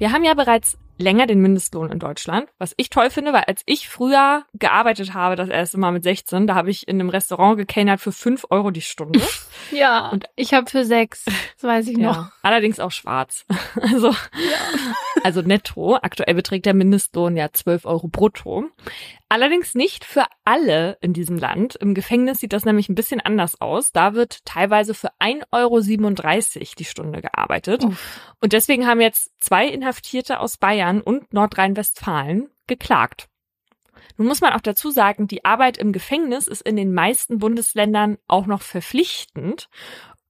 Wir haben ja bereits länger den Mindestlohn in Deutschland, was ich toll finde, weil als ich früher gearbeitet habe, das erste Mal mit 16, da habe ich in einem Restaurant gekellnert für fünf Euro die Stunde. ja, und ich habe für sechs, das weiß ich noch. Ja, allerdings auch schwarz. Also, ja. also netto. Aktuell beträgt der Mindestlohn ja zwölf Euro brutto. Allerdings nicht für alle in diesem Land. Im Gefängnis sieht das nämlich ein bisschen anders aus. Da wird teilweise für 1,37 Euro die Stunde gearbeitet. Uff. Und deswegen haben jetzt zwei Inhaftierte aus Bayern und Nordrhein-Westfalen geklagt. Nun muss man auch dazu sagen, die Arbeit im Gefängnis ist in den meisten Bundesländern auch noch verpflichtend.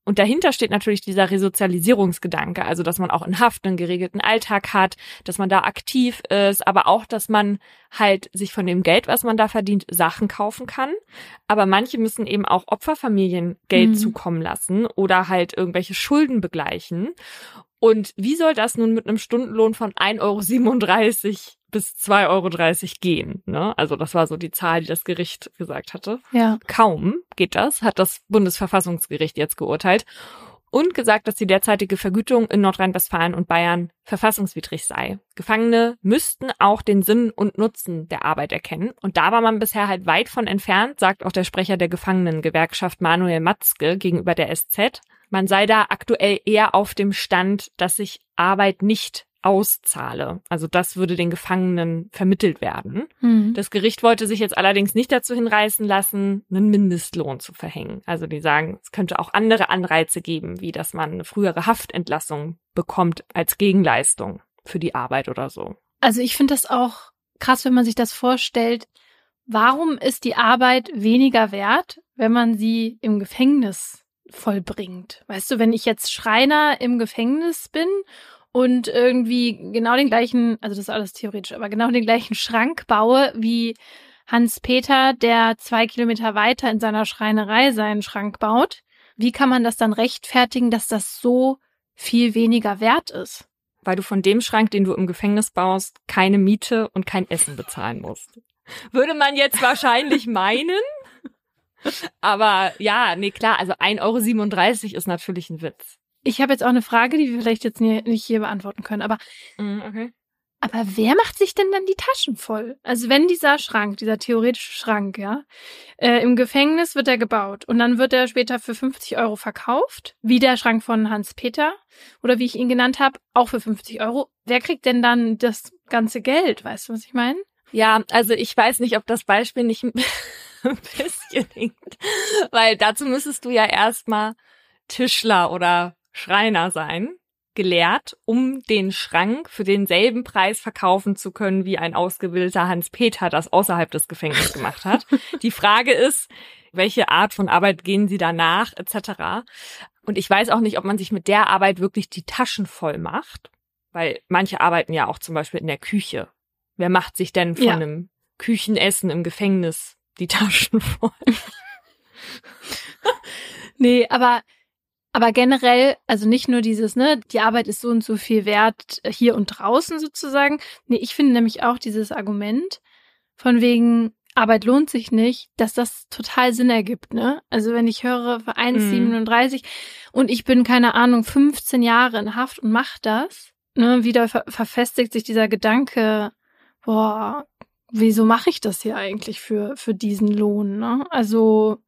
Und dahinter steht natürlich dieser Resozialisierungsgedanke, also dass man auch in Haft einen geregelten Alltag hat, dass man da aktiv ist, aber auch, dass man halt sich von dem Geld, was man da verdient, Sachen kaufen kann. Aber manche müssen eben auch Opferfamilien Geld mhm. zukommen lassen oder halt irgendwelche Schulden begleichen. Und wie soll das nun mit einem Stundenlohn von 1,37 Euro bis 2,30 Euro gehen? Ne? Also das war so die Zahl, die das Gericht gesagt hatte. Ja. Kaum geht das, hat das Bundesverfassungsgericht jetzt geurteilt und gesagt, dass die derzeitige Vergütung in Nordrhein-Westfalen und Bayern verfassungswidrig sei. Gefangene müssten auch den Sinn und Nutzen der Arbeit erkennen. Und da war man bisher halt weit von entfernt, sagt auch der Sprecher der Gefangenengewerkschaft Manuel Matzke gegenüber der SZ. Man sei da aktuell eher auf dem Stand, dass sich Arbeit nicht auszahle. Also das würde den Gefangenen vermittelt werden. Mhm. Das Gericht wollte sich jetzt allerdings nicht dazu hinreißen lassen, einen Mindestlohn zu verhängen. Also die sagen, es könnte auch andere Anreize geben, wie dass man eine frühere Haftentlassung bekommt als Gegenleistung für die Arbeit oder so. Also ich finde das auch krass, wenn man sich das vorstellt. Warum ist die Arbeit weniger wert, wenn man sie im Gefängnis vollbringt? Weißt du, wenn ich jetzt Schreiner im Gefängnis bin und irgendwie genau den gleichen, also das ist alles theoretisch, aber genau den gleichen Schrank baue wie Hans Peter, der zwei Kilometer weiter in seiner Schreinerei seinen Schrank baut. Wie kann man das dann rechtfertigen, dass das so viel weniger wert ist? Weil du von dem Schrank, den du im Gefängnis baust, keine Miete und kein Essen bezahlen musst. Würde man jetzt wahrscheinlich meinen. Aber ja, nee, klar, also 1,37 Euro ist natürlich ein Witz. Ich habe jetzt auch eine Frage, die wir vielleicht jetzt nicht hier beantworten können, aber mm, okay. Aber wer macht sich denn dann die Taschen voll? Also wenn dieser Schrank, dieser theoretische Schrank, ja, äh, im Gefängnis wird er gebaut und dann wird er später für 50 Euro verkauft, wie der Schrank von Hans Peter oder wie ich ihn genannt habe, auch für 50 Euro. Wer kriegt denn dann das ganze Geld? Weißt du, was ich meine? Ja, also ich weiß nicht, ob das Beispiel nicht ein bisschen hinkt, weil dazu müsstest du ja erstmal Tischler oder Schreiner sein, gelehrt, um den Schrank für denselben Preis verkaufen zu können, wie ein ausgebildeter Hans-Peter das außerhalb des Gefängnisses gemacht hat. Die Frage ist, welche Art von Arbeit gehen sie danach, etc. Und ich weiß auch nicht, ob man sich mit der Arbeit wirklich die Taschen voll macht, weil manche arbeiten ja auch zum Beispiel in der Küche. Wer macht sich denn von ja. einem Küchenessen im Gefängnis die Taschen voll? nee, aber aber generell, also nicht nur dieses, ne, die Arbeit ist so und so viel wert äh, hier und draußen sozusagen. Nee, ich finde nämlich auch dieses Argument von wegen Arbeit lohnt sich nicht, dass das total Sinn ergibt, ne? Also wenn ich höre für 1,37 mhm. und ich bin, keine Ahnung, 15 Jahre in Haft und mach das, ne, wieder ver verfestigt sich dieser Gedanke, boah, wieso mache ich das hier eigentlich für, für diesen Lohn, ne? Also,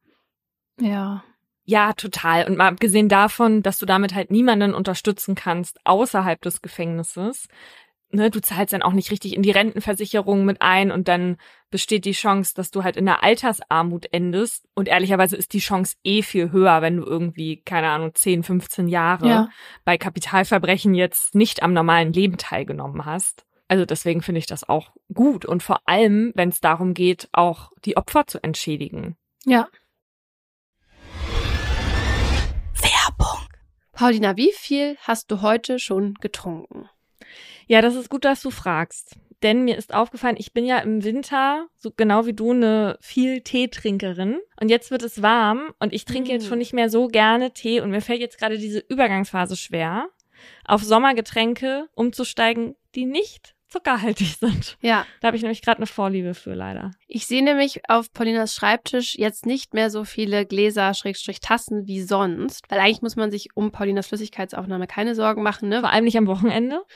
ja. Ja, total. Und mal abgesehen davon, dass du damit halt niemanden unterstützen kannst außerhalb des Gefängnisses. Ne, du zahlst dann auch nicht richtig in die Rentenversicherung mit ein und dann besteht die Chance, dass du halt in der Altersarmut endest. Und ehrlicherweise ist die Chance eh viel höher, wenn du irgendwie, keine Ahnung, 10, 15 Jahre ja. bei Kapitalverbrechen jetzt nicht am normalen Leben teilgenommen hast. Also deswegen finde ich das auch gut. Und vor allem, wenn es darum geht, auch die Opfer zu entschädigen. Ja, Paulina, wie viel hast du heute schon getrunken? Ja, das ist gut, dass du fragst. Denn mir ist aufgefallen, ich bin ja im Winter, so genau wie du, eine viel Teetrinkerin. Und jetzt wird es warm und ich trinke mm. jetzt schon nicht mehr so gerne Tee und mir fällt jetzt gerade diese Übergangsphase schwer, auf Sommergetränke umzusteigen, die nicht zuckerhaltig sind. Ja. Da habe ich nämlich gerade eine Vorliebe für, leider. Ich sehe nämlich auf Paulinas Schreibtisch jetzt nicht mehr so viele Gläser, Schrägstrich Tassen wie sonst. Weil eigentlich muss man sich um Paulinas Flüssigkeitsaufnahme keine Sorgen machen, ne? Vor allem nicht am Wochenende.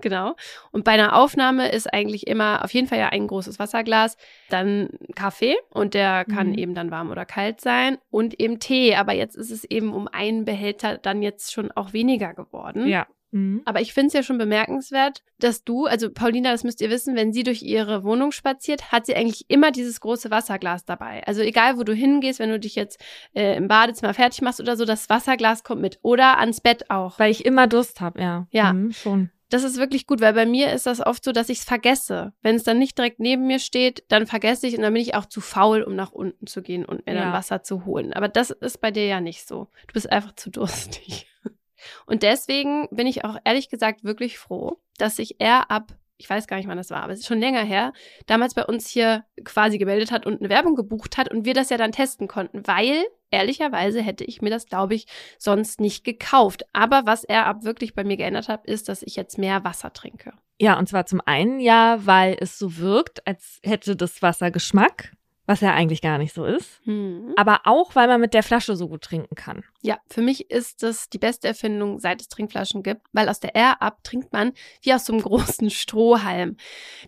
Genau. Und bei einer Aufnahme ist eigentlich immer auf jeden Fall ja ein großes Wasserglas, dann Kaffee und der kann Mhm. eben dann warm oder kalt sein und eben Tee. Aber jetzt ist es eben um einen Behälter dann jetzt schon auch weniger geworden. Ja. Mhm. Aber ich finde es ja schon bemerkenswert, dass du, also Paulina, das müsst ihr wissen, wenn sie durch ihre Wohnung spaziert, hat sie eigentlich immer dieses große Wasserglas dabei. Also egal, wo du hingehst, wenn du dich jetzt äh, im Badezimmer fertig machst oder so, das Wasserglas kommt mit. Oder ans Bett auch. Weil ich immer Durst habe, ja. Ja. Mhm, schon. Das ist wirklich gut, weil bei mir ist das oft so, dass ich es vergesse. Wenn es dann nicht direkt neben mir steht, dann vergesse ich und dann bin ich auch zu faul, um nach unten zu gehen und mir dann Ja. Wasser zu holen. Aber das ist bei dir ja nicht so. Du bist einfach zu durstig. Und deswegen bin ich auch ehrlich gesagt wirklich froh, dass sich er ab, ich weiß gar nicht, wann das war, aber es ist schon länger her, damals bei uns hier quasi gemeldet hat und eine Werbung gebucht hat und wir das ja dann testen konnten, weil ehrlicherweise hätte ich mir das, glaube ich, sonst nicht gekauft. Aber was er ab wirklich bei mir geändert hat, ist, dass ich jetzt mehr Wasser trinke. Ja, und zwar zum einen ja, weil es so wirkt, als hätte das Wasser Geschmack, was ja eigentlich gar nicht so ist. Hm. Aber auch, weil man mit der Flasche so gut trinken kann. Ja, für mich ist das die beste Erfindung, seit es Trinkflaschen gibt, weil aus der Air Up trinkt man wie aus so einem großen Strohhalm.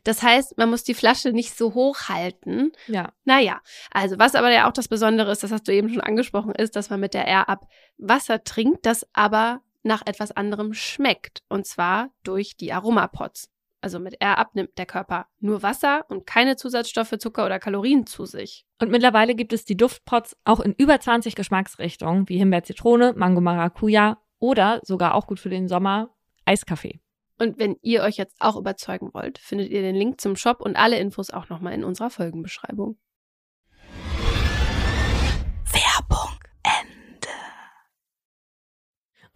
Das heißt, man muss die Flasche nicht so hoch halten. Ja. Naja, also was aber ja auch das Besondere ist, das hast du eben schon angesprochen, ist, dass man mit der Air Up Wasser trinkt, das aber nach etwas anderem schmeckt. Und zwar durch die Aromapods. Also mit Air Up nimmt der Körper nur Wasser und keine Zusatzstoffe, Zucker oder Kalorien zu sich. Und mittlerweile gibt es die Duftpots auch in über 20 Geschmacksrichtungen, wie Himbeer, Zitrone, Mango, Maracuja oder sogar auch gut für den Sommer Eiskaffee. Und wenn ihr euch jetzt auch überzeugen wollt, findet ihr den Link zum Shop und alle Infos auch nochmal in unserer Folgenbeschreibung.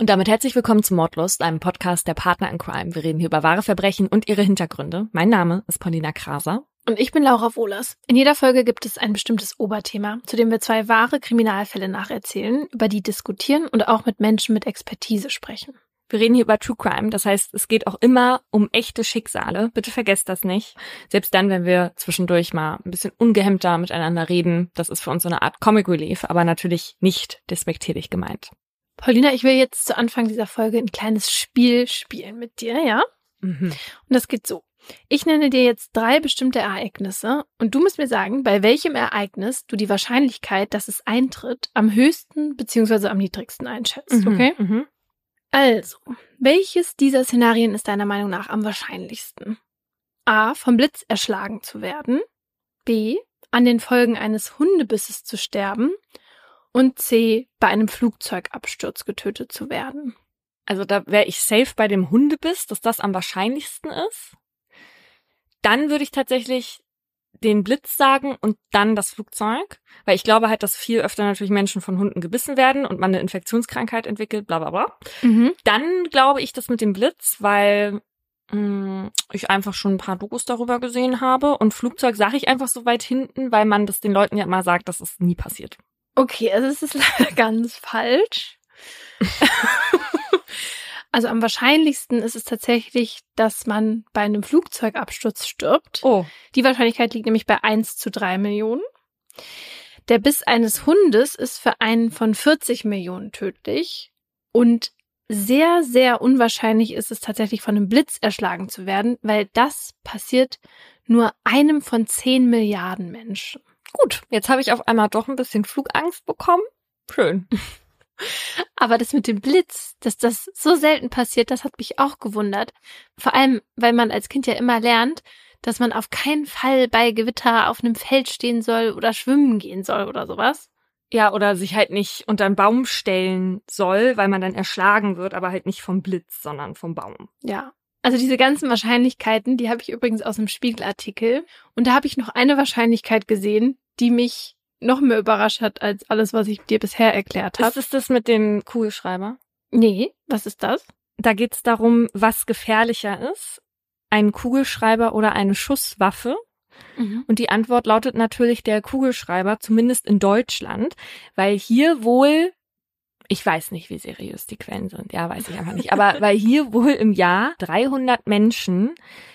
Und damit herzlich willkommen zu Mordlust, einem Podcast der Partner in Crime. Wir reden hier über wahre Verbrechen und ihre Hintergründe. Mein Name ist Paulina Kraser. Und ich bin Laura Wohlers. In jeder Folge gibt es ein bestimmtes Oberthema, zu dem wir zwei wahre Kriminalfälle nacherzählen, über die diskutieren und auch mit Menschen mit Expertise sprechen. Wir reden hier über True Crime, das heißt, es geht auch immer um echte Schicksale. Bitte vergesst das nicht. Selbst dann, wenn wir zwischendurch mal ein bisschen ungehemmter miteinander reden, das ist für uns so eine Art Comic Relief, aber natürlich nicht despektierlich gemeint. Paulina, ich will jetzt zu Anfang dieser Folge ein kleines Spiel spielen mit dir, ja? Mhm. Und das geht so. Ich nenne dir jetzt drei bestimmte Ereignisse und du musst mir sagen, bei welchem Ereignis du die Wahrscheinlichkeit, dass es eintritt, am höchsten bzw. am niedrigsten einschätzt, Mhm. okay? Mhm. Also, welches dieser Szenarien ist deiner Meinung nach am wahrscheinlichsten? A. Vom Blitz erschlagen zu werden. B. An den Folgen eines Hundebisses zu sterben. Und C. Bei einem Flugzeugabsturz getötet zu werden. Also da wäre ich safe bei dem Hundebiss, dass das am wahrscheinlichsten ist. Dann würde ich tatsächlich den Blitz sagen und dann das Flugzeug, weil ich glaube halt, dass viel öfter natürlich Menschen von Hunden gebissen werden und man eine Infektionskrankheit entwickelt, bla bla bla. Mhm. Dann glaube ich das mit dem Blitz, weil mh, ich einfach schon ein paar Dokus darüber gesehen habe und Flugzeug sage ich einfach so weit hinten, weil man das den Leuten ja immer sagt, dass es nie passiert. Okay, also es ist leider ganz falsch. also am wahrscheinlichsten ist es tatsächlich, dass man bei einem Flugzeugabsturz stirbt. Oh, Die Wahrscheinlichkeit liegt nämlich bei 1 zu 3 Millionen. Der Biss eines Hundes ist für einen von 40 Millionen tödlich. Und sehr, sehr unwahrscheinlich ist es tatsächlich von einem Blitz erschlagen zu werden, weil das passiert nur einem von 10 Milliarden Menschen. Gut. Jetzt habe ich auf einmal doch ein bisschen Flugangst bekommen. Schön. Aber das mit dem Blitz, dass das so selten passiert, das hat mich auch gewundert. Vor allem, weil man als Kind ja immer lernt, dass man auf keinen Fall bei Gewitter auf einem Feld stehen soll oder schwimmen gehen soll oder sowas. Ja, oder sich halt nicht unter einen Baum stellen soll, weil man dann erschlagen wird, aber halt nicht vom Blitz, sondern vom Baum. Ja. Also diese ganzen Wahrscheinlichkeiten, die habe ich übrigens aus einem Spiegelartikel. Und da habe ich noch eine Wahrscheinlichkeit gesehen, die mich noch mehr überrascht hat als alles, was ich dir bisher erklärt habe. Ist es das mit dem Kugelschreiber? Nee, was ist das? Da geht es darum, was gefährlicher ist, ein Kugelschreiber oder eine Schusswaffe. Und die Antwort lautet natürlich der Kugelschreiber, zumindest in Deutschland, weil hier wohl Ich weiß nicht, wie seriös die Quellen sind. Ja, weiß ich einfach nicht. Aber weil hier wohl im Jahr 300 Menschen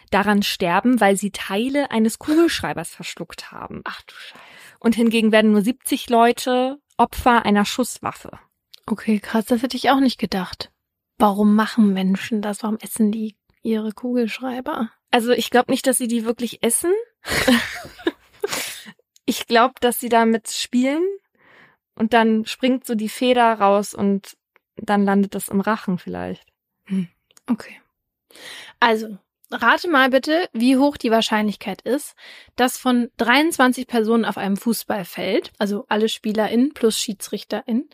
daran sterben, weil sie Teile eines Kugelschreibers verschluckt haben. Ach du Scheiße. Und hingegen werden nur 70 Leute Opfer einer Schusswaffe. Okay, krass, das hätte ich auch nicht gedacht. Warum machen Menschen das? Warum essen die ihre Kugelschreiber? Also ich glaube nicht, dass sie die wirklich essen. ich glaube, dass sie damit spielen und dann springt so die Feder raus und dann landet das im Rachen vielleicht. Okay. Also, rate mal bitte, wie hoch die Wahrscheinlichkeit ist, dass von 23 Personen auf einem Fußballfeld, also alle SpielerInnen plus SchiedsrichterInnen,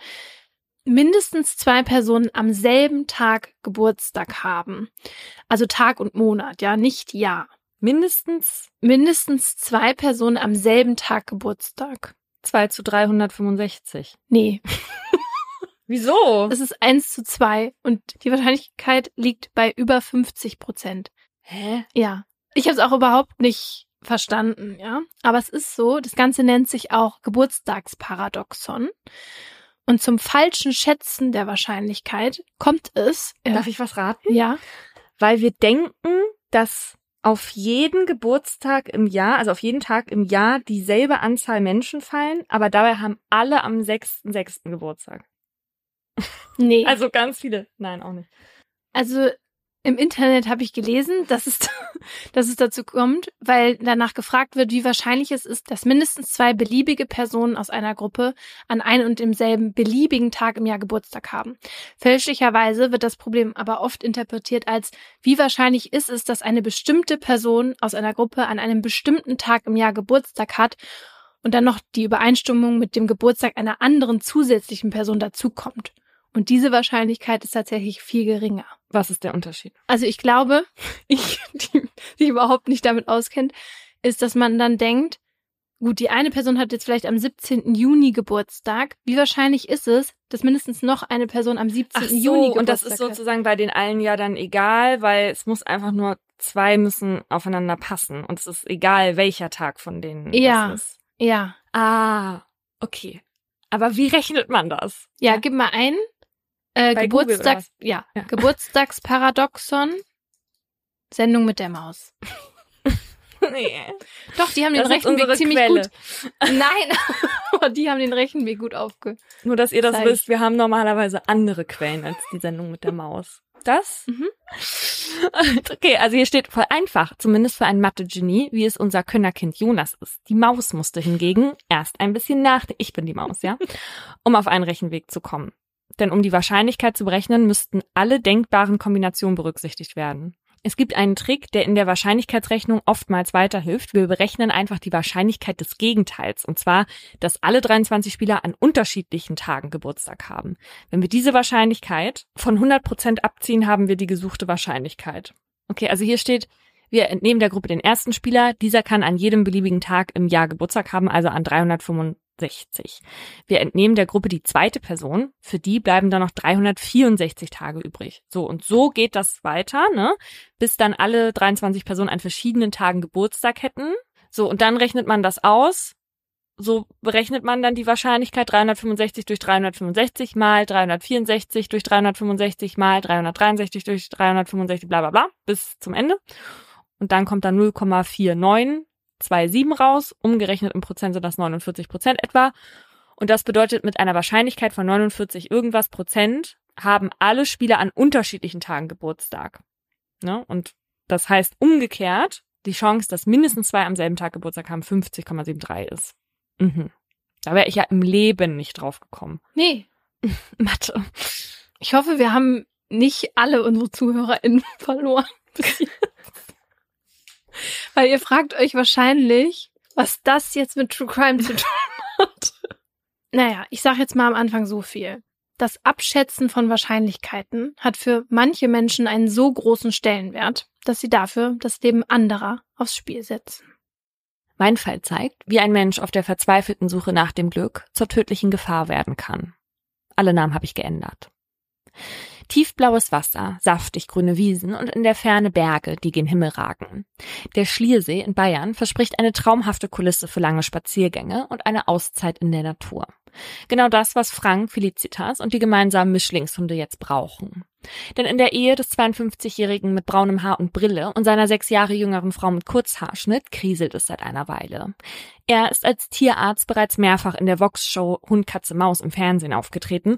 mindestens zwei Personen am selben Tag Geburtstag haben. Also Tag und Monat, ja, nicht Jahr. Mindestens Mindestens zwei Personen am selben Tag Geburtstag. 2 zu 365. Nee, Wieso? es ist eins zu zwei und die Wahrscheinlichkeit liegt bei über 50 Prozent. Hä? Ja. Ich habe es auch überhaupt nicht verstanden, ja. Aber es ist so, das Ganze nennt sich auch Geburtstagsparadoxon. Und zum falschen Schätzen der Wahrscheinlichkeit kommt es. äh, Darf ich was raten? ja. Weil wir denken, dass auf jeden Geburtstag im Jahr, also auf jeden Tag im Jahr dieselbe Anzahl Menschen fallen, aber dabei haben alle am 6.6. Geburtstag. Nee. Also ganz viele. Nein, auch nicht. Also im Internet habe ich gelesen, dass es, dass es dazu kommt, weil danach gefragt wird, wie wahrscheinlich es ist, dass mindestens zwei beliebige Personen aus einer Gruppe an einem und demselben beliebigen Tag im Jahr Geburtstag haben. Fälschlicherweise wird das Problem aber oft interpretiert als, wie wahrscheinlich ist es, dass eine bestimmte Person aus einer Gruppe an einem bestimmten Tag im Jahr Geburtstag hat und dann noch die Übereinstimmung mit dem Geburtstag einer anderen zusätzlichen Person dazukommt. Und diese Wahrscheinlichkeit ist tatsächlich viel geringer. Was ist der Unterschied? Also ich glaube, ich, die sich überhaupt nicht damit auskennt, ist, dass man dann denkt, gut, die eine Person hat jetzt vielleicht am 17. Juni Geburtstag. Wie wahrscheinlich ist es, dass mindestens noch eine Person am 17. Ach so, Juni Geburtstag und das ist hat? sozusagen bei den allen ja dann egal, weil es muss einfach nur zwei müssen aufeinander passen und es ist egal, welcher Tag von denen Ja. das ist. Ja. Ah, okay. Aber wie rechnet man das? Ja, gib mal ein. Äh, Bei Geburtstags, ja, Ja. Geburtstagsparadoxon. Sendung mit der Maus. nee. Doch, die haben den Das ist Rechenweg ziemlich Quelle. gut. Nein, die haben den Rechenweg gut aufge. Nur, dass ihr das Zeig. wisst, wir haben normalerweise andere Quellen als die Sendung mit der Maus. Das? Mhm. Okay, also hier steht voll einfach, zumindest für ein Mathe-Genie, wie es unser Könnerkind Jonas ist. Die Maus musste hingegen erst ein bisschen nachdenken, ich bin die Maus, ja, um auf einen Rechenweg zu kommen. Denn um die Wahrscheinlichkeit zu berechnen, müssten alle denkbaren Kombinationen berücksichtigt werden. Es gibt einen Trick, der in der Wahrscheinlichkeitsrechnung oftmals weiterhilft. Wir berechnen einfach die Wahrscheinlichkeit des Gegenteils. Und zwar, dass alle 23 Spieler an unterschiedlichen Tagen Geburtstag haben. Wenn wir diese Wahrscheinlichkeit von 100 Prozent abziehen, haben wir die gesuchte Wahrscheinlichkeit. Okay, also hier steht, wir entnehmen der Gruppe den ersten Spieler. Dieser kann an jedem beliebigen Tag im Jahr Geburtstag haben, also an 365. 360. Wir entnehmen der Gruppe die zweite Person, für die bleiben dann noch 364 Tage übrig. So, und so geht das weiter, ne? Bis dann alle 23 Personen an verschiedenen Tagen Geburtstag hätten. So, und dann rechnet man das aus. So berechnet man dann die Wahrscheinlichkeit 365 durch 365 mal 364 durch 365 mal 363 durch 365, bla bla bla, bis zum Ende. Und dann kommt dann 0,49 2,7 raus. Umgerechnet im Prozent sind das 49 Prozent etwa. Und das bedeutet, mit einer Wahrscheinlichkeit von 49 irgendwas Prozent haben alle Spieler an unterschiedlichen Tagen Geburtstag. Ne? Und das heißt umgekehrt, die Chance, dass mindestens zwei am selben Tag Geburtstag haben, 50,73 ist. Mhm. Da wäre ich ja im Leben nicht drauf gekommen. Nee. Mathe. Ich hoffe, wir haben nicht alle unsere ZuhörerInnen verloren. Weil ihr fragt euch wahrscheinlich, was das jetzt mit True Crime zu tun hat. Naja, ich sag jetzt mal am Anfang so viel. Das Abschätzen von Wahrscheinlichkeiten hat für manche Menschen einen so großen Stellenwert, dass sie dafür das Leben anderer aufs Spiel setzen. Mein Fall zeigt, wie ein Mensch auf der verzweifelten Suche nach dem Glück zur tödlichen Gefahr werden kann. Alle Namen habe ich geändert. Tiefblaues Wasser, saftig grüne Wiesen und in der Ferne Berge, die gen Himmel ragen. Der Schliersee in Bayern verspricht eine traumhafte Kulisse für lange Spaziergänge und eine Auszeit in der Natur. Genau das, was Frank, Felicitas und die gemeinsamen Mischlingshunde jetzt brauchen. Denn in der Ehe des 52-Jährigen mit braunem Haar und Brille und seiner sechs Jahre jüngeren Frau mit Kurzhaarschnitt kriselt es seit einer Weile. Er ist als Tierarzt bereits mehrfach in der Vox-Show Hund, Katze, Maus im Fernsehen aufgetreten.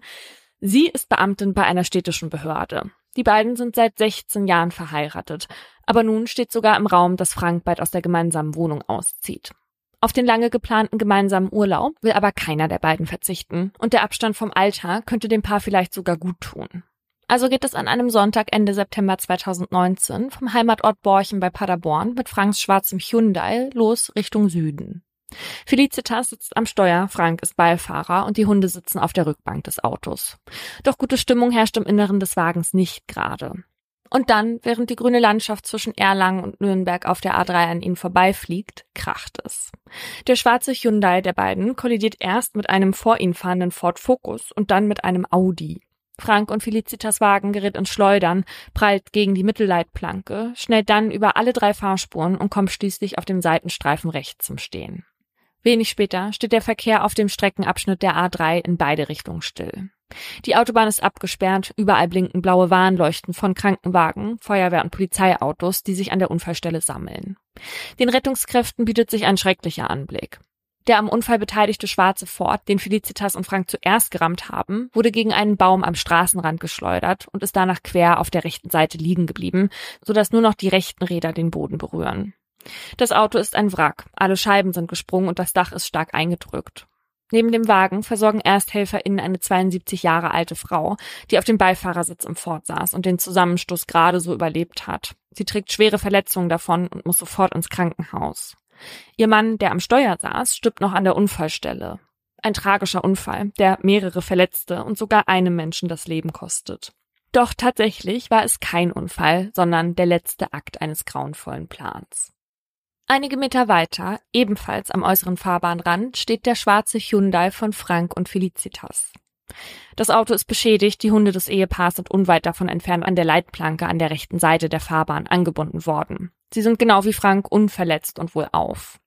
Sie ist Beamtin bei einer städtischen Behörde. Die beiden sind seit 16 Jahren verheiratet. Aber nun steht sogar im Raum, dass Frank bald aus der gemeinsamen Wohnung auszieht. Auf den lange geplanten gemeinsamen Urlaub will aber keiner der beiden verzichten. Und der Abstand vom Alter könnte dem Paar vielleicht sogar gut tun. Also geht es an einem Sonntag Ende September 2019 vom Heimatort Borchen bei Paderborn mit Franks schwarzem Hyundai los Richtung Süden. Felicitas sitzt am Steuer, Frank ist Beifahrer und die Hunde sitzen auf der Rückbank des Autos. Doch gute Stimmung herrscht im Inneren des Wagens nicht gerade. Und dann, während die grüne Landschaft zwischen Erlangen und Nürnberg auf der A3 an ihnen vorbeifliegt, kracht es. Der schwarze Hyundai der beiden kollidiert erst mit einem vor ihnen fahrenden Ford Focus und dann mit einem Audi. Frank und Felicitas Wagen gerät ins Schleudern, prallt gegen die Mittelleitplanke, schnellt dann über alle drei Fahrspuren und kommt schließlich auf dem Seitenstreifen rechts zum Stehen. Wenig später steht der Verkehr auf dem Streckenabschnitt der A3 in beide Richtungen still. Die Autobahn ist abgesperrt, überall blinken blaue Warnleuchten von Krankenwagen, Feuerwehr- und Polizeiautos, die sich an der Unfallstelle sammeln. Den Rettungskräften bietet sich ein schrecklicher Anblick. Der am Unfall beteiligte schwarze Ford, den Felicitas und Frank zuerst gerammt haben, wurde gegen einen Baum am Straßenrand geschleudert und ist danach quer auf der rechten Seite liegen geblieben, sodass nur noch die rechten Räder den Boden berühren. Das Auto ist ein Wrack, alle Scheiben sind gesprungen und das Dach ist stark eingedrückt. Neben dem Wagen versorgen ErsthelferInnen eine 72 Jahre alte Frau, die auf dem Beifahrersitz im Ford saß und den Zusammenstoß gerade so überlebt hat. Sie trägt schwere Verletzungen davon und muss sofort ins Krankenhaus. Ihr Mann, der am Steuer saß, stirbt noch an der Unfallstelle. Ein tragischer Unfall, der mehrere Verletzte und sogar einem Menschen das Leben kostet. Doch tatsächlich war es kein Unfall, sondern der letzte Akt eines grauenvollen Plans. Einige Meter weiter, ebenfalls am äußeren Fahrbahnrand, steht der schwarze Hyundai von Frank und Felicitas. Das Auto ist beschädigt, die Hunde des Ehepaars sind unweit davon entfernt an der Leitplanke an der rechten Seite der Fahrbahn angebunden worden. Sie sind genau wie Frank unverletzt und wohlauf.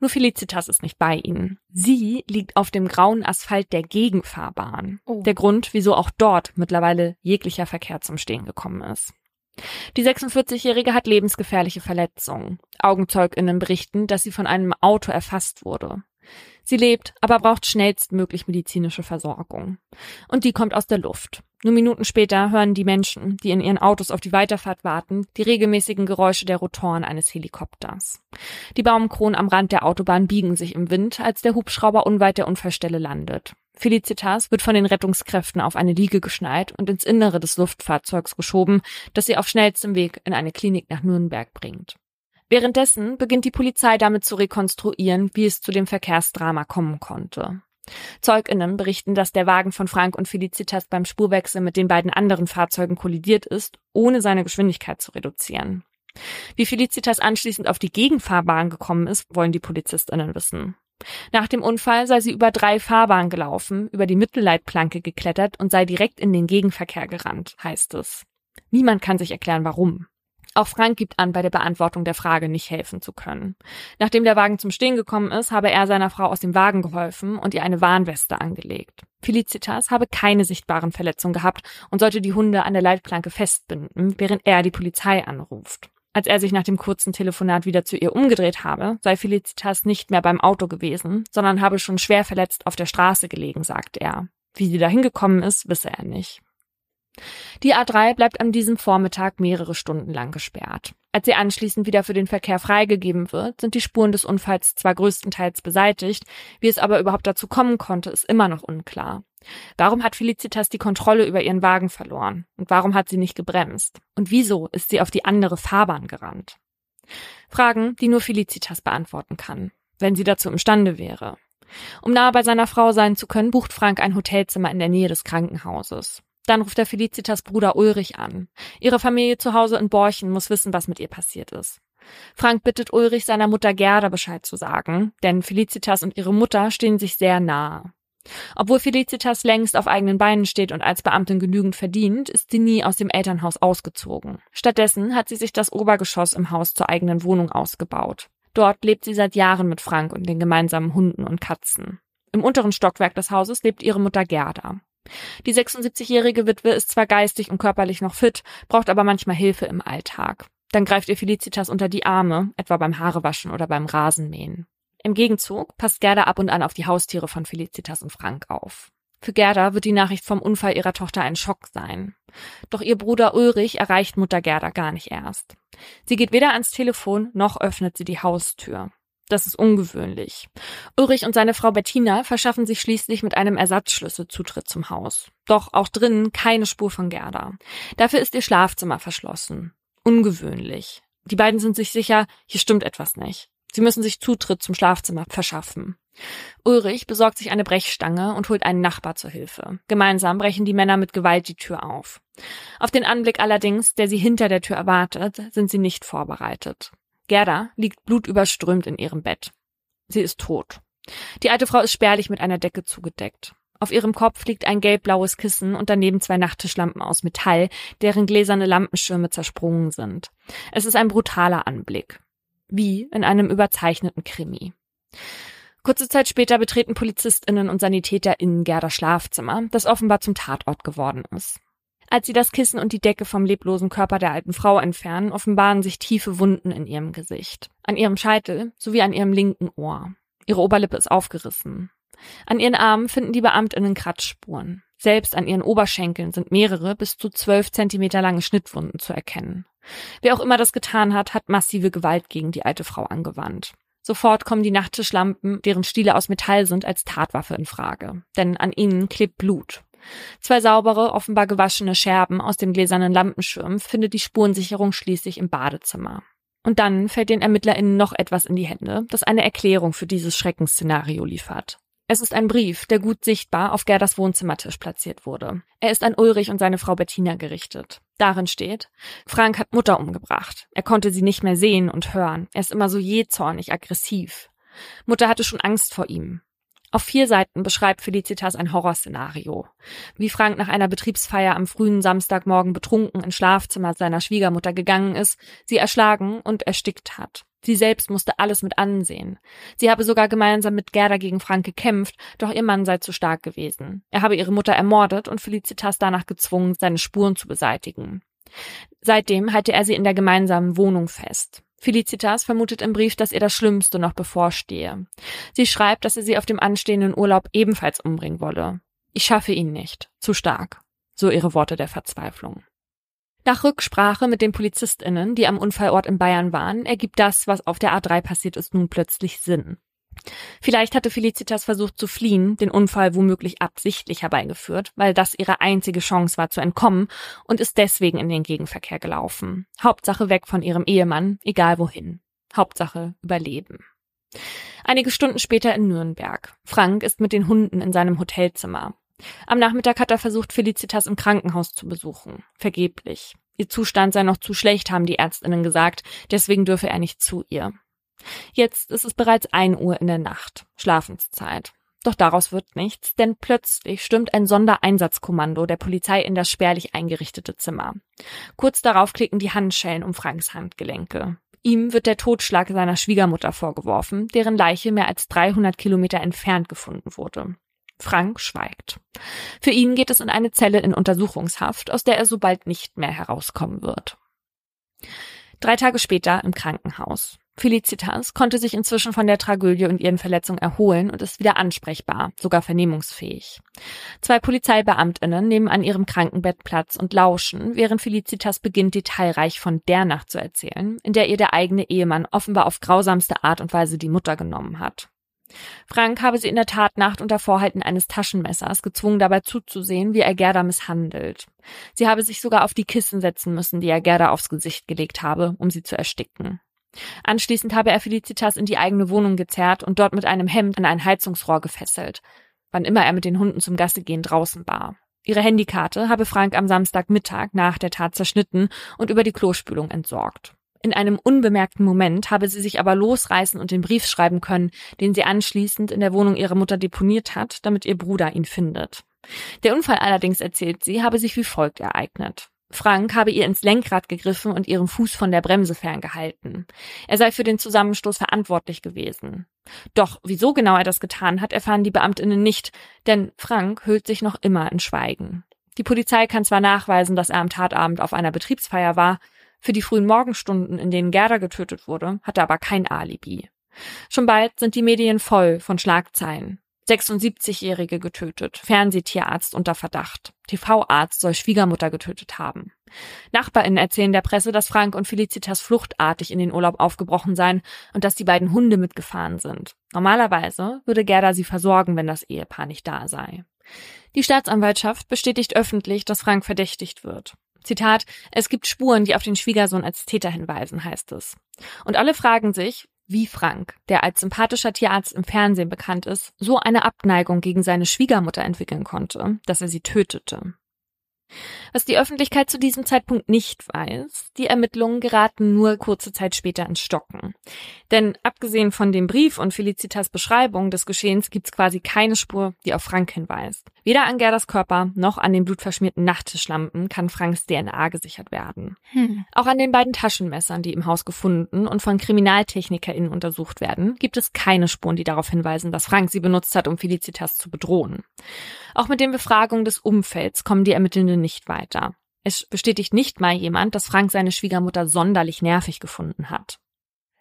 Nur Felicitas ist nicht bei ihnen. Sie liegt auf dem grauen Asphalt der Gegenfahrbahn. Oh. Der Grund, wieso auch dort mittlerweile jeglicher Verkehr zum Stehen gekommen ist. Die 46-Jährige hat lebensgefährliche Verletzungen. AugenzeugInnen berichten, dass sie von einem Auto erfasst wurde. Sie lebt, aber braucht schnellstmöglich medizinische Versorgung. Und die kommt aus der Luft. Nur Minuten später hören die Menschen, die in ihren Autos auf die Weiterfahrt warten, die regelmäßigen Geräusche der Rotoren eines Helikopters. Die Baumkronen am Rand der Autobahn biegen sich im Wind, als der Hubschrauber unweit der Unfallstelle landet. Felicitas wird von den Rettungskräften auf eine Liege geschnallt und ins Innere des Luftfahrzeugs geschoben, das sie auf schnellstem Weg in eine Klinik nach Nürnberg bringt. Währenddessen beginnt die Polizei damit zu rekonstruieren, wie es zu dem Verkehrsdrama kommen konnte. ZeugInnen berichten, dass der Wagen von Frank und Felicitas beim Spurwechsel mit den beiden anderen Fahrzeugen kollidiert ist, ohne seine Geschwindigkeit zu reduzieren. Wie Felicitas anschließend auf die Gegenfahrbahn gekommen ist, wollen die PolizistInnen wissen. Nach dem Unfall sei sie über drei Fahrbahnen gelaufen, über die Mittelleitplanke geklettert und sei direkt in den Gegenverkehr gerannt, heißt es. Niemand kann sich erklären, warum. Auch Frank gibt an, bei der Beantwortung der Frage nicht helfen zu können. Nachdem der Wagen zum Stehen gekommen ist, habe er seiner Frau aus dem Wagen geholfen und ihr eine Warnweste angelegt. Felicitas habe keine sichtbaren Verletzungen gehabt und sollte die Hunde an der Leitplanke festbinden, während er die Polizei anruft. Als er sich nach dem kurzen Telefonat wieder zu ihr umgedreht habe, sei Felicitas nicht mehr beim Auto gewesen, sondern habe schon schwer verletzt auf der Straße gelegen, sagt er. Wie sie dahin gekommen ist, wisse er nicht. Die A3 bleibt an diesem Vormittag mehrere Stunden lang gesperrt. Als sie anschließend wieder für den Verkehr freigegeben wird, sind die Spuren des Unfalls zwar größtenteils beseitigt, wie es aber überhaupt dazu kommen konnte, ist immer noch unklar. Warum hat Felicitas die Kontrolle über ihren Wagen verloren? Und warum hat sie nicht gebremst? Und wieso ist sie auf die andere Fahrbahn gerannt? Fragen, die nur Felicitas beantworten kann, wenn sie dazu imstande wäre. Um nahe bei seiner Frau sein zu können, bucht Frank ein Hotelzimmer in der Nähe des Krankenhauses. Dann ruft er Felicitas Bruder Ulrich an. Ihre Familie zu Hause in Borchen muss wissen, was mit ihr passiert ist. Frank bittet Ulrich seiner Mutter Gerda Bescheid zu sagen, denn Felicitas und ihre Mutter stehen sich sehr nahe. Obwohl Felicitas längst auf eigenen Beinen steht und als Beamtin genügend verdient, ist sie nie aus dem Elternhaus ausgezogen. Stattdessen hat sie sich das Obergeschoss im Haus zur eigenen Wohnung ausgebaut. Dort lebt sie seit Jahren mit Frank und den gemeinsamen Hunden und Katzen. Im unteren Stockwerk des Hauses lebt ihre Mutter Gerda. Die 76-jährige Witwe ist zwar geistig und körperlich noch fit, braucht aber manchmal Hilfe im Alltag. Dann greift ihr Felicitas unter die Arme, etwa beim Haarewaschen oder beim Rasenmähen. Im Gegenzug passt Gerda ab und an auf die Haustiere von Felicitas und Frank auf. Für Gerda wird die Nachricht vom Unfall ihrer Tochter ein Schock sein. Doch ihr Bruder Ulrich erreicht Mutter Gerda gar nicht erst. Sie geht weder ans Telefon noch öffnet sie die Haustür. Das ist ungewöhnlich. Ulrich und seine Frau Bettina verschaffen sich schließlich mit einem Ersatzschlüssel Zutritt zum Haus. Doch auch drinnen keine Spur von Gerda. Dafür ist ihr Schlafzimmer verschlossen. Ungewöhnlich. Die beiden sind sich sicher, hier stimmt etwas nicht. Sie müssen sich Zutritt zum Schlafzimmer verschaffen. Ulrich besorgt sich eine Brechstange und holt einen Nachbar zur Hilfe. Gemeinsam brechen die Männer mit Gewalt die Tür auf. Auf den Anblick allerdings, der sie hinter der Tür erwartet, sind sie nicht vorbereitet. Gerda liegt blutüberströmt in ihrem Bett. Sie ist tot. Die alte Frau ist spärlich mit einer Decke zugedeckt. Auf ihrem Kopf liegt ein gelbblaues Kissen und daneben zwei Nachttischlampen aus Metall, deren gläserne Lampenschirme zersprungen sind. Es ist ein brutaler Anblick. Wie in einem überzeichneten Krimi. Kurze Zeit später betreten PolizistInnen und SanitäterInnen Gerdas Schlafzimmer, das offenbar zum Tatort geworden ist. Als sie das Kissen und die Decke vom leblosen Körper der alten Frau entfernen, offenbaren sich tiefe Wunden in ihrem Gesicht. An ihrem Scheitel sowie an ihrem linken Ohr. Ihre Oberlippe ist aufgerissen. An ihren Armen finden die Beamtinnen Kratzspuren. Selbst an ihren Oberschenkeln sind mehrere bis zu zwölf Zentimeter lange Schnittwunden zu erkennen. Wer auch immer das getan hat, hat massive Gewalt gegen die alte Frau angewandt. Sofort kommen die Nachttischlampen, deren Stiele aus Metall sind, als Tatwaffe in Frage. Denn an ihnen klebt Blut. Zwei saubere, offenbar gewaschene Scherben aus dem gläsernen Lampenschirm findet die Spurensicherung schließlich im Badezimmer. Und dann fällt den ErmittlerInnen noch etwas in die Hände, das eine Erklärung für dieses Schreckensszenario liefert. Es ist ein Brief, der gut sichtbar auf Gerdas Wohnzimmertisch platziert wurde. Er ist an Ulrich und seine Frau Bettina gerichtet. Darin steht, Frank hat Mutter umgebracht. Er konnte sie nicht mehr sehen und hören. Er ist immer so jähzornig, aggressiv. Mutter hatte schon Angst vor ihm. Auf vier Seiten beschreibt Felicitas ein Horrorszenario. Wie Frank nach einer Betriebsfeier am frühen Samstagmorgen betrunken ins Schlafzimmer seiner Schwiegermutter gegangen ist, sie erschlagen und erstickt hat. Sie selbst musste alles mit ansehen. Sie habe sogar gemeinsam mit Gerda gegen Frank gekämpft, doch ihr Mann sei zu stark gewesen. Er habe ihre Mutter ermordet und Felicitas danach gezwungen, seine Spuren zu beseitigen. Seitdem halte er sie in der gemeinsamen Wohnung fest. Felicitas vermutet im Brief, dass ihr das Schlimmste noch bevorstehe. Sie schreibt, dass er sie auf dem anstehenden Urlaub ebenfalls umbringen wolle. Ich schaffe ihn nicht. Zu stark. So ihre Worte der Verzweiflung. Nach Rücksprache mit den PolizistInnen, die am Unfallort in Bayern waren, ergibt das, was auf der A3 passiert ist, nun plötzlich Sinn. Vielleicht hatte Felicitas versucht zu fliehen, den Unfall womöglich absichtlich herbeigeführt, weil das ihre einzige Chance war zu entkommen und ist deswegen in den Gegenverkehr gelaufen. Hauptsache weg von ihrem Ehemann, egal wohin. Hauptsache überleben. Einige Stunden später in Nürnberg. Frank ist mit den Hunden in seinem Hotelzimmer. Am Nachmittag hat er versucht, Felicitas im Krankenhaus zu besuchen. Vergeblich. Ihr Zustand sei noch zu schlecht, haben die Ärztinnen gesagt, deswegen dürfe er nicht zu ihr. Jetzt ist es bereits ein Uhr in der Nacht, Schlafenszeit. Doch daraus wird nichts, denn plötzlich stürmt ein Sondereinsatzkommando der Polizei in das spärlich eingerichtete Zimmer. Kurz darauf klicken die Handschellen um Franks Handgelenke. Ihm wird der Totschlag seiner Schwiegermutter vorgeworfen, deren Leiche mehr als 300 Kilometer entfernt gefunden wurde. Frank schweigt. Für ihn geht es in eine Zelle in Untersuchungshaft, aus der er so bald nicht mehr herauskommen wird. Drei Tage später im Krankenhaus. Felicitas konnte sich inzwischen von der Tragödie und ihren Verletzungen erholen und ist wieder ansprechbar, sogar vernehmungsfähig. Zwei Polizeibeamtinnen nehmen an ihrem Krankenbett Platz und lauschen, während Felicitas beginnt, detailreich von der Nacht zu erzählen, in der ihr der eigene Ehemann offenbar auf grausamste Art und Weise die Mutter genommen hat. Frank habe sie in der Tatnacht unter Vorhalten eines Taschenmessers gezwungen, dabei zuzusehen, wie er Gerda misshandelt. Sie habe sich sogar auf die Kissen setzen müssen, die er Gerda aufs Gesicht gelegt habe, um sie zu ersticken. Anschließend habe er Felicitas in die eigene Wohnung gezerrt und dort mit einem Hemd an ein Heizungsrohr gefesselt, wann immer er mit den Hunden zum Gassegehen draußen war. Ihre Handykarte habe Frank am Samstagmittag nach der Tat zerschnitten und über die Klospülung entsorgt. In einem unbemerkten Moment habe sie sich aber losreißen und den Brief schreiben können, den sie anschließend in der Wohnung ihrer Mutter deponiert hat, damit ihr Bruder ihn findet. Der Unfall allerdings, erzählt sie, habe sich wie folgt ereignet. Frank habe ihr ins Lenkrad gegriffen und ihren Fuß von der Bremse ferngehalten. Er sei für den Zusammenstoß verantwortlich gewesen. Doch wieso genau er das getan hat, erfahren die Beamtinnen nicht, denn Frank hüllt sich noch immer in Schweigen. Die Polizei kann zwar nachweisen, dass er am Tatabend auf einer Betriebsfeier war, für die frühen Morgenstunden, in denen Gerda getötet wurde, hat er aber kein Alibi. Schon bald sind die Medien voll von Schlagzeilen. 76-Jährige getötet, Fernsehtierarzt unter Verdacht, TV-Arzt soll Schwiegermutter getötet haben. NachbarInnen erzählen der Presse, dass Frank und Felicitas fluchtartig in den Urlaub aufgebrochen seien und dass die beiden Hunde mitgefahren sind. Normalerweise würde Gerda sie versorgen, wenn das Ehepaar nicht da sei. Die Staatsanwaltschaft bestätigt öffentlich, dass Frank verdächtigt wird. Zitat, es gibt Spuren, die auf den Schwiegersohn als Täter hinweisen, heißt es. Und alle fragen sich, wie Frank, der als sympathischer Tierarzt im Fernsehen bekannt ist, so eine Abneigung gegen seine Schwiegermutter entwickeln konnte, dass er sie tötete. Was die Öffentlichkeit zu diesem Zeitpunkt nicht weiß, die Ermittlungen geraten nur kurze Zeit später ins Stocken. Denn abgesehen von dem Brief und Felicitas Beschreibung des Geschehens gibt's quasi keine Spur, die auf Frank hinweist. Weder an Gerdas Körper noch an den blutverschmierten Nachttischlampen kann Franks DNA gesichert werden. Hm. Auch an den beiden Taschenmessern, die im Haus gefunden und von KriminaltechnikerInnen untersucht werden, gibt es keine Spuren, die darauf hinweisen, dass Frank sie benutzt hat, um Felicitas zu bedrohen. Auch mit den Befragungen des Umfelds kommen die Ermittelnden nicht weiter. Es bestätigt nicht mal jemand, dass Frank seine Schwiegermutter sonderlich nervig gefunden hat.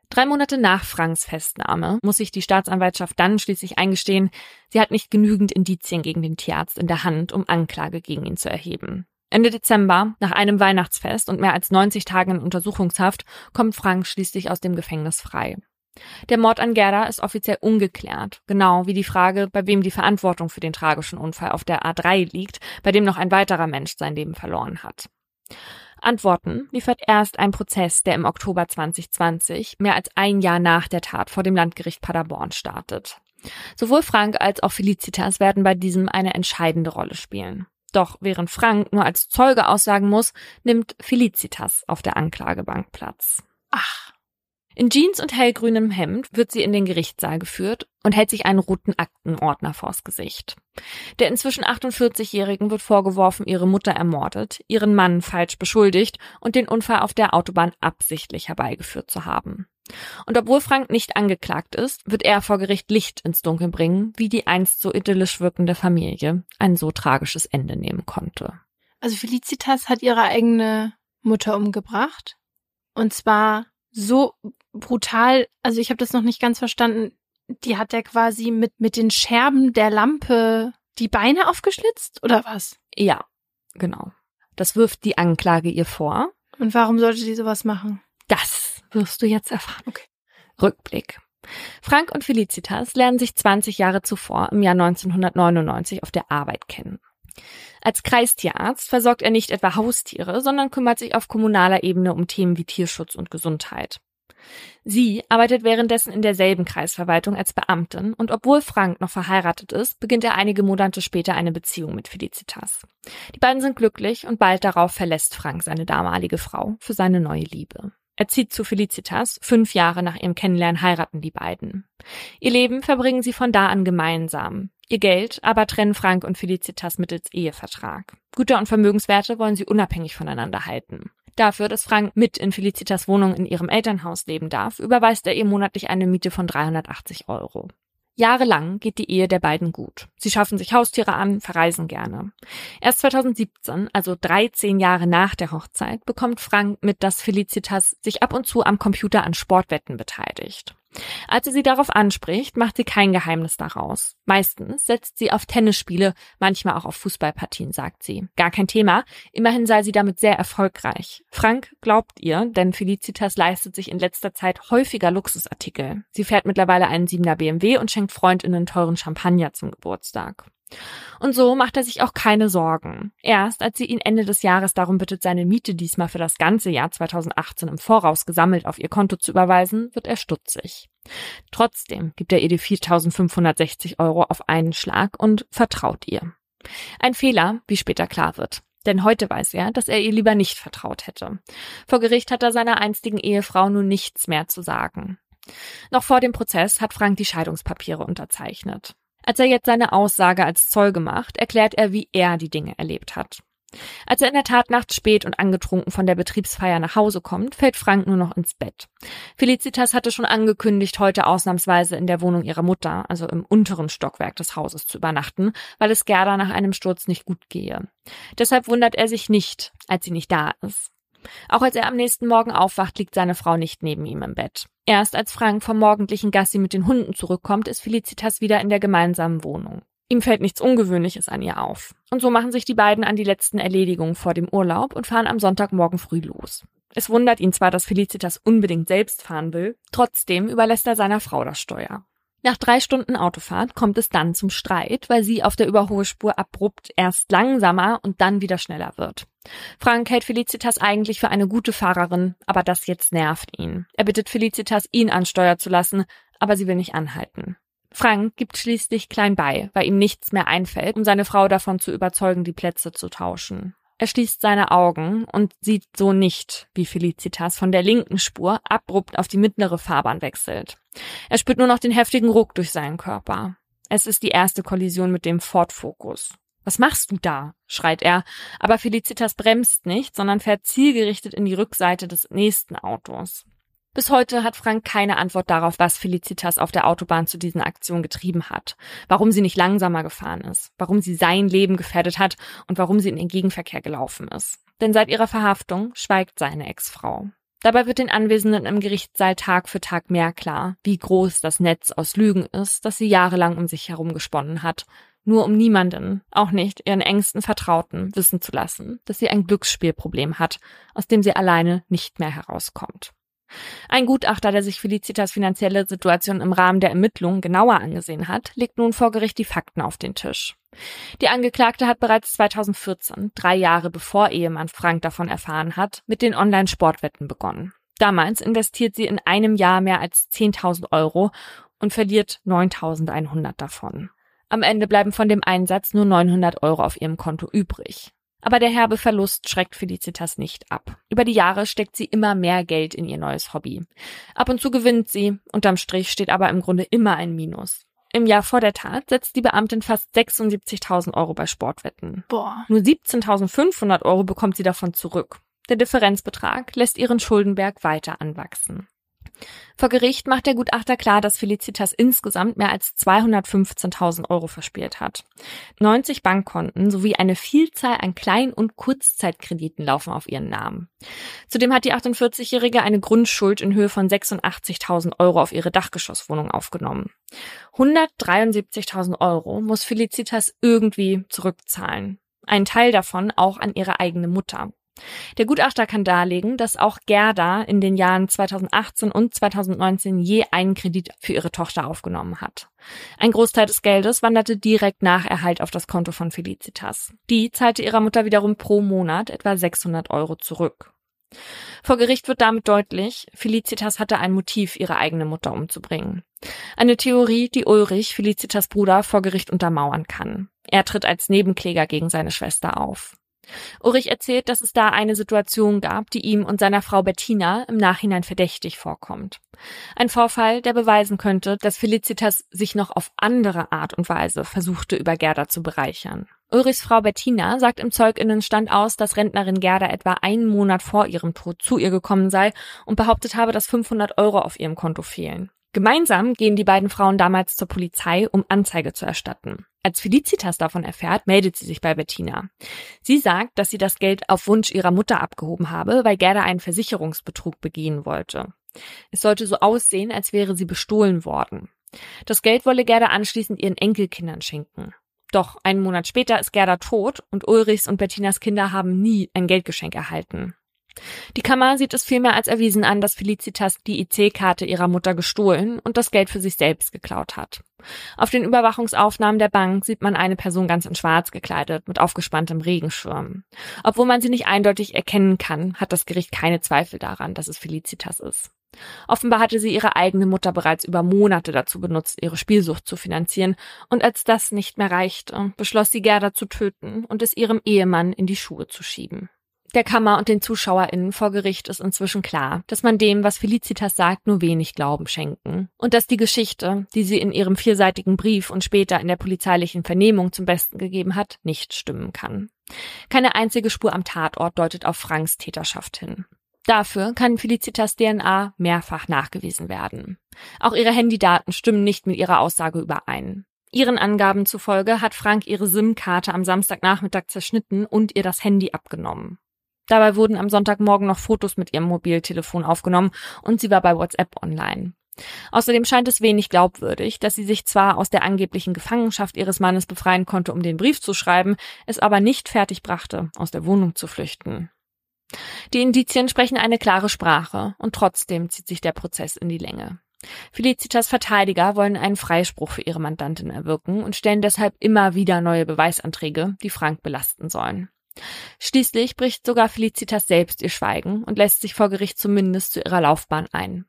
Drei Monate nach Franks Festnahme muss sich die Staatsanwaltschaft dann schließlich eingestehen, sie hat nicht genügend Indizien gegen den Tierarzt in der Hand, um Anklage gegen ihn zu erheben. Ende Dezember, nach einem Weihnachtsfest und mehr als 90 Tagen in Untersuchungshaft, kommt Frank schließlich aus dem Gefängnis frei. Der Mord an Gerda ist offiziell ungeklärt, genau wie die Frage, bei wem die Verantwortung für den tragischen Unfall auf der A3 liegt, bei dem noch ein weiterer Mensch sein Leben verloren hat. Antworten liefert erst ein Prozess, der im Oktober 2020, mehr als ein Jahr nach der Tat vor dem Landgericht Paderborn startet. Sowohl Frank als auch Felicitas werden bei diesem eine entscheidende Rolle spielen. Doch während Frank nur als Zeuge aussagen muss, nimmt Felicitas auf der Anklagebank Platz. Ach. In Jeans und hellgrünem Hemd wird sie in den Gerichtssaal geführt und hält sich einen roten Aktenordner vors Gesicht. Der inzwischen 48-Jährigen wird vorgeworfen, ihre Mutter ermordet, ihren Mann falsch beschuldigt und den Unfall auf der Autobahn absichtlich herbeigeführt zu haben. Und obwohl Frank nicht angeklagt ist, wird er vor Gericht Licht ins Dunkel bringen, wie die einst so idyllisch wirkende Familie ein so tragisches Ende nehmen konnte. Also Felicitas hat ihre eigene Mutter umgebracht. Und zwar so brutal, also ich habe das noch nicht ganz verstanden. Die hat ja quasi mit, mit den Scherben der Lampe die Beine aufgeschlitzt oder was? Ja, genau. Das wirft die Anklage ihr vor. Und warum sollte sie sowas machen? Das wirst du jetzt erfahren. Okay. Rückblick. Frank und Felicitas lernen sich 20 Jahre zuvor im Jahr 1999 auf der Arbeit kennen. Als Kreistierarzt versorgt er nicht etwa Haustiere, sondern kümmert sich auf kommunaler Ebene um Themen wie Tierschutz und Gesundheit. Sie arbeitet währenddessen in derselben Kreisverwaltung als Beamtin und obwohl Frank noch verheiratet ist, beginnt er einige Monate später eine Beziehung mit Felicitas. Die beiden sind glücklich und bald darauf verlässt Frank seine damalige Frau für seine neue Liebe. Er zieht zu Felicitas, fünf Jahre nach ihrem Kennenlernen heiraten die beiden. Ihr Leben verbringen sie von da an gemeinsam. Ihr Geld aber trennen Frank und Felicitas mittels Ehevertrag. Güter und Vermögenswerte wollen sie unabhängig voneinander halten. Dafür, dass Frank mit in Felicitas Wohnung in ihrem Elternhaus leben darf, überweist er ihr monatlich eine Miete von 380 Euro. Jahrelang geht die Ehe der beiden gut. Sie schaffen sich Haustiere an, verreisen gerne. Erst 2017, also 13 Jahre nach der Hochzeit, bekommt Frank mit, dass Felicitas sich ab und zu am Computer an Sportwetten beteiligt. Als er sie darauf anspricht, macht sie kein Geheimnis daraus. Meistens setzt sie auf Tennisspiele, manchmal auch auf Fußballpartien, sagt sie. Gar kein Thema, immerhin sei sie damit sehr erfolgreich. Frank glaubt ihr, denn Felicitas leistet sich in letzter Zeit häufiger Luxusartikel. Sie fährt mittlerweile einen 7er BMW und schenkt Freundinnen teuren Champagner zum Geburtstag. Und so macht er sich auch keine Sorgen. Erst als sie ihn Ende des Jahres darum bittet, seine Miete diesmal für das ganze Jahr 2018 im Voraus gesammelt auf ihr Konto zu überweisen, wird er stutzig. Trotzdem gibt er ihr die 4560 Euro auf einen Schlag und vertraut ihr. Ein Fehler, wie später klar wird. Denn heute weiß er, dass er ihr lieber nicht vertraut hätte. Vor Gericht hat er seiner einstigen Ehefrau nun nichts mehr zu sagen. Noch vor dem Prozess hat Frank die Scheidungspapiere unterzeichnet. Als er jetzt seine Aussage als Zeuge macht, erklärt er, wie er die Dinge erlebt hat. Als er in der Tat nachts spät und angetrunken von der Betriebsfeier nach Hause kommt, fällt Frank nur noch ins Bett. Felicitas hatte schon angekündigt, heute ausnahmsweise in der Wohnung ihrer Mutter, also im unteren Stockwerk des Hauses, zu übernachten, weil es Gerda nach einem Sturz nicht gut gehe. Deshalb wundert er sich nicht, als sie nicht da ist. Auch als er am nächsten Morgen aufwacht, liegt seine Frau nicht neben ihm im Bett. Erst als Frank vom morgendlichen Gassi mit den Hunden zurückkommt, ist Felicitas wieder in der gemeinsamen Wohnung. Ihm fällt nichts Ungewöhnliches an ihr auf. Und so machen sich die beiden an die letzten Erledigungen vor dem Urlaub und fahren am Sonntagmorgen früh los. Es wundert ihn zwar, dass Felicitas unbedingt selbst fahren will, trotzdem überlässt er seiner Frau das Steuer. Nach drei Stunden Autofahrt kommt es dann zum Streit, weil sie auf der Überholspur abrupt erst langsamer und dann wieder schneller wird. Frank hält Felicitas eigentlich für eine gute Fahrerin, aber das jetzt nervt ihn. Er bittet Felicitas, ihn ansteuern zu lassen, aber sie will nicht anhalten. Frank gibt schließlich klein bei, weil ihm nichts mehr einfällt, um seine Frau davon zu überzeugen, die Plätze zu tauschen. Er schließt seine Augen und sieht so nicht, wie Felicitas von der linken Spur abrupt auf die mittlere Fahrbahn wechselt. Er spürt nur noch den heftigen Ruck durch seinen Körper. Es ist die erste Kollision mit dem Ford Focus. Was machst du da? schreit er, aber Felicitas bremst nicht, sondern fährt zielgerichtet in die Rückseite des nächsten Autos. Bis heute hat Frank keine Antwort darauf, was Felicitas auf der Autobahn zu diesen Aktionen getrieben hat, warum sie nicht langsamer gefahren ist, warum sie sein Leben gefährdet hat und warum sie in den Gegenverkehr gelaufen ist. Denn seit ihrer Verhaftung schweigt seine Ex-Frau. Dabei wird den Anwesenden im Gerichtssaal Tag für Tag mehr klar, wie groß das Netz aus Lügen ist, das sie jahrelang um sich herum gesponnen hat, nur um niemanden, auch nicht ihren engsten Vertrauten, wissen zu lassen, dass sie ein Glücksspielproblem hat, aus dem sie alleine nicht mehr herauskommt. Ein Gutachter, der sich Felicitas finanzielle Situation im Rahmen der Ermittlungen genauer angesehen hat, legt nun vor Gericht die Fakten auf den Tisch. Die Angeklagte hat bereits 2014, drei Jahre bevor Ehemann Frank davon erfahren hat, mit den Online-Sportwetten begonnen. Damals investiert sie in einem Jahr mehr als 10.000 Euro und verliert 9.100 davon. Am Ende bleiben von dem Einsatz nur 900 Euro auf ihrem Konto übrig. Aber der herbe Verlust schreckt Felicitas nicht ab. Über die Jahre steckt sie immer mehr Geld in ihr neues Hobby. Ab und zu gewinnt sie, unterm Strich steht aber im Grunde immer ein Minus. Im Jahr vor der Tat setzt die Beamtin fast 76.000 Euro bei Sportwetten. Boah. Nur 17.500 Euro bekommt sie davon zurück. Der Differenzbetrag lässt ihren Schuldenberg weiter anwachsen. Vor Gericht macht der Gutachter klar, dass Felicitas insgesamt mehr als 215.000 Euro verspielt hat. 90 Bankkonten sowie eine Vielzahl an Klein- und Kurzzeitkrediten laufen auf ihren Namen. Zudem hat die 48-Jährige eine Grundschuld in Höhe von 86.000 Euro auf ihre Dachgeschosswohnung aufgenommen. 173.000 Euro muss Felicitas irgendwie zurückzahlen. Ein Teil davon auch an ihre eigene Mutter. Der Gutachter kann darlegen, dass auch Gerda in den Jahren 2018 und 2019 je einen Kredit für ihre Tochter aufgenommen hat. Ein Großteil des Geldes wanderte direkt nach Erhalt auf das Konto von Felicitas. Die zahlte ihrer Mutter wiederum pro Monat etwa 600 Euro zurück. Vor Gericht wird damit deutlich, Felicitas hatte ein Motiv, ihre eigene Mutter umzubringen. Eine Theorie, die Ulrich, Felicitas Bruder, vor Gericht untermauern kann. Er tritt als Nebenkläger gegen seine Schwester auf. Ulrich erzählt, dass es da eine Situation gab, die ihm und seiner Frau Bettina im Nachhinein verdächtig vorkommt. Ein Vorfall, der beweisen könnte, dass Felicitas sich noch auf andere Art und Weise versuchte, über Gerda zu bereichern. Ulrichs Frau Bettina sagt im Zeuginnenstand aus, dass Rentnerin Gerda etwa einen Monat vor ihrem Tod zu ihr gekommen sei und behauptet habe, dass 500 Euro auf ihrem Konto fehlen. Gemeinsam gehen die beiden Frauen damals zur Polizei, um Anzeige zu erstatten. Als Felicitas davon erfährt, meldet sie sich bei Bettina. Sie sagt, dass sie das Geld auf Wunsch ihrer Mutter abgehoben habe, weil Gerda einen Versicherungsbetrug begehen wollte. Es sollte so aussehen, als wäre sie bestohlen worden. Das Geld wolle Gerda anschließend ihren Enkelkindern schenken. Doch einen Monat später ist Gerda tot und Ulrichs und Bettinas Kinder haben nie ein Geldgeschenk erhalten. Die Kammer sieht es vielmehr als erwiesen an, dass Felicitas die IC-Karte ihrer Mutter gestohlen und das Geld für sich selbst geklaut hat. Auf den Überwachungsaufnahmen der Bank sieht man eine Person ganz in Schwarz gekleidet, mit aufgespanntem Regenschirm. Obwohl man sie nicht eindeutig erkennen kann, hat das Gericht keine Zweifel daran, dass es Felicitas ist. Offenbar hatte sie ihre eigene Mutter bereits über Monate dazu benutzt, ihre Spielsucht zu finanzieren, und als das nicht mehr reichte, beschloss sie Gerda zu töten und es ihrem Ehemann in die Schuhe zu schieben. Der Kammer und den ZuschauerInnen vor Gericht ist inzwischen klar, dass man dem, was Felicitas sagt, nur wenig Glauben schenken. Und dass die Geschichte, die sie in ihrem vierseitigen Brief und später in der polizeilichen Vernehmung zum Besten gegeben hat, nicht stimmen kann. Keine einzige Spur am Tatort deutet auf Franks Täterschaft hin. Dafür kann Felicitas DNA mehrfach nachgewiesen werden. Auch ihre Handydaten stimmen nicht mit ihrer Aussage überein. Ihren Angaben zufolge hat Frank ihre SIM-Karte am Samstagnachmittag zerschnitten und ihr das Handy abgenommen. Dabei wurden am Sonntagmorgen noch Fotos mit ihrem Mobiltelefon aufgenommen und sie war bei WhatsApp online. Außerdem scheint es wenig glaubwürdig, dass sie sich zwar aus der angeblichen Gefangenschaft ihres Mannes befreien konnte, um den Brief zu schreiben, es aber nicht fertig brachte, aus der Wohnung zu flüchten. Die Indizien sprechen eine klare Sprache und trotzdem zieht sich der Prozess in die Länge. Felicitas Verteidiger wollen einen Freispruch für ihre Mandantin erwirken und stellen deshalb immer wieder neue Beweisanträge, die Frank belasten sollen. Schließlich bricht sogar Felicitas selbst ihr Schweigen und lässt sich vor Gericht zumindest zu ihrer Laufbahn ein.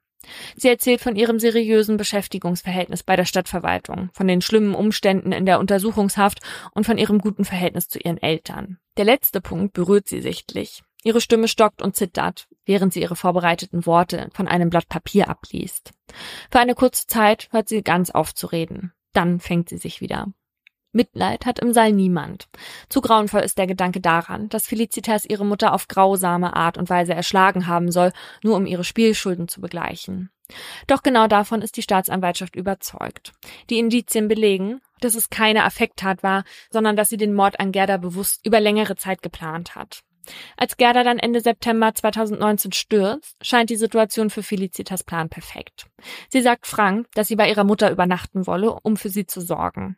Sie erzählt von ihrem seriösen Beschäftigungsverhältnis bei der Stadtverwaltung, von den schlimmen Umständen in der Untersuchungshaft und von ihrem guten Verhältnis zu ihren Eltern. Der letzte Punkt berührt sie sichtlich. Ihre Stimme stockt und zittert, während sie ihre vorbereiteten Worte von einem Blatt Papier abliest. Für eine kurze Zeit hört sie ganz auf zu reden. Dann fängt sie sich wieder. Mitleid hat im Saal niemand. Zu grauenvoll ist der Gedanke daran, dass Felicitas ihre Mutter auf grausame Art und Weise erschlagen haben soll, nur um ihre Spielschulden zu begleichen. Doch genau davon ist die Staatsanwaltschaft überzeugt. Die Indizien belegen, dass es keine Affekttat war, sondern dass sie den Mord an Gerda bewusst über längere Zeit geplant hat. Als Gerda dann Ende September 2019 stürzt, scheint die Situation für Felicitas Plan perfekt. Sie sagt Frank, dass sie bei ihrer Mutter übernachten wolle, um für sie zu sorgen.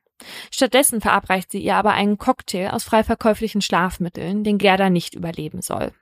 Stattdessen verabreicht sie ihr aber einen Cocktail aus frei verkäuflichen Schlafmitteln, den Gerda nicht überleben soll.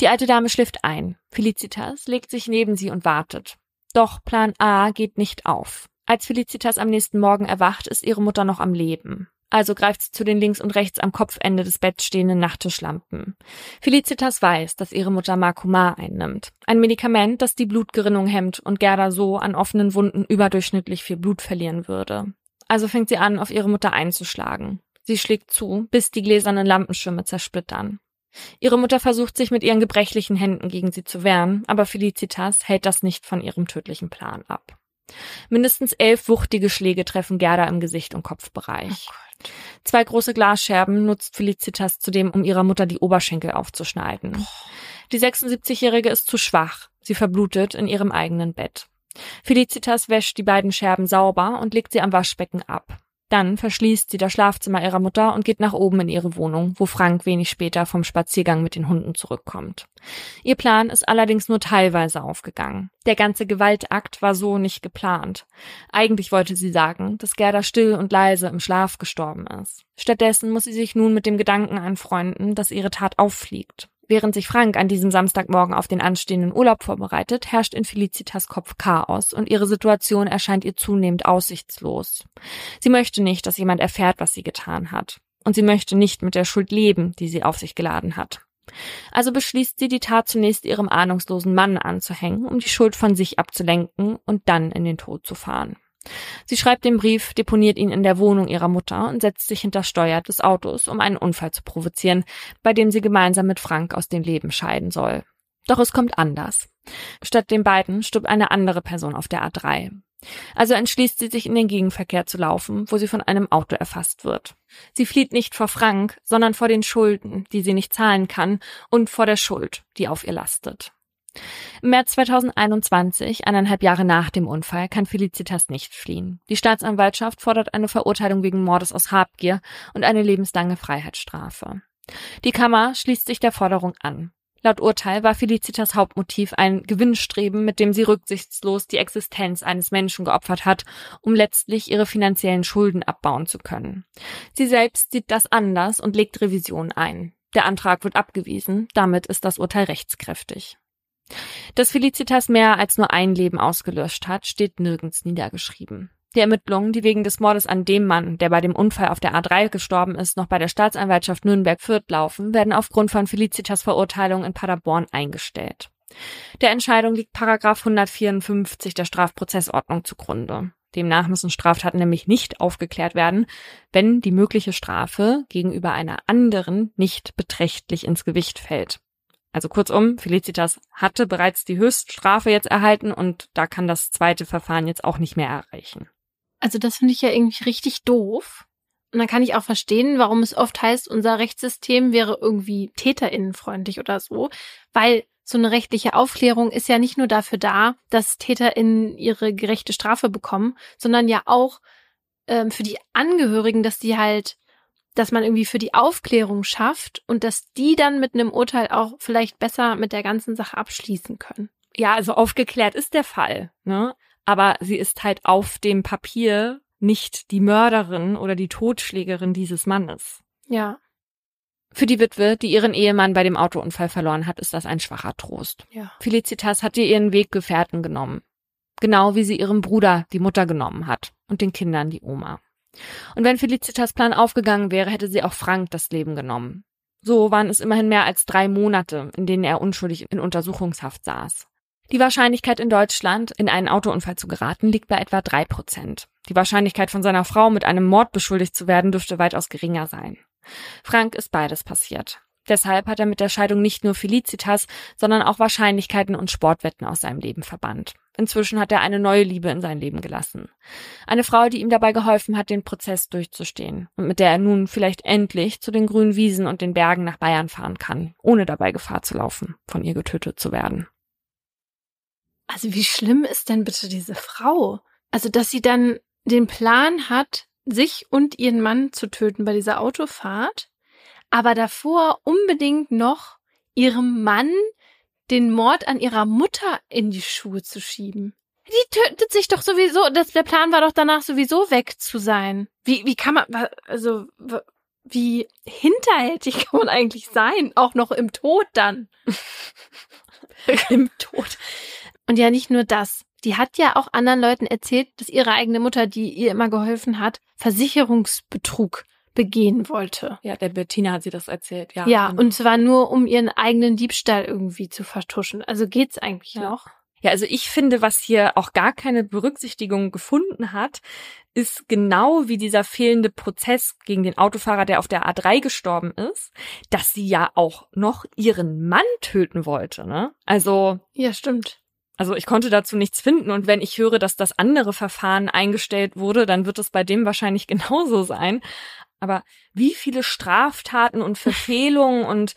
Die alte Dame schläft ein. Felicitas legt sich neben sie und wartet. Doch Plan A geht nicht auf. Als Felicitas am nächsten Morgen erwacht, ist ihre Mutter noch am Leben. Also greift sie zu den links und rechts am Kopfende des Betts stehenden Nachttischlampen. Felicitas weiß, dass ihre Mutter Makuma einnimmt. Ein Medikament, das die Blutgerinnung hemmt und Gerda so an offenen Wunden überdurchschnittlich viel Blut verlieren würde. Also fängt sie an, auf ihre Mutter einzuschlagen. Sie schlägt zu, bis die gläsernen Lampenschirme zersplittern. Ihre Mutter versucht sich mit ihren gebrechlichen Händen gegen sie zu wehren, aber Felicitas hält das nicht von ihrem tödlichen Plan ab. Mindestens elf wuchtige Schläge treffen Gerda im Gesicht und Kopfbereich. Oh Zwei große Glasscherben nutzt Felicitas zudem, um ihrer Mutter die Oberschenkel aufzuschneiden. Die 76-Jährige ist zu schwach. Sie verblutet in ihrem eigenen Bett. Felicitas wäscht die beiden Scherben sauber und legt sie am Waschbecken ab. Dann verschließt sie das Schlafzimmer ihrer Mutter und geht nach oben in ihre Wohnung, wo Frank wenig später vom Spaziergang mit den Hunden zurückkommt. Ihr Plan ist allerdings nur teilweise aufgegangen. Der ganze Gewaltakt war so nicht geplant. Eigentlich wollte sie sagen, dass Gerda still und leise im Schlaf gestorben ist. Stattdessen muss sie sich nun mit dem Gedanken anfreunden, dass ihre Tat auffliegt. Während sich Frank an diesem Samstagmorgen auf den anstehenden Urlaub vorbereitet, herrscht in Felicitas Kopf Chaos und ihre Situation erscheint ihr zunehmend aussichtslos. Sie möchte nicht, dass jemand erfährt, was sie getan hat. Und sie möchte nicht mit der Schuld leben, die sie auf sich geladen hat. Also beschließt sie, die Tat zunächst ihrem ahnungslosen Mann anzuhängen, um die Schuld von sich abzulenken und dann in den Tod zu fahren. Sie schreibt den Brief, deponiert ihn in der Wohnung ihrer Mutter und setzt sich hinter Steuer des Autos, um einen Unfall zu provozieren, bei dem sie gemeinsam mit Frank aus dem Leben scheiden soll. Doch es kommt anders. Statt den beiden stirbt eine andere Person auf der A3. Also entschließt sie sich in den Gegenverkehr zu laufen, wo sie von einem Auto erfasst wird. Sie flieht nicht vor Frank, sondern vor den Schulden, die sie nicht zahlen kann, und vor der Schuld, die auf ihr lastet. Im März 2021, eineinhalb Jahre nach dem Unfall, kann Felicitas nicht fliehen. Die Staatsanwaltschaft fordert eine Verurteilung wegen Mordes aus Habgier und eine lebenslange Freiheitsstrafe. Die Kammer schließt sich der Forderung an. Laut Urteil war Felicitas Hauptmotiv ein Gewinnstreben, mit dem sie rücksichtslos die Existenz eines Menschen geopfert hat, um letztlich ihre finanziellen Schulden abbauen zu können. Sie selbst sieht das anders und legt Revision ein. Der Antrag wird abgewiesen, damit ist das Urteil rechtskräftig. Dass Felicitas mehr als nur ein Leben ausgelöscht hat, steht nirgends niedergeschrieben. Die Ermittlungen, die wegen des Mordes an dem Mann, der bei dem Unfall auf der A3 gestorben ist, noch bei der Staatsanwaltschaft Nürnberg-Fürth laufen, werden aufgrund von Felicitas Verurteilung in Paderborn eingestellt. Der Entscheidung liegt Paragraph 154 der Strafprozessordnung zugrunde. Demnach müssen Straftaten nämlich nicht aufgeklärt werden, wenn die mögliche Strafe gegenüber einer anderen nicht beträchtlich ins Gewicht fällt. Also kurzum, Felicitas hatte bereits die Höchststrafe jetzt erhalten und da kann das zweite Verfahren jetzt auch nicht mehr erreichen. Also das finde ich ja irgendwie richtig doof. Und dann kann ich auch verstehen, warum es oft heißt, unser Rechtssystem wäre irgendwie täterinnenfreundlich oder so, weil so eine rechtliche Aufklärung ist ja nicht nur dafür da, dass TäterInnen ihre gerechte Strafe bekommen, sondern ja auch ähm, für die Angehörigen, dass die halt, dass man irgendwie für die Aufklärung schafft und dass die dann mit einem Urteil auch vielleicht besser mit der ganzen Sache abschließen können. Ja, also aufgeklärt ist der Fall, ne? Aber sie ist halt auf dem Papier nicht die Mörderin oder die Totschlägerin dieses Mannes. Ja. Für die Witwe, die ihren Ehemann bei dem Autounfall verloren hat, ist das ein schwacher Trost. Ja. Felicitas hat ihr ihren Weggefährten genommen. Genau wie sie ihrem Bruder die Mutter genommen hat und den Kindern die Oma. Und wenn Felicitas Plan aufgegangen wäre, hätte sie auch Frank das Leben genommen. So waren es immerhin mehr als drei Monate, in denen er unschuldig in Untersuchungshaft saß. Die Wahrscheinlichkeit in Deutschland, in einen Autounfall zu geraten, liegt bei etwa drei Prozent. Die Wahrscheinlichkeit von seiner Frau mit einem Mord beschuldigt zu werden, dürfte weitaus geringer sein. Frank ist beides passiert. Deshalb hat er mit der Scheidung nicht nur Felicitas, sondern auch Wahrscheinlichkeiten und Sportwetten aus seinem Leben verbannt. Inzwischen hat er eine neue Liebe in sein Leben gelassen. Eine Frau, die ihm dabei geholfen hat, den Prozess durchzustehen und mit der er nun vielleicht endlich zu den grünen Wiesen und den Bergen nach Bayern fahren kann, ohne dabei Gefahr zu laufen, von ihr getötet zu werden. Also wie schlimm ist denn bitte diese Frau? Also, dass sie dann den Plan hat, sich und ihren Mann zu töten bei dieser Autofahrt, aber davor unbedingt noch ihrem Mann den Mord an ihrer Mutter in die Schuhe zu schieben. Die tötet sich doch sowieso, das, der Plan war doch danach sowieso weg zu sein. Wie, wie kann man, also, wie hinterhältig kann man eigentlich sein? Auch noch im Tod dann. Im Tod. Und ja, nicht nur das. Die hat ja auch anderen Leuten erzählt, dass ihre eigene Mutter, die ihr immer geholfen hat, Versicherungsbetrug begehen wollte. Ja, der Bettina hat sie das erzählt, ja. Ja, genau. und zwar nur, um ihren eigenen Diebstahl irgendwie zu vertuschen. Also geht's eigentlich ja. noch? Ja, also ich finde, was hier auch gar keine Berücksichtigung gefunden hat, ist genau wie dieser fehlende Prozess gegen den Autofahrer, der auf der A3 gestorben ist, dass sie ja auch noch ihren Mann töten wollte, ne? Also. Ja, stimmt. Also ich konnte dazu nichts finden und wenn ich höre, dass das andere Verfahren eingestellt wurde, dann wird es bei dem wahrscheinlich genauso sein. Aber wie viele Straftaten und Verfehlungen und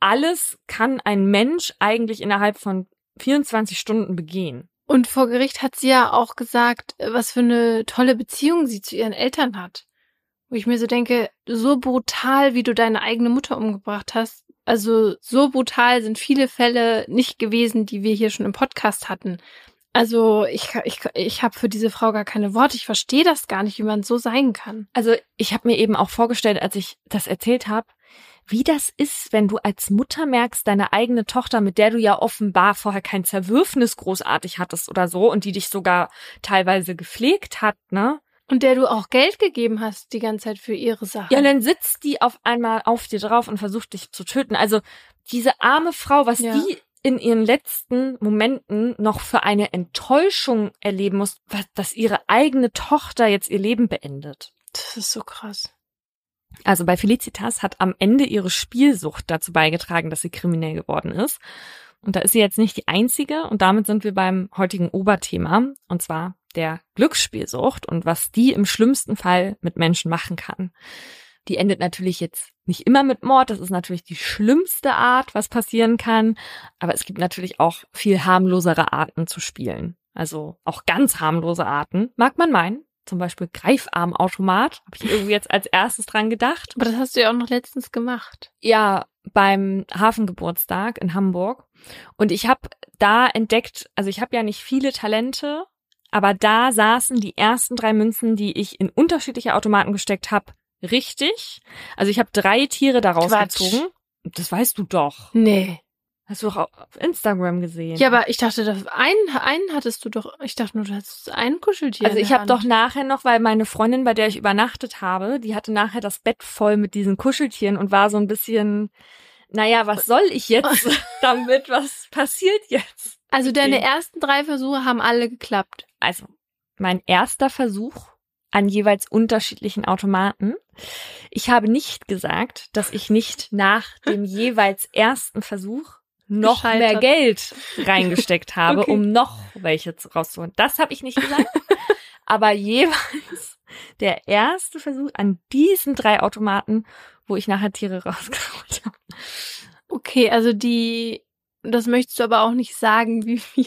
alles kann ein Mensch eigentlich innerhalb von 24 Stunden begehen? Und vor Gericht hat sie ja auch gesagt, was für eine tolle Beziehung sie zu ihren Eltern hat. Wo ich mir so denke, so brutal, wie du deine eigene Mutter umgebracht hast, also so brutal sind viele Fälle nicht gewesen, die wir hier schon im Podcast hatten. Also ich, ich, ich habe für diese Frau gar keine Worte. Ich verstehe das gar nicht, wie man so sein kann. Also ich habe mir eben auch vorgestellt, als ich das erzählt habe, wie das ist, wenn du als Mutter merkst, deine eigene Tochter, mit der du ja offenbar vorher kein Zerwürfnis großartig hattest oder so und die dich sogar teilweise gepflegt hat, ne? Und der du auch Geld gegeben hast die ganze Zeit für ihre Sache. Ja, und dann sitzt die auf einmal auf dir drauf und versucht dich zu töten. Also diese arme Frau, was ja. die in ihren letzten Momenten noch für eine Enttäuschung erleben muss, dass ihre eigene Tochter jetzt ihr Leben beendet. Das ist so krass. Also bei Felicitas hat am Ende ihre Spielsucht dazu beigetragen, dass sie kriminell geworden ist. Und da ist sie jetzt nicht die einzige. Und damit sind wir beim heutigen Oberthema. Und zwar der Glücksspielsucht und was die im schlimmsten Fall mit Menschen machen kann. Die endet natürlich jetzt nicht immer mit Mord. Das ist natürlich die schlimmste Art, was passieren kann. Aber es gibt natürlich auch viel harmlosere Arten zu spielen. Also auch ganz harmlose Arten, mag man meinen. Zum Beispiel Greifarmautomat. Habe ich irgendwie jetzt als erstes dran gedacht. Aber das hast du ja auch noch letztens gemacht. Ja, beim Hafengeburtstag in Hamburg. Und ich habe da entdeckt, also ich habe ja nicht viele Talente, aber da saßen die ersten drei Münzen, die ich in unterschiedliche Automaten gesteckt habe, richtig. Also ich habe drei Tiere daraus Quatsch. gezogen. Das weißt du doch. Nee. Hast du doch auf Instagram gesehen. Ja, aber ich dachte, einen, einen hattest du doch. Ich dachte nur, du hattest ein Kuscheltier. Also ich habe doch nachher noch, weil meine Freundin, bei der ich übernachtet habe, die hatte nachher das Bett voll mit diesen Kuscheltieren und war so ein bisschen naja, was soll ich jetzt damit? Was passiert jetzt? Also deine ersten drei Versuche haben alle geklappt. Also, mein erster Versuch an jeweils unterschiedlichen Automaten. Ich habe nicht gesagt, dass ich nicht nach dem jeweils ersten Versuch noch mehr. Geld reingesteckt habe, Okay. um noch welche zu- rauszuholen. Das habe ich nicht gesagt. Aber jeweils der erste Versuch an diesen drei Automaten, wo ich nachher Tiere rausgeholt habe. Okay, also die, das möchtest du aber auch nicht sagen, wie viel,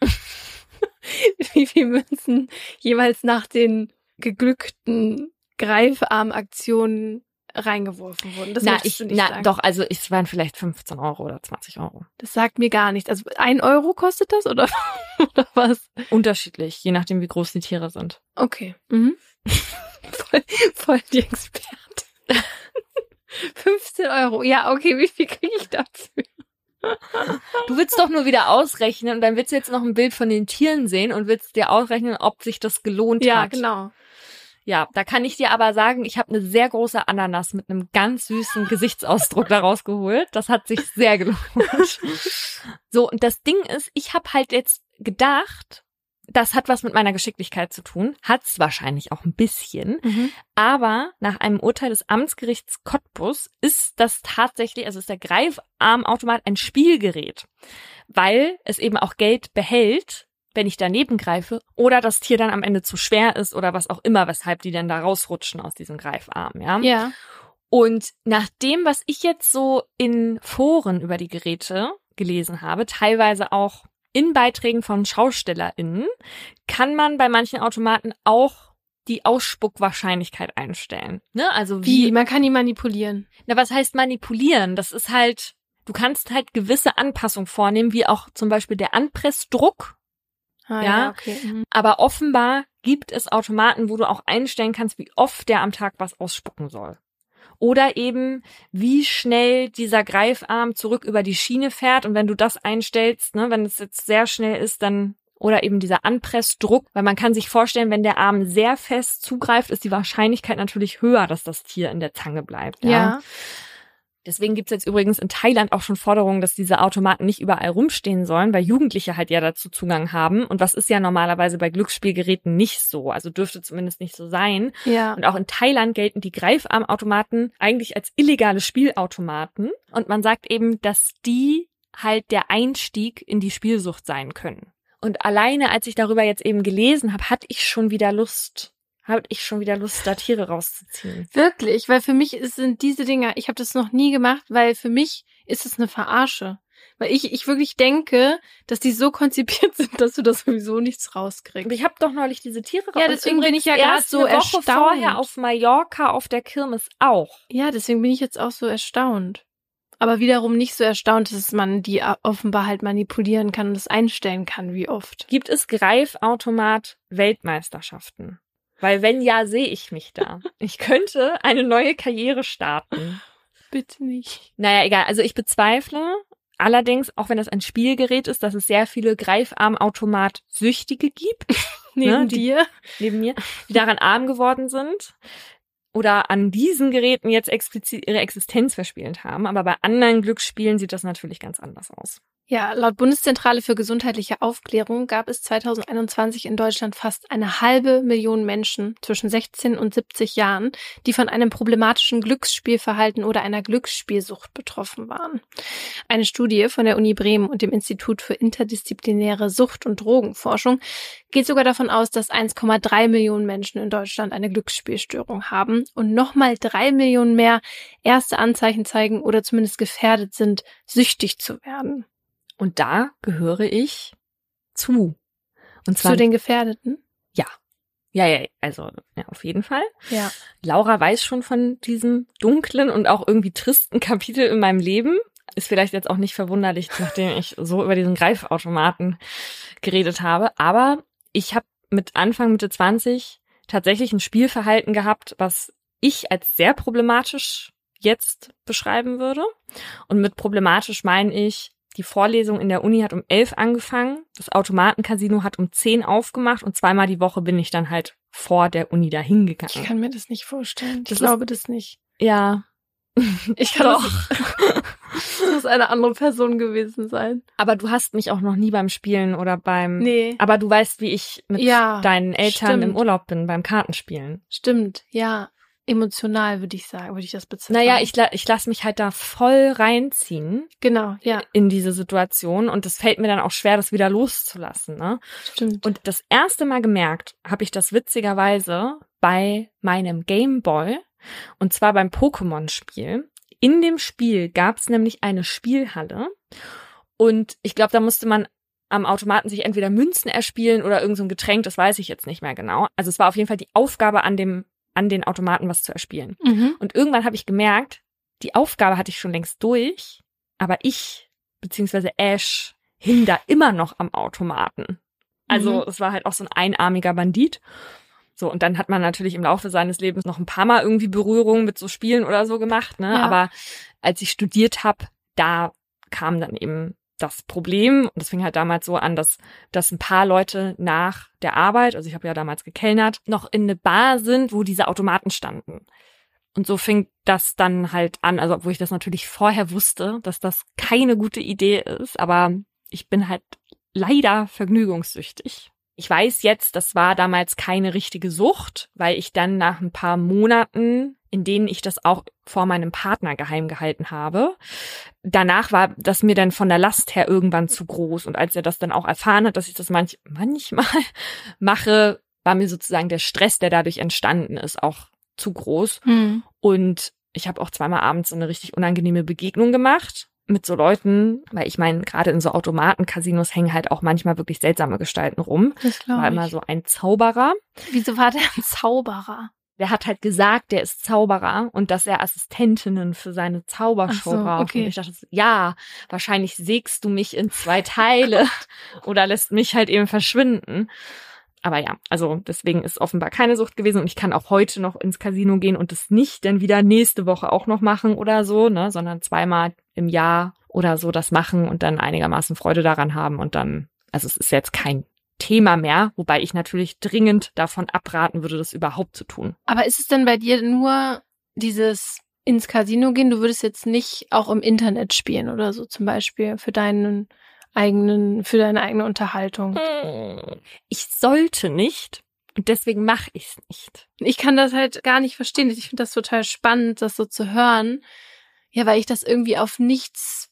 wie viel Münzen jeweils nach den geglückten Greifarmaktionen reingeworfen wurden. Das na, ich, nicht na sagen. doch, also es waren vielleicht 15 Euro oder 20 Euro. Das sagt mir gar nichts. Also ein Euro kostet das oder, oder was? Unterschiedlich, je nachdem, wie groß die Tiere sind. Okay. Mhm. voll, voll die Experte. 15 Euro. Ja, okay, wie viel kriege ich dafür? Du willst doch nur wieder ausrechnen und dann willst du jetzt noch ein Bild von den Tieren sehen und willst dir ausrechnen, ob sich das gelohnt Ja, hat. genau. Ja, da kann ich dir aber sagen, ich habe eine sehr große Ananas mit einem ganz süßen Gesichtsausdruck daraus geholt. Das hat sich sehr gelohnt. so, und das Ding ist, ich habe halt jetzt gedacht, das hat was mit meiner Geschicklichkeit zu tun. Hat's wahrscheinlich auch ein bisschen. Mhm. Aber nach einem Urteil des Amtsgerichts Cottbus ist das tatsächlich, also ist der Greifarmautomat ein Spielgerät, weil es eben auch Geld behält, wenn ich daneben greife oder das Tier dann am Ende zu schwer ist oder was auch immer, weshalb die dann da rausrutschen aus diesem Greifarm, ja. Ja. Und nach dem, was ich jetzt so in Foren über die Geräte gelesen habe, teilweise auch in Beiträgen von SchaustellerInnen, kann man bei manchen Automaten auch die Ausspuckwahrscheinlichkeit einstellen. Ne? Also Wie? wie, Man kann die manipulieren. na, was heißt manipulieren? Das ist halt, du kannst halt gewisse Anpassungen vornehmen, wie auch zum Beispiel der Anpressdruck. Ah, Ja. okay. Mhm. Aber offenbar gibt es Automaten, wo du auch einstellen kannst, wie oft der am Tag was ausspucken soll. Oder eben, wie schnell dieser Greifarm zurück über die Schiene fährt. Und wenn du das einstellst, ne, wenn es jetzt sehr schnell ist, dann oder eben dieser Anpressdruck, weil man kann sich vorstellen, wenn der Arm sehr fest zugreift, ist die Wahrscheinlichkeit natürlich höher, dass das Tier in der Zange bleibt. Ja. Deswegen gibt's jetzt übrigens in Thailand auch schon Forderungen, dass diese Automaten nicht überall rumstehen sollen, weil Jugendliche halt ja dazu Zugang haben. Und was ist ja normalerweise bei Glücksspielgeräten nicht so. Also dürfte zumindest nicht so sein. Ja. Und auch in Thailand gelten die Greifarmautomaten eigentlich als illegale Spielautomaten. Und man sagt eben, dass die halt der Einstieg in die Spielsucht sein können. Und alleine, als ich darüber jetzt eben gelesen habe, hatte ich schon wieder Lust, hatte ich schon wieder Lust, da Tiere rauszuziehen. Wirklich, weil für mich sind diese Dinger, ich habe das noch nie gemacht, weil für mich ist es eine Verarsche. Weil ich, ich wirklich denke, dass die so konzipiert sind, dass du das sowieso nichts rauskriegst. Und ich habe doch neulich diese Tiere Ja, deswegen bin ich ja erst so eine Woche erstaunt. vorher auf Mallorca auf der Kirmes auch. Ja, deswegen bin ich jetzt auch so erstaunt. Aber wiederum nicht so erstaunt, dass man die offenbar halt manipulieren kann und es einstellen kann, wie oft. Gibt es Greifautomat Weltmeisterschaften? Weil wenn ja, sehe ich mich da. Ich könnte eine neue Karriere starten. Bitte nicht. Naja, egal. Also ich bezweifle allerdings, auch wenn das ein Spielgerät ist, dass es sehr viele Greifarmautomat-Süchtige gibt, Neben die- dir. neben mir, die daran arm geworden sind oder an diesen Geräten jetzt explizit ihre Existenz verspielt haben. Aber bei anderen Glücksspielen sieht das natürlich ganz anders aus. Ja, laut Bundeszentrale für gesundheitliche Aufklärung gab es 2021 in Deutschland fast eine halbe Million Menschen zwischen 16 und 70 Jahren, die von einem problematischen Glücksspielverhalten oder einer Glücksspielsucht betroffen waren. Eine Studie von der Uni Bremen und dem Institut für interdisziplinäre Sucht- und Drogenforschung geht sogar davon aus, dass 1,3 Millionen Menschen in Deutschland eine Glücksspielstörung haben und nochmal drei Millionen mehr erste Anzeichen zeigen oder zumindest gefährdet sind, süchtig zu werden. Und da gehöre ich zu. Und zwar Zu den Gefährdeten? ja, ja, also ja, auf jeden Fall. Ja. Laura weiß schon von diesem dunklen und auch irgendwie tristen Kapitel in meinem Leben. Ist vielleicht jetzt auch nicht verwunderlich, nachdem ich so über diesen Greifautomaten geredet habe. Aber ich habe mit Anfang, Mitte 20 tatsächlich ein Spielverhalten gehabt, was ich als sehr problematisch jetzt beschreiben würde. Und mit problematisch meine ich, die Vorlesung in der Uni hat um elf angefangen, das Automatencasino hat um zehn aufgemacht und zweimal die Woche bin ich dann halt vor der Uni dahin Ich gegangen. kann mir das nicht vorstellen. Ich Das ist- glaube das nicht. Ja, Ich kann Doch. Das Das muss eine andere Person gewesen sein. Aber du hast mich auch noch nie beim Spielen oder beim. Nee. Aber du weißt, wie ich mit Ja, deinen Eltern im stimmt. Urlaub bin beim Kartenspielen. Stimmt, ja. Emotional würde ich sagen, würde ich das beziffern. Naja, ich, la- ich lasse mich halt da voll reinziehen Genau, ja, in diese Situation und es fällt mir dann auch schwer, das wieder loszulassen. Ne? stimmt. Und das erste Mal gemerkt habe ich das witzigerweise bei meinem Gameboy und zwar beim Pokémon-Spiel. In dem Spiel gab es nämlich eine Spielhalle und ich glaube, da musste man am Automaten sich entweder Münzen erspielen oder irgend so Getränk, das weiß ich jetzt nicht mehr genau. Also es war auf jeden Fall die Aufgabe an dem an den Automaten was zu erspielen. Mhm. Und irgendwann habe ich gemerkt, die Aufgabe hatte ich schon längst durch, aber ich, beziehungsweise Ash, hing da immer noch am Automaten. Also Mhm. es war halt auch so ein einarmiger Bandit. So, und dann hat man natürlich im Laufe seines Lebens noch ein paar Mal irgendwie Berührungen mit so Spielen oder so gemacht, ne? Ja. Aber als ich studiert habe, da kam dann eben das Problem, und das fing halt damals so an, dass, dass ein paar Leute nach der Arbeit, also ich habe ja damals gekellnert, noch in eine Bar sind, wo diese Automaten standen. Und so fing das dann halt an, also obwohl ich das natürlich vorher wusste, dass das keine gute Idee ist, aber ich bin halt leider vergnügungssüchtig. Ich weiß jetzt, das war damals keine richtige Sucht, weil ich dann nach ein paar Monaten, in denen ich das auch vor meinem Partner geheim gehalten habe, danach war das mir dann von der Last her irgendwann zu groß. Und als er das dann auch erfahren hat, dass ich das manch, manchmal mache, war mir sozusagen der Stress, der dadurch entstanden ist, auch zu groß. Mhm. Und ich habe auch zweimal abends so eine richtig unangenehme Begegnung gemacht mit so Leuten, weil ich meine, gerade in so Automaten-Casinos hängen halt auch manchmal wirklich seltsame Gestalten rum. Das War immer so ein Zauberer. Wieso war der ein Zauberer? Der hat halt gesagt, der ist Zauberer und dass er Assistentinnen für seine Zaubershow so, braucht. okay. Und ich dachte, ja, wahrscheinlich sägst du mich in zwei Teile oder lässt mich halt eben verschwinden. Aber ja, also deswegen ist offenbar keine Sucht gewesen und ich kann auch heute noch ins Casino gehen und es nicht dann wieder nächste Woche auch noch machen oder so, ne, sondern zweimal im Jahr oder so das machen und dann einigermaßen Freude daran haben und dann, also es ist jetzt kein Thema mehr, wobei ich natürlich dringend davon abraten würde, das überhaupt zu tun. Aber ist es denn bei dir nur dieses ins Casino gehen? Du würdest jetzt nicht auch im Internet spielen oder so zum Beispiel für deinen eigenen, für deine eigene Unterhaltung. Ich sollte nicht und deswegen mache ich es nicht. Ich kann das halt gar nicht verstehen. Ich finde das total spannend, das so zu hören. Ja, weil ich das irgendwie auf nichts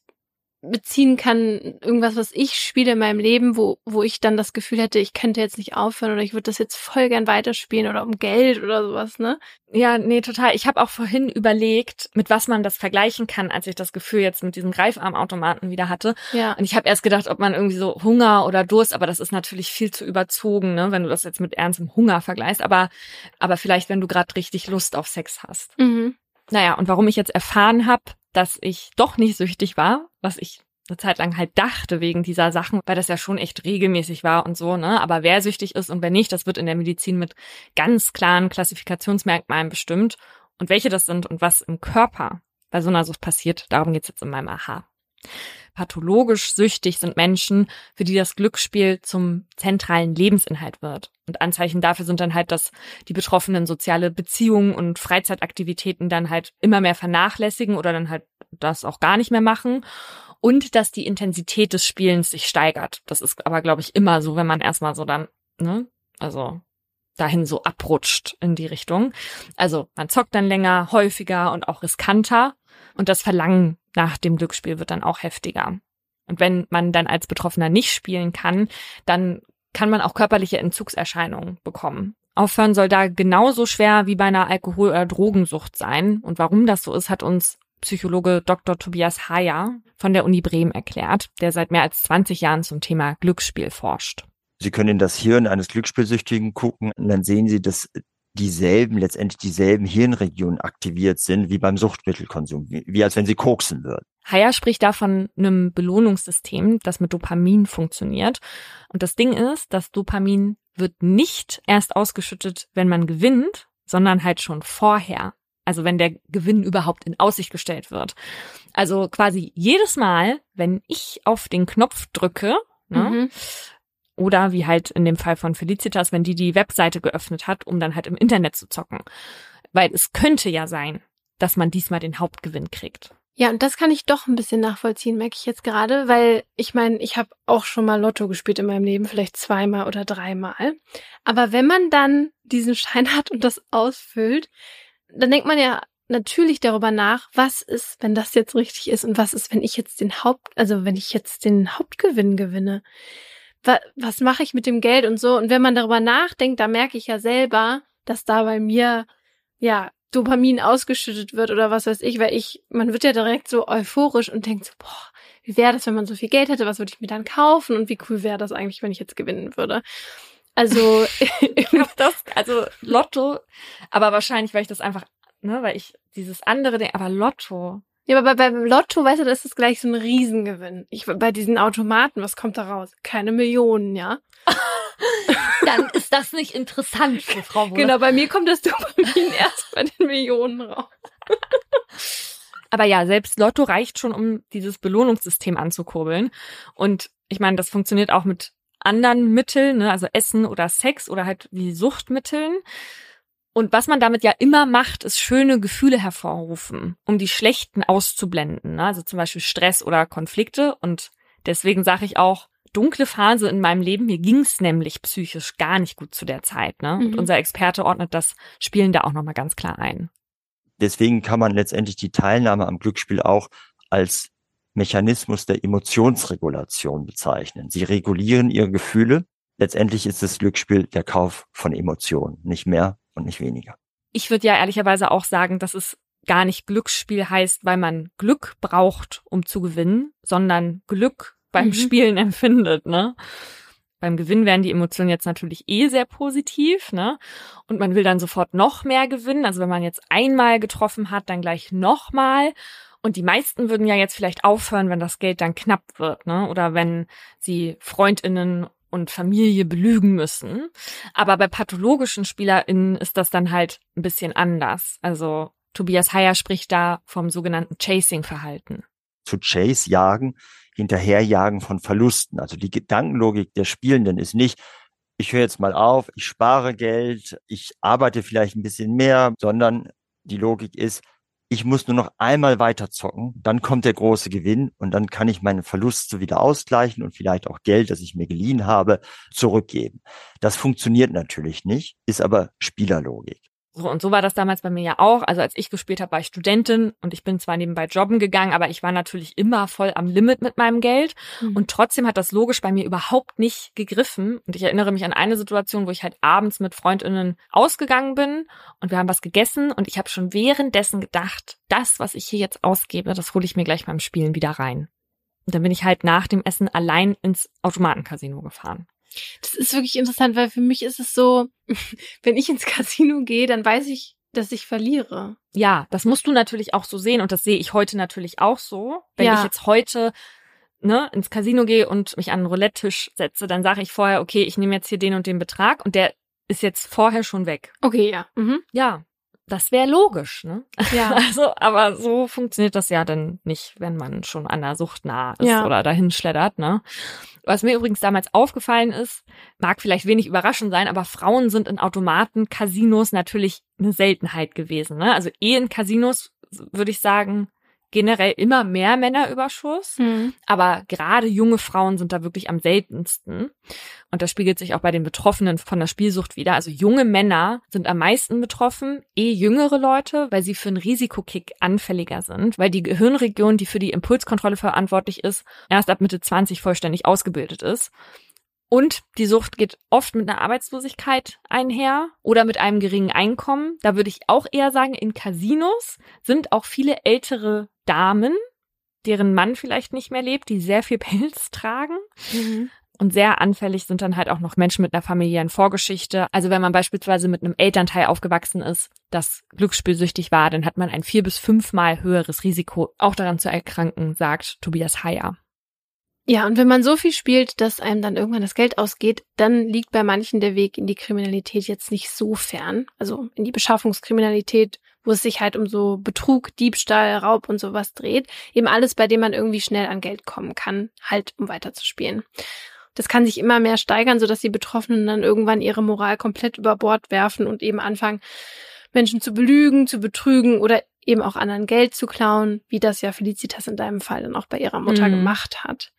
beziehen kann, irgendwas, was ich spiele in meinem Leben, wo, wo ich dann das Gefühl hätte, ich könnte jetzt nicht aufhören oder ich würde das jetzt voll gern weiterspielen oder um Geld oder sowas, ne? Ja, nee, total. Ich habe auch vorhin überlegt, mit was man das vergleichen kann, als ich das Gefühl jetzt mit diesem Greifarmautomaten wieder hatte. Ja. Und ich habe erst gedacht, ob man irgendwie so Hunger oder Durst, aber das ist natürlich viel zu überzogen, ne, wenn du das jetzt mit ernstem Hunger vergleichst. Aber, aber vielleicht, wenn du gerade richtig Lust auf Sex hast. Mhm. Naja, und warum ich jetzt erfahren habe, dass ich doch nicht süchtig war, was ich eine Zeit lang halt dachte wegen dieser Sachen, weil das ja schon echt regelmäßig war und so, ne? Aber wer süchtig ist und wer nicht, das wird in der Medizin mit ganz klaren Klassifikationsmerkmalen bestimmt. Und welche das sind und was im Körper bei so einer Sucht passiert, darum geht's jetzt in meinem Aha. Pathologisch süchtig sind Menschen, für die das Glücksspiel zum zentralen Lebensinhalt wird. Und Anzeichen dafür sind dann halt, dass die Betroffenen soziale Beziehungen und Freizeitaktivitäten dann halt immer mehr vernachlässigen oder dann halt das auch gar nicht mehr machen. Und dass die Intensität des Spielens sich steigert. Das ist aber, glaube ich, immer so, wenn man erstmal so dann, ne, also dahin so abrutscht in die Richtung. Also man zockt dann länger, häufiger und auch riskanter. Und das Verlangen nach dem Glücksspiel wird dann auch heftiger. Und wenn man dann als Betroffener nicht spielen kann, dann kann man auch körperliche Entzugserscheinungen bekommen. Aufhören soll da genauso schwer wie bei einer Alkohol- oder Drogensucht sein. Und warum das so ist, hat uns Psychologe Dr. Tobias Hayer von der Uni Bremen erklärt, der seit mehr als 20 Jahren zum Thema Glücksspiel forscht. Sie können in das Hirn eines Glücksspielsüchtigen gucken und dann sehen Sie, dass dieselben, letztendlich dieselben Hirnregionen aktiviert sind wie beim Suchtmittelkonsum, wie, wie als wenn Sie koksen würden. Hayer spricht da von einem Belohnungssystem, das mit Dopamin funktioniert. Und das Ding ist, das Dopamin wird nicht erst ausgeschüttet, wenn man gewinnt, sondern halt schon vorher. Also wenn der Gewinn überhaupt in Aussicht gestellt wird. Also quasi jedes Mal, wenn ich auf den Knopf drücke, ne, Mhm. Oder wie halt in dem Fall von Felicitas, wenn die die Webseite geöffnet hat, um dann halt im Internet zu zocken. Weil es könnte ja sein, dass man diesmal den Hauptgewinn kriegt. Ja, und das kann ich doch ein bisschen nachvollziehen, merke ich jetzt gerade, weil ich meine, ich habe auch schon mal Lotto gespielt in meinem Leben, vielleicht zweimal oder dreimal. Aber wenn man dann diesen Schein hat und das ausfüllt, dann denkt man ja natürlich darüber nach, was ist, wenn das jetzt richtig ist und was ist, wenn ich jetzt den Haupt, also wenn ich jetzt den Hauptgewinn gewinne. Was, was mache ich mit dem Geld und so? Und wenn man darüber nachdenkt, da merke ich ja selber, dass da bei mir ja Dopamin ausgeschüttet wird oder was weiß ich, weil ich, man wird ja direkt so euphorisch und denkt so, boah, wie wäre das, wenn man so viel Geld hätte, was würde ich mir dann kaufen und wie cool wäre das eigentlich, wenn ich jetzt gewinnen würde. Also das, also Lotto, aber wahrscheinlich, weil ich das einfach ne, weil ich dieses andere Ding, aber Lotto. Ja, aber bei, beim Lotto, weißt du, das ist gleich so ein Riesengewinn. Ich, bei diesen Automaten, was kommt da raus? Keine Millionen, ja? Dann ist das nicht interessant für Frau Wohler. Genau, bei mir kommt das Dopamin erst bei den Millionen raus. Aber ja, selbst Lotto reicht schon, um dieses Belohnungssystem anzukurbeln. Und ich meine, das funktioniert auch mit anderen Mitteln, ne, also Essen oder Sex oder halt wie Suchtmitteln. Und was man damit ja immer macht, ist schöne Gefühle hervorrufen, um die schlechten auszublenden. Ne? Also zum Beispiel Stress oder Konflikte. Und deswegen sage ich auch, dunkle Phase in meinem Leben. Mir ging's nämlich psychisch gar nicht gut zu der Zeit. Ne? Mhm. Und unser Experte ordnet das Spielen da auch nochmal ganz klar ein. Deswegen kann man letztendlich die Teilnahme am Glücksspiel auch als Mechanismus der Emotionsregulation bezeichnen. Sie regulieren ihre Gefühle. Letztendlich ist das Glücksspiel der Kauf von Emotionen, nicht mehr und nicht weniger. Ich würde ja ehrlicherweise auch sagen, dass es gar nicht Glücksspiel heißt, weil man Glück braucht, um zu gewinnen, sondern Glück beim mhm. Spielen empfindet, ne? Beim Gewinn werden die Emotionen jetzt natürlich eh sehr positiv, ne? Und man will dann sofort noch mehr gewinnen. Also wenn man jetzt einmal getroffen hat, dann gleich nochmal. Und die meisten würden ja jetzt vielleicht aufhören, wenn das Geld dann knapp wird, ne? Oder wenn sie FreundInnen und Familie belügen müssen. Aber bei pathologischen SpielerInnen ist das dann halt ein bisschen anders. Also Tobias Heyer spricht da vom sogenannten Chasing-Verhalten. Zu Chase jagen, hinterherjagen von Verlusten. Also die Gedankenlogik der Spielenden ist nicht, ich höre jetzt mal auf, ich spare Geld, ich arbeite vielleicht ein bisschen mehr, sondern die Logik ist, ich muss nur noch einmal weiter zocken, dann kommt der große Gewinn und dann kann ich meine Verluste wieder ausgleichen und vielleicht auch Geld, das ich mir geliehen habe, zurückgeben. Das funktioniert natürlich nicht, ist aber Spielerlogik. So, und so war das damals bei mir ja auch. Also als ich gespielt habe, war ich Studentin und ich bin zwar nebenbei jobben gegangen, aber ich war natürlich immer voll am Limit mit meinem Geld. Mhm. Und trotzdem hat das logisch bei mir überhaupt nicht gegriffen. Und ich erinnere mich an eine Situation, wo ich halt abends mit Freundinnen ausgegangen bin und wir haben was gegessen und ich habe schon währenddessen gedacht, das, was ich hier jetzt ausgebe, das hole ich mir gleich beim Spielen wieder rein. Und dann bin ich halt nach dem Essen allein ins Automatencasino gefahren. Das ist wirklich interessant, weil für mich ist es so, wenn ich ins Casino gehe, dann weiß ich, dass ich verliere. Ja, das musst du natürlich auch so sehen und das sehe ich heute natürlich auch so. Wenn ja. ich jetzt heute ne, ins Casino gehe und mich an einen Roulette-Tisch setze, dann sage ich vorher, okay, ich nehme jetzt hier den und den Betrag und der ist jetzt vorher schon weg. Okay, ja. Mhm. Ja, das wäre logisch, ne? Ja. Also, aber so funktioniert das ja dann nicht, wenn man schon an der Sucht nah ist ja. oder dahin schleddert, ne? Was mir übrigens damals aufgefallen ist, mag vielleicht wenig überraschend sein, aber Frauen sind in Automaten, Casinos natürlich eine Seltenheit gewesen, ne? Also eh in Casinos würde ich sagen, generell immer mehr Männerüberschuss, mhm. aber gerade junge Frauen sind da wirklich am seltensten. Und das spiegelt sich auch bei den Betroffenen von der Spielsucht wieder. Also junge Männer sind am meisten betroffen, eh jüngere Leute, weil sie für einen Risikokick anfälliger sind, weil die Gehirnregion, die für die Impulskontrolle verantwortlich ist, erst ab Mitte 20 vollständig ausgebildet ist. Und die Sucht geht oft mit einer Arbeitslosigkeit einher oder mit einem geringen Einkommen. Da würde ich auch eher sagen, in Casinos sind auch viele ältere Damen, deren Mann vielleicht nicht mehr lebt, die sehr viel Pelz tragen. Mhm. Und sehr anfällig sind dann halt auch noch Menschen mit einer familiären Vorgeschichte. Also wenn man beispielsweise mit einem Elternteil aufgewachsen ist, das glücksspielsüchtig war, dann hat man ein vier bis fünfmal höheres Risiko, auch daran zu erkranken, sagt Tobias Heyer. Ja, und wenn man so viel spielt, dass einem dann irgendwann das Geld ausgeht, dann liegt bei manchen der Weg in die Kriminalität jetzt nicht so fern. Also in die Beschaffungskriminalität, wo es sich halt um so Betrug, Diebstahl, Raub und sowas dreht. Eben alles, bei dem man irgendwie schnell an Geld kommen kann, halt um weiterzuspielen. Das kann sich immer mehr steigern, sodass die Betroffenen dann irgendwann ihre Moral komplett über Bord werfen und eben anfangen, Menschen zu belügen, zu betrügen oder eben auch anderen Geld zu klauen, wie das ja Felicitas in deinem Fall dann auch bei ihrer Mutter Mhm. gemacht hat.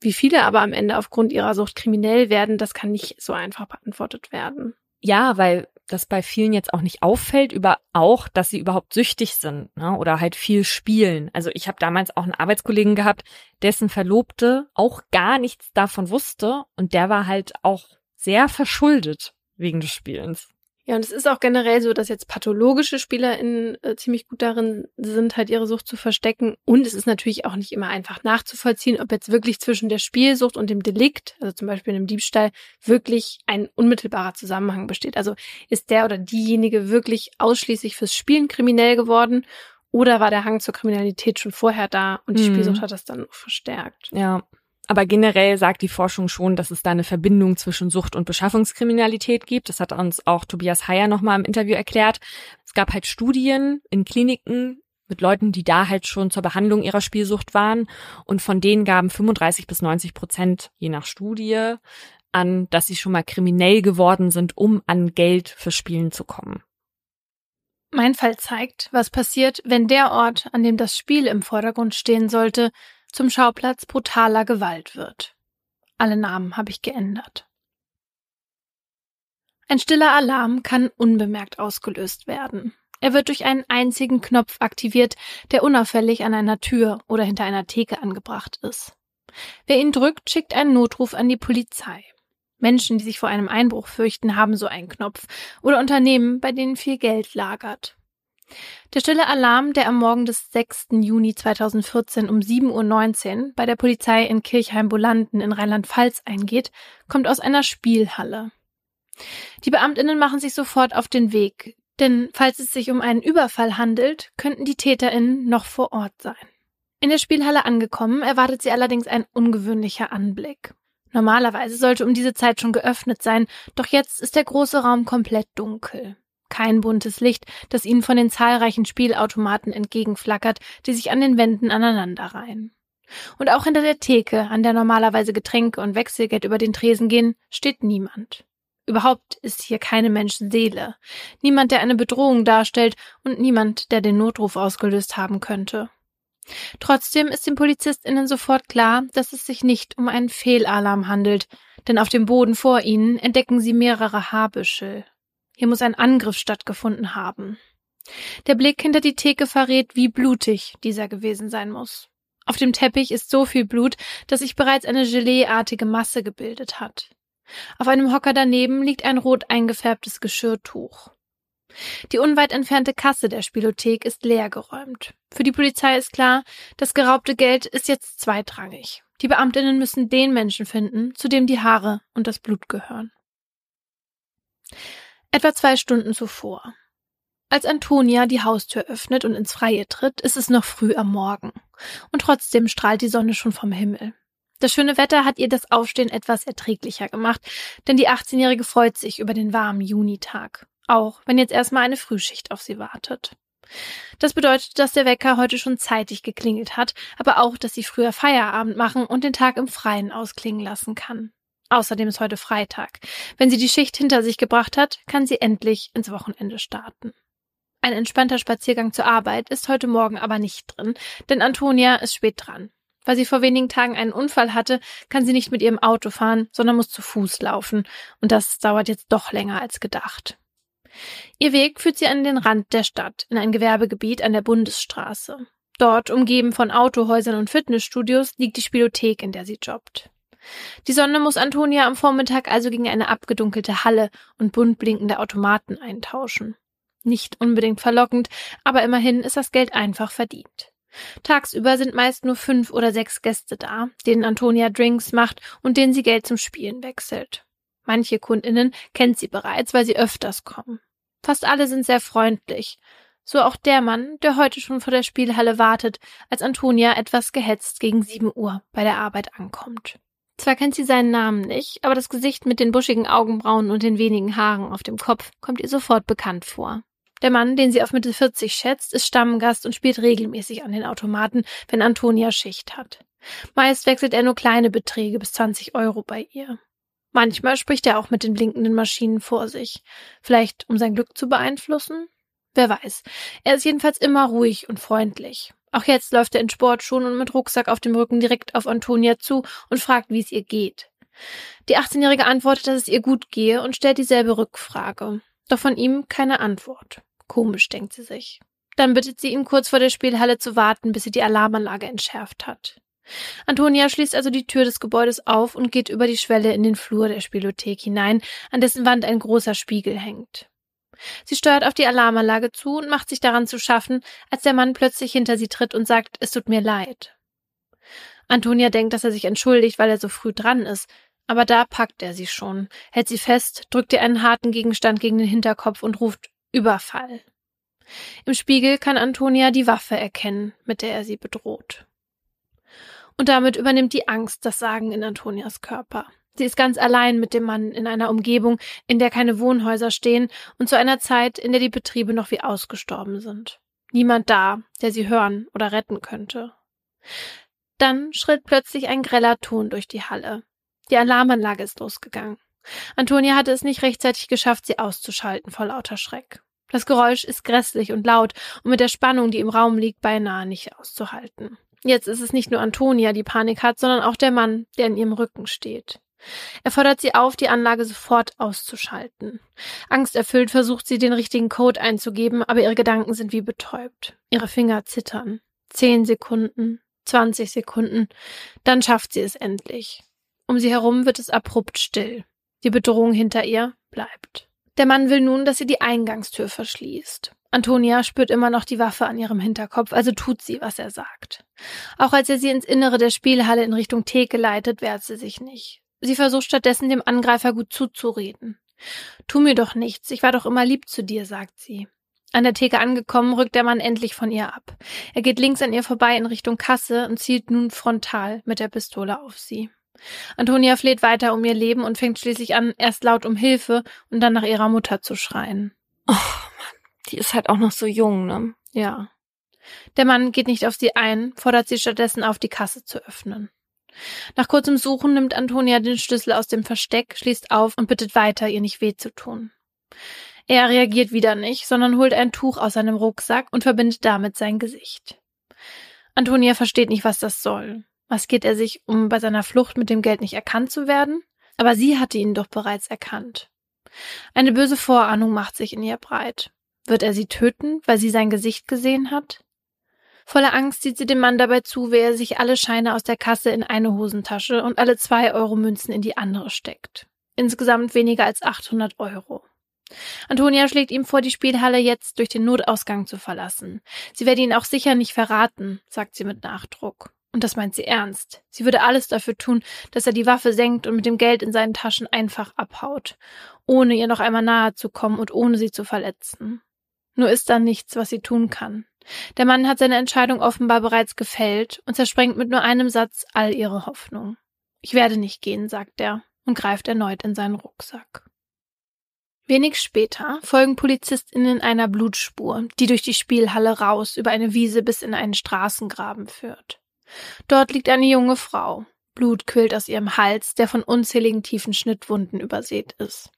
Wie viele aber am Ende aufgrund ihrer Sucht kriminell werden, das kann nicht so einfach beantwortet werden. Ja, weil das bei vielen jetzt auch nicht auffällt, über auch, dass sie überhaupt süchtig sind ne? oder halt viel spielen. Also ich habe damals auch einen Arbeitskollegen gehabt, dessen Verlobte auch gar nichts davon wusste und der war halt auch sehr verschuldet wegen des Spielens. Ja, und es ist auch generell so, dass jetzt pathologische SpielerInnen äh, ziemlich gut darin sind, halt ihre Sucht zu verstecken. Und es ist natürlich auch nicht immer einfach nachzuvollziehen, ob jetzt wirklich zwischen der Spielsucht und dem Delikt, also zum Beispiel einem Diebstahl, wirklich ein unmittelbarer Zusammenhang besteht. Also ist der oder diejenige wirklich ausschließlich fürs Spielen kriminell geworden oder war der Hang zur Kriminalität schon vorher da und die Mhm. Spielsucht hat das dann noch verstärkt? Ja. Aber generell sagt die Forschung schon, dass es da eine Verbindung zwischen Sucht und Beschaffungskriminalität gibt. Das hat uns auch Tobias Heyer nochmal im Interview erklärt. Es gab halt Studien in Kliniken mit Leuten, die da halt schon zur Behandlung ihrer Spielsucht waren. Und von denen gaben 35 bis 90 Prozent, je nach Studie, an, dass sie schon mal kriminell geworden sind, um an Geld für Spielen zu kommen. Mein Fall zeigt, was passiert, wenn der Ort, an dem das Spiel im Vordergrund stehen sollte, zum Schauplatz brutaler Gewalt wird. Alle Namen habe ich geändert. Ein stiller Alarm kann unbemerkt ausgelöst werden. Er wird durch einen einzigen Knopf aktiviert, der unauffällig an einer Tür oder hinter einer Theke angebracht ist. Wer ihn drückt, schickt einen Notruf an die Polizei. Menschen, die sich vor einem Einbruch fürchten, haben so einen Knopf oder Unternehmen, bei denen viel Geld lagert. Der stille Alarm, der am Morgen des 6. Juni 2014 um 7.19 Uhr bei der Polizei in Kirchheim-Bolanden in Rheinland-Pfalz eingeht, kommt aus einer Spielhalle. Die Beamtinnen machen sich sofort auf den Weg, denn falls es sich um einen Überfall handelt, könnten die TäterInnen noch vor Ort sein. In der Spielhalle angekommen, erwartet sie allerdings ein ungewöhnlicher Anblick. Normalerweise sollte um diese Zeit schon geöffnet sein, doch jetzt ist der große Raum komplett dunkel. Kein buntes Licht, das ihnen von den zahlreichen Spielautomaten entgegenflackert, die sich an den Wänden aneinanderreihen. Und auch hinter der Theke, an der normalerweise Getränke und Wechselgeld über den Tresen gehen, steht niemand. Überhaupt ist hier keine Menschenseele. Niemand, der eine Bedrohung darstellt und niemand, der den Notruf ausgelöst haben könnte. Trotzdem ist den PolizistInnen sofort klar, dass es sich nicht um einen Fehlalarm handelt, denn auf dem Boden vor ihnen entdecken sie mehrere Haarbüschel. Hier muss ein Angriff stattgefunden haben. Der Blick hinter die Theke verrät, wie blutig dieser gewesen sein muss. Auf dem Teppich ist so viel Blut, dass sich bereits eine Geleeartige Masse gebildet hat. Auf einem Hocker daneben liegt ein rot eingefärbtes Geschirrtuch. Die unweit entfernte Kasse der Spielothek ist leergeräumt. Für die Polizei ist klar, das geraubte Geld ist jetzt zweitrangig. Die Beamtinnen müssen den Menschen finden, zu dem die Haare und das Blut gehören. Etwa zwei Stunden zuvor. Als Antonia die Haustür öffnet und ins Freie tritt, ist es noch früh am Morgen. Und trotzdem strahlt die Sonne schon vom Himmel. Das schöne Wetter hat ihr das Aufstehen etwas erträglicher gemacht, denn die 18-Jährige freut sich über den warmen Junitag. Auch wenn jetzt erstmal eine Frühschicht auf sie wartet. Das bedeutet, dass der Wecker heute schon zeitig geklingelt hat, aber auch, dass sie früher Feierabend machen und den Tag im Freien ausklingen lassen kann. Außerdem ist heute Freitag. Wenn sie die Schicht hinter sich gebracht hat, kann sie endlich ins Wochenende starten. Ein entspannter Spaziergang zur Arbeit ist heute Morgen aber nicht drin, denn Antonia ist spät dran. Weil sie vor wenigen Tagen einen Unfall hatte, kann sie nicht mit ihrem Auto fahren, sondern muss zu Fuß laufen. Und das dauert jetzt doch länger als gedacht. Ihr Weg führt sie an den Rand der Stadt, in ein Gewerbegebiet an der Bundesstraße. Dort, umgeben von Autohäusern und Fitnessstudios, liegt die Spielothek, in der sie jobbt. Die Sonne muss Antonia am Vormittag also gegen eine abgedunkelte Halle und bunt blinkende Automaten eintauschen. Nicht unbedingt verlockend, aber immerhin ist das Geld einfach verdient. Tagsüber sind meist nur fünf oder sechs Gäste da, denen Antonia Drinks macht und denen sie Geld zum Spielen wechselt. Manche Kundinnen kennt sie bereits, weil sie öfters kommen. Fast alle sind sehr freundlich. So auch der Mann, der heute schon vor der Spielhalle wartet, als Antonia etwas gehetzt gegen sieben Uhr bei der Arbeit ankommt. Zwar kennt sie seinen Namen nicht, aber das Gesicht mit den buschigen Augenbrauen und den wenigen Haaren auf dem Kopf kommt ihr sofort bekannt vor. Der Mann, den sie auf Mitte 40 schätzt, ist Stammgast und spielt regelmäßig an den Automaten, wenn Antonia Schicht hat. Meist wechselt er nur kleine Beträge bis 20 Euro bei ihr. Manchmal spricht er auch mit den blinkenden Maschinen vor sich. Vielleicht um sein Glück zu beeinflussen? Wer weiß. Er ist jedenfalls immer ruhig und freundlich. Auch jetzt läuft er in Sportschuhen und mit Rucksack auf dem Rücken direkt auf Antonia zu und fragt, wie es ihr geht. Die 18-Jährige antwortet, dass es ihr gut gehe und stellt dieselbe Rückfrage. Doch von ihm keine Antwort. Komisch, denkt sie sich. Dann bittet sie ihn kurz vor der Spielhalle zu warten, bis sie die Alarmanlage entschärft hat. Antonia schließt also die Tür des Gebäudes auf und geht über die Schwelle in den Flur der Spielothek hinein, an dessen Wand ein großer Spiegel hängt. Sie steuert auf die Alarmanlage zu und macht sich daran zu schaffen, als der Mann plötzlich hinter sie tritt und sagt, es tut mir leid. Antonia denkt, dass er sich entschuldigt, weil er so früh dran ist, aber da packt er sie schon, hält sie fest, drückt ihr einen harten Gegenstand gegen den Hinterkopf und ruft Überfall. Im Spiegel kann Antonia die Waffe erkennen, mit der er sie bedroht. Und damit übernimmt die Angst das Sagen in Antonias Körper. Sie ist ganz allein mit dem Mann in einer Umgebung, in der keine Wohnhäuser stehen und zu einer Zeit, in der die Betriebe noch wie ausgestorben sind. Niemand da, der sie hören oder retten könnte. Dann schritt plötzlich ein greller Ton durch die Halle. Die Alarmanlage ist losgegangen. Antonia hatte es nicht rechtzeitig geschafft, sie auszuschalten vor lauter Schreck. Das Geräusch ist grässlich und laut und mit der Spannung, die im Raum liegt, beinahe nicht auszuhalten. Jetzt ist es nicht nur Antonia, die Panik hat, sondern auch der Mann, der in ihrem Rücken steht. Er fordert sie auf, die Anlage sofort auszuschalten. Angsterfüllt versucht sie, den richtigen Code einzugeben, aber ihre Gedanken sind wie betäubt. Ihre Finger zittern. Zehn Sekunden, zwanzig Sekunden, dann schafft sie es endlich. Um sie herum wird es abrupt still. Die Bedrohung hinter ihr bleibt. Der Mann will nun, dass sie die Eingangstür verschließt. Antonia spürt immer noch die Waffe an ihrem Hinterkopf, also tut sie, was er sagt. Auch als er sie ins Innere der Spielhalle in Richtung Theke leitet, wehrt sie sich nicht. Sie versucht stattdessen dem Angreifer gut zuzureden. Tu mir doch nichts, ich war doch immer lieb zu dir, sagt sie. An der Theke angekommen, rückt der Mann endlich von ihr ab. Er geht links an ihr vorbei in Richtung Kasse und zielt nun frontal mit der Pistole auf sie. Antonia fleht weiter um ihr Leben und fängt schließlich an, erst laut um Hilfe und dann nach ihrer Mutter zu schreien. Oh Mann, die ist halt auch noch so jung, ne? Ja. Der Mann geht nicht auf sie ein, fordert sie stattdessen auf, die Kasse zu öffnen. Nach kurzem Suchen nimmt Antonia den Schlüssel aus dem Versteck, schließt auf und bittet weiter, ihr nicht weh zu tun. Er reagiert wieder nicht, sondern holt ein Tuch aus seinem Rucksack und verbindet damit sein Gesicht. Antonia versteht nicht, was das soll. Was geht er sich, um bei seiner Flucht mit dem Geld nicht erkannt zu werden? Aber sie hatte ihn doch bereits erkannt. Eine böse Vorahnung macht sich in ihr breit. Wird er sie töten, weil sie sein Gesicht gesehen hat? Voller Angst sieht sie dem Mann dabei zu, wie er sich alle Scheine aus der Kasse in eine Hosentasche und alle zwei Euro Münzen in die andere steckt. Insgesamt weniger als 800 Euro. Antonia schlägt ihm vor, die Spielhalle jetzt durch den Notausgang zu verlassen. Sie werde ihn auch sicher nicht verraten, sagt sie mit Nachdruck. Und das meint sie ernst. Sie würde alles dafür tun, dass er die Waffe senkt und mit dem Geld in seinen Taschen einfach abhaut, ohne ihr noch einmal nahe zu kommen und ohne sie zu verletzen. Nur ist da nichts, was sie tun kann. Der Mann hat seine Entscheidung offenbar bereits gefällt und zersprengt mit nur einem Satz all ihre Hoffnung. Ich werde nicht gehen, sagt er und greift erneut in seinen Rucksack. Wenig später folgen PolizistInnen einer Blutspur, die durch die Spielhalle raus über eine Wiese bis in einen Straßengraben führt. Dort liegt eine junge Frau. Blut quillt aus ihrem Hals, der von unzähligen tiefen Schnittwunden übersät ist.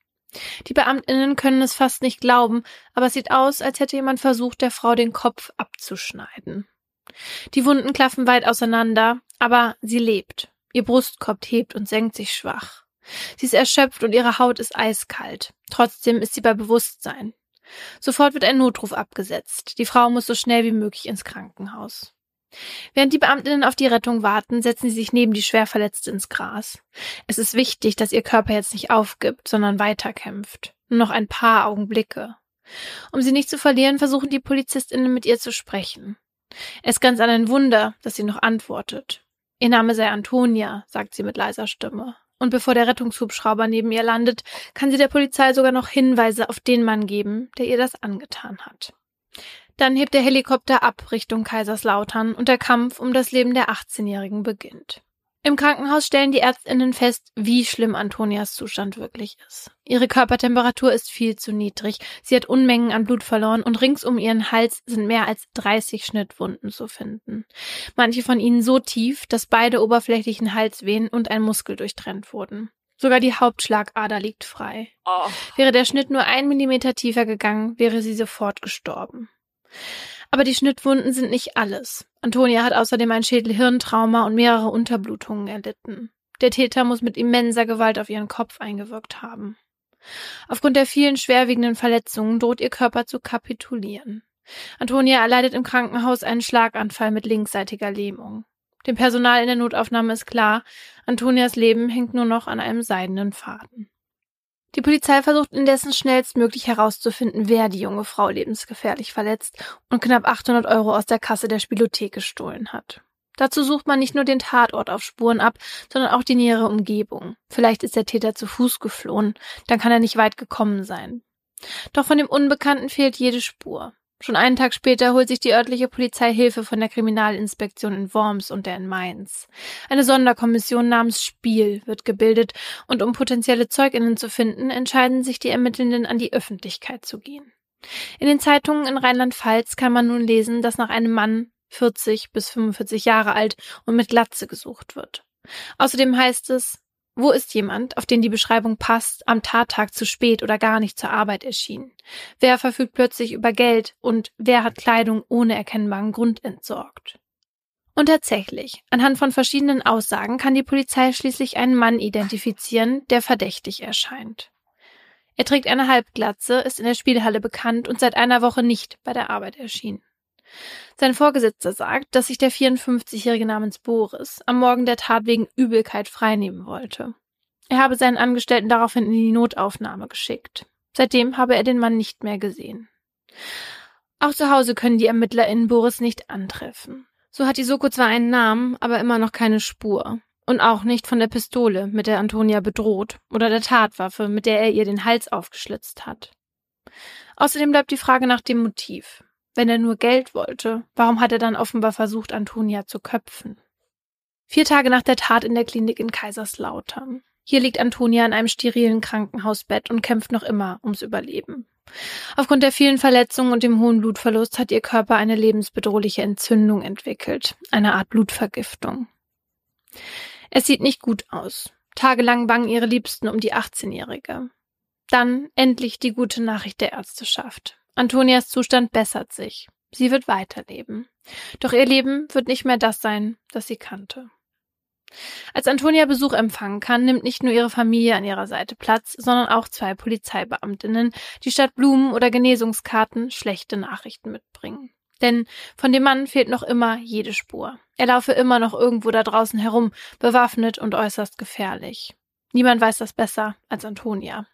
Die Beamtinnen können es fast nicht glauben, aber es sieht aus, als hätte jemand versucht, der Frau den Kopf abzuschneiden. Die Wunden klaffen weit auseinander, aber sie lebt. Ihr Brustkorb hebt und senkt sich schwach. Sie ist erschöpft und ihre Haut ist eiskalt. Trotzdem ist sie bei Bewusstsein. Sofort wird ein Notruf abgesetzt. Die Frau muss so schnell wie möglich ins Krankenhaus. Während die Beamtinnen auf die Rettung warten, setzen sie sich neben die Schwerverletzte ins Gras. Es ist wichtig, dass ihr Körper jetzt nicht aufgibt, sondern weiterkämpft. Nur noch ein paar Augenblicke. Um sie nicht zu verlieren, versuchen die Polizistinnen mit ihr zu sprechen. Es ganz an ein Wunder, dass sie noch antwortet. Ihr Name sei Antonia, sagt sie mit leiser Stimme. Und bevor der Rettungshubschrauber neben ihr landet, kann sie der Polizei sogar noch Hinweise auf den Mann geben, der ihr das angetan hat. Dann hebt der Helikopter ab Richtung Kaiserslautern und der Kampf um das Leben der 18-Jährigen beginnt. Im Krankenhaus stellen die Ärztinnen fest, wie schlimm Antonias Zustand wirklich ist. Ihre Körpertemperatur ist viel zu niedrig, sie hat Unmengen an Blut verloren und rings um ihren Hals sind mehr als 30 Schnittwunden zu finden. Manche von ihnen so tief, dass beide oberflächlichen Halsvenen und ein Muskel durchtrennt wurden. Sogar die Hauptschlagader liegt frei. Oh. Wäre der Schnitt nur ein Millimeter tiefer gegangen, wäre sie sofort gestorben. Aber die Schnittwunden sind nicht alles. Antonia hat außerdem ein Schädelhirntrauma und mehrere Unterblutungen erlitten. Der Täter muss mit immenser Gewalt auf ihren Kopf eingewirkt haben. Aufgrund der vielen schwerwiegenden Verletzungen droht ihr Körper zu kapitulieren. Antonia erleidet im Krankenhaus einen Schlaganfall mit linksseitiger Lähmung. Dem Personal in der Notaufnahme ist klar, Antonias Leben hängt nur noch an einem seidenen Faden. Die Polizei versucht indessen schnellstmöglich herauszufinden, wer die junge Frau lebensgefährlich verletzt und knapp 800 Euro aus der Kasse der Spielothek gestohlen hat. Dazu sucht man nicht nur den Tatort auf Spuren ab, sondern auch die nähere Umgebung. Vielleicht ist der Täter zu Fuß geflohen, dann kann er nicht weit gekommen sein. Doch von dem Unbekannten fehlt jede Spur. Schon einen Tag später holt sich die örtliche Polizei Hilfe von der Kriminalinspektion in Worms und der in Mainz. Eine Sonderkommission namens Spiel wird gebildet und um potenzielle Zeuginnen zu finden, entscheiden sich die Ermittelnden an die Öffentlichkeit zu gehen. In den Zeitungen in Rheinland-Pfalz kann man nun lesen, dass nach einem Mann 40 bis 45 Jahre alt und mit Glatze gesucht wird. Außerdem heißt es, wo ist jemand, auf den die Beschreibung passt, am Tattag zu spät oder gar nicht zur Arbeit erschien? Wer verfügt plötzlich über Geld und wer hat Kleidung ohne erkennbaren Grund entsorgt? Und tatsächlich, anhand von verschiedenen Aussagen kann die Polizei schließlich einen Mann identifizieren, der verdächtig erscheint. Er trägt eine Halbglatze, ist in der Spielhalle bekannt und seit einer Woche nicht bei der Arbeit erschienen. Sein Vorgesetzter sagt, dass sich der 54-Jährige namens Boris am Morgen der Tat wegen Übelkeit freinehmen wollte. Er habe seinen Angestellten daraufhin in die Notaufnahme geschickt. Seitdem habe er den Mann nicht mehr gesehen. Auch zu Hause können die ErmittlerInnen Boris nicht antreffen. So hat die Soko zwar einen Namen, aber immer noch keine Spur. Und auch nicht von der Pistole, mit der Antonia bedroht, oder der Tatwaffe, mit der er ihr den Hals aufgeschlitzt hat. Außerdem bleibt die Frage nach dem Motiv. Wenn er nur Geld wollte, warum hat er dann offenbar versucht, Antonia zu köpfen? Vier Tage nach der Tat in der Klinik in Kaiserslautern. Hier liegt Antonia in einem sterilen Krankenhausbett und kämpft noch immer ums Überleben. Aufgrund der vielen Verletzungen und dem hohen Blutverlust hat ihr Körper eine lebensbedrohliche Entzündung entwickelt, eine Art Blutvergiftung. Es sieht nicht gut aus. Tagelang bangen ihre Liebsten um die 18-Jährige. Dann endlich die gute Nachricht der Ärzteschaft. Antonias Zustand bessert sich. Sie wird weiterleben. Doch ihr Leben wird nicht mehr das sein, das sie kannte. Als Antonia Besuch empfangen kann, nimmt nicht nur ihre Familie an ihrer Seite Platz, sondern auch zwei Polizeibeamtinnen, die statt Blumen oder Genesungskarten schlechte Nachrichten mitbringen. Denn von dem Mann fehlt noch immer jede Spur. Er laufe immer noch irgendwo da draußen herum, bewaffnet und äußerst gefährlich. Niemand weiß das besser als Antonia.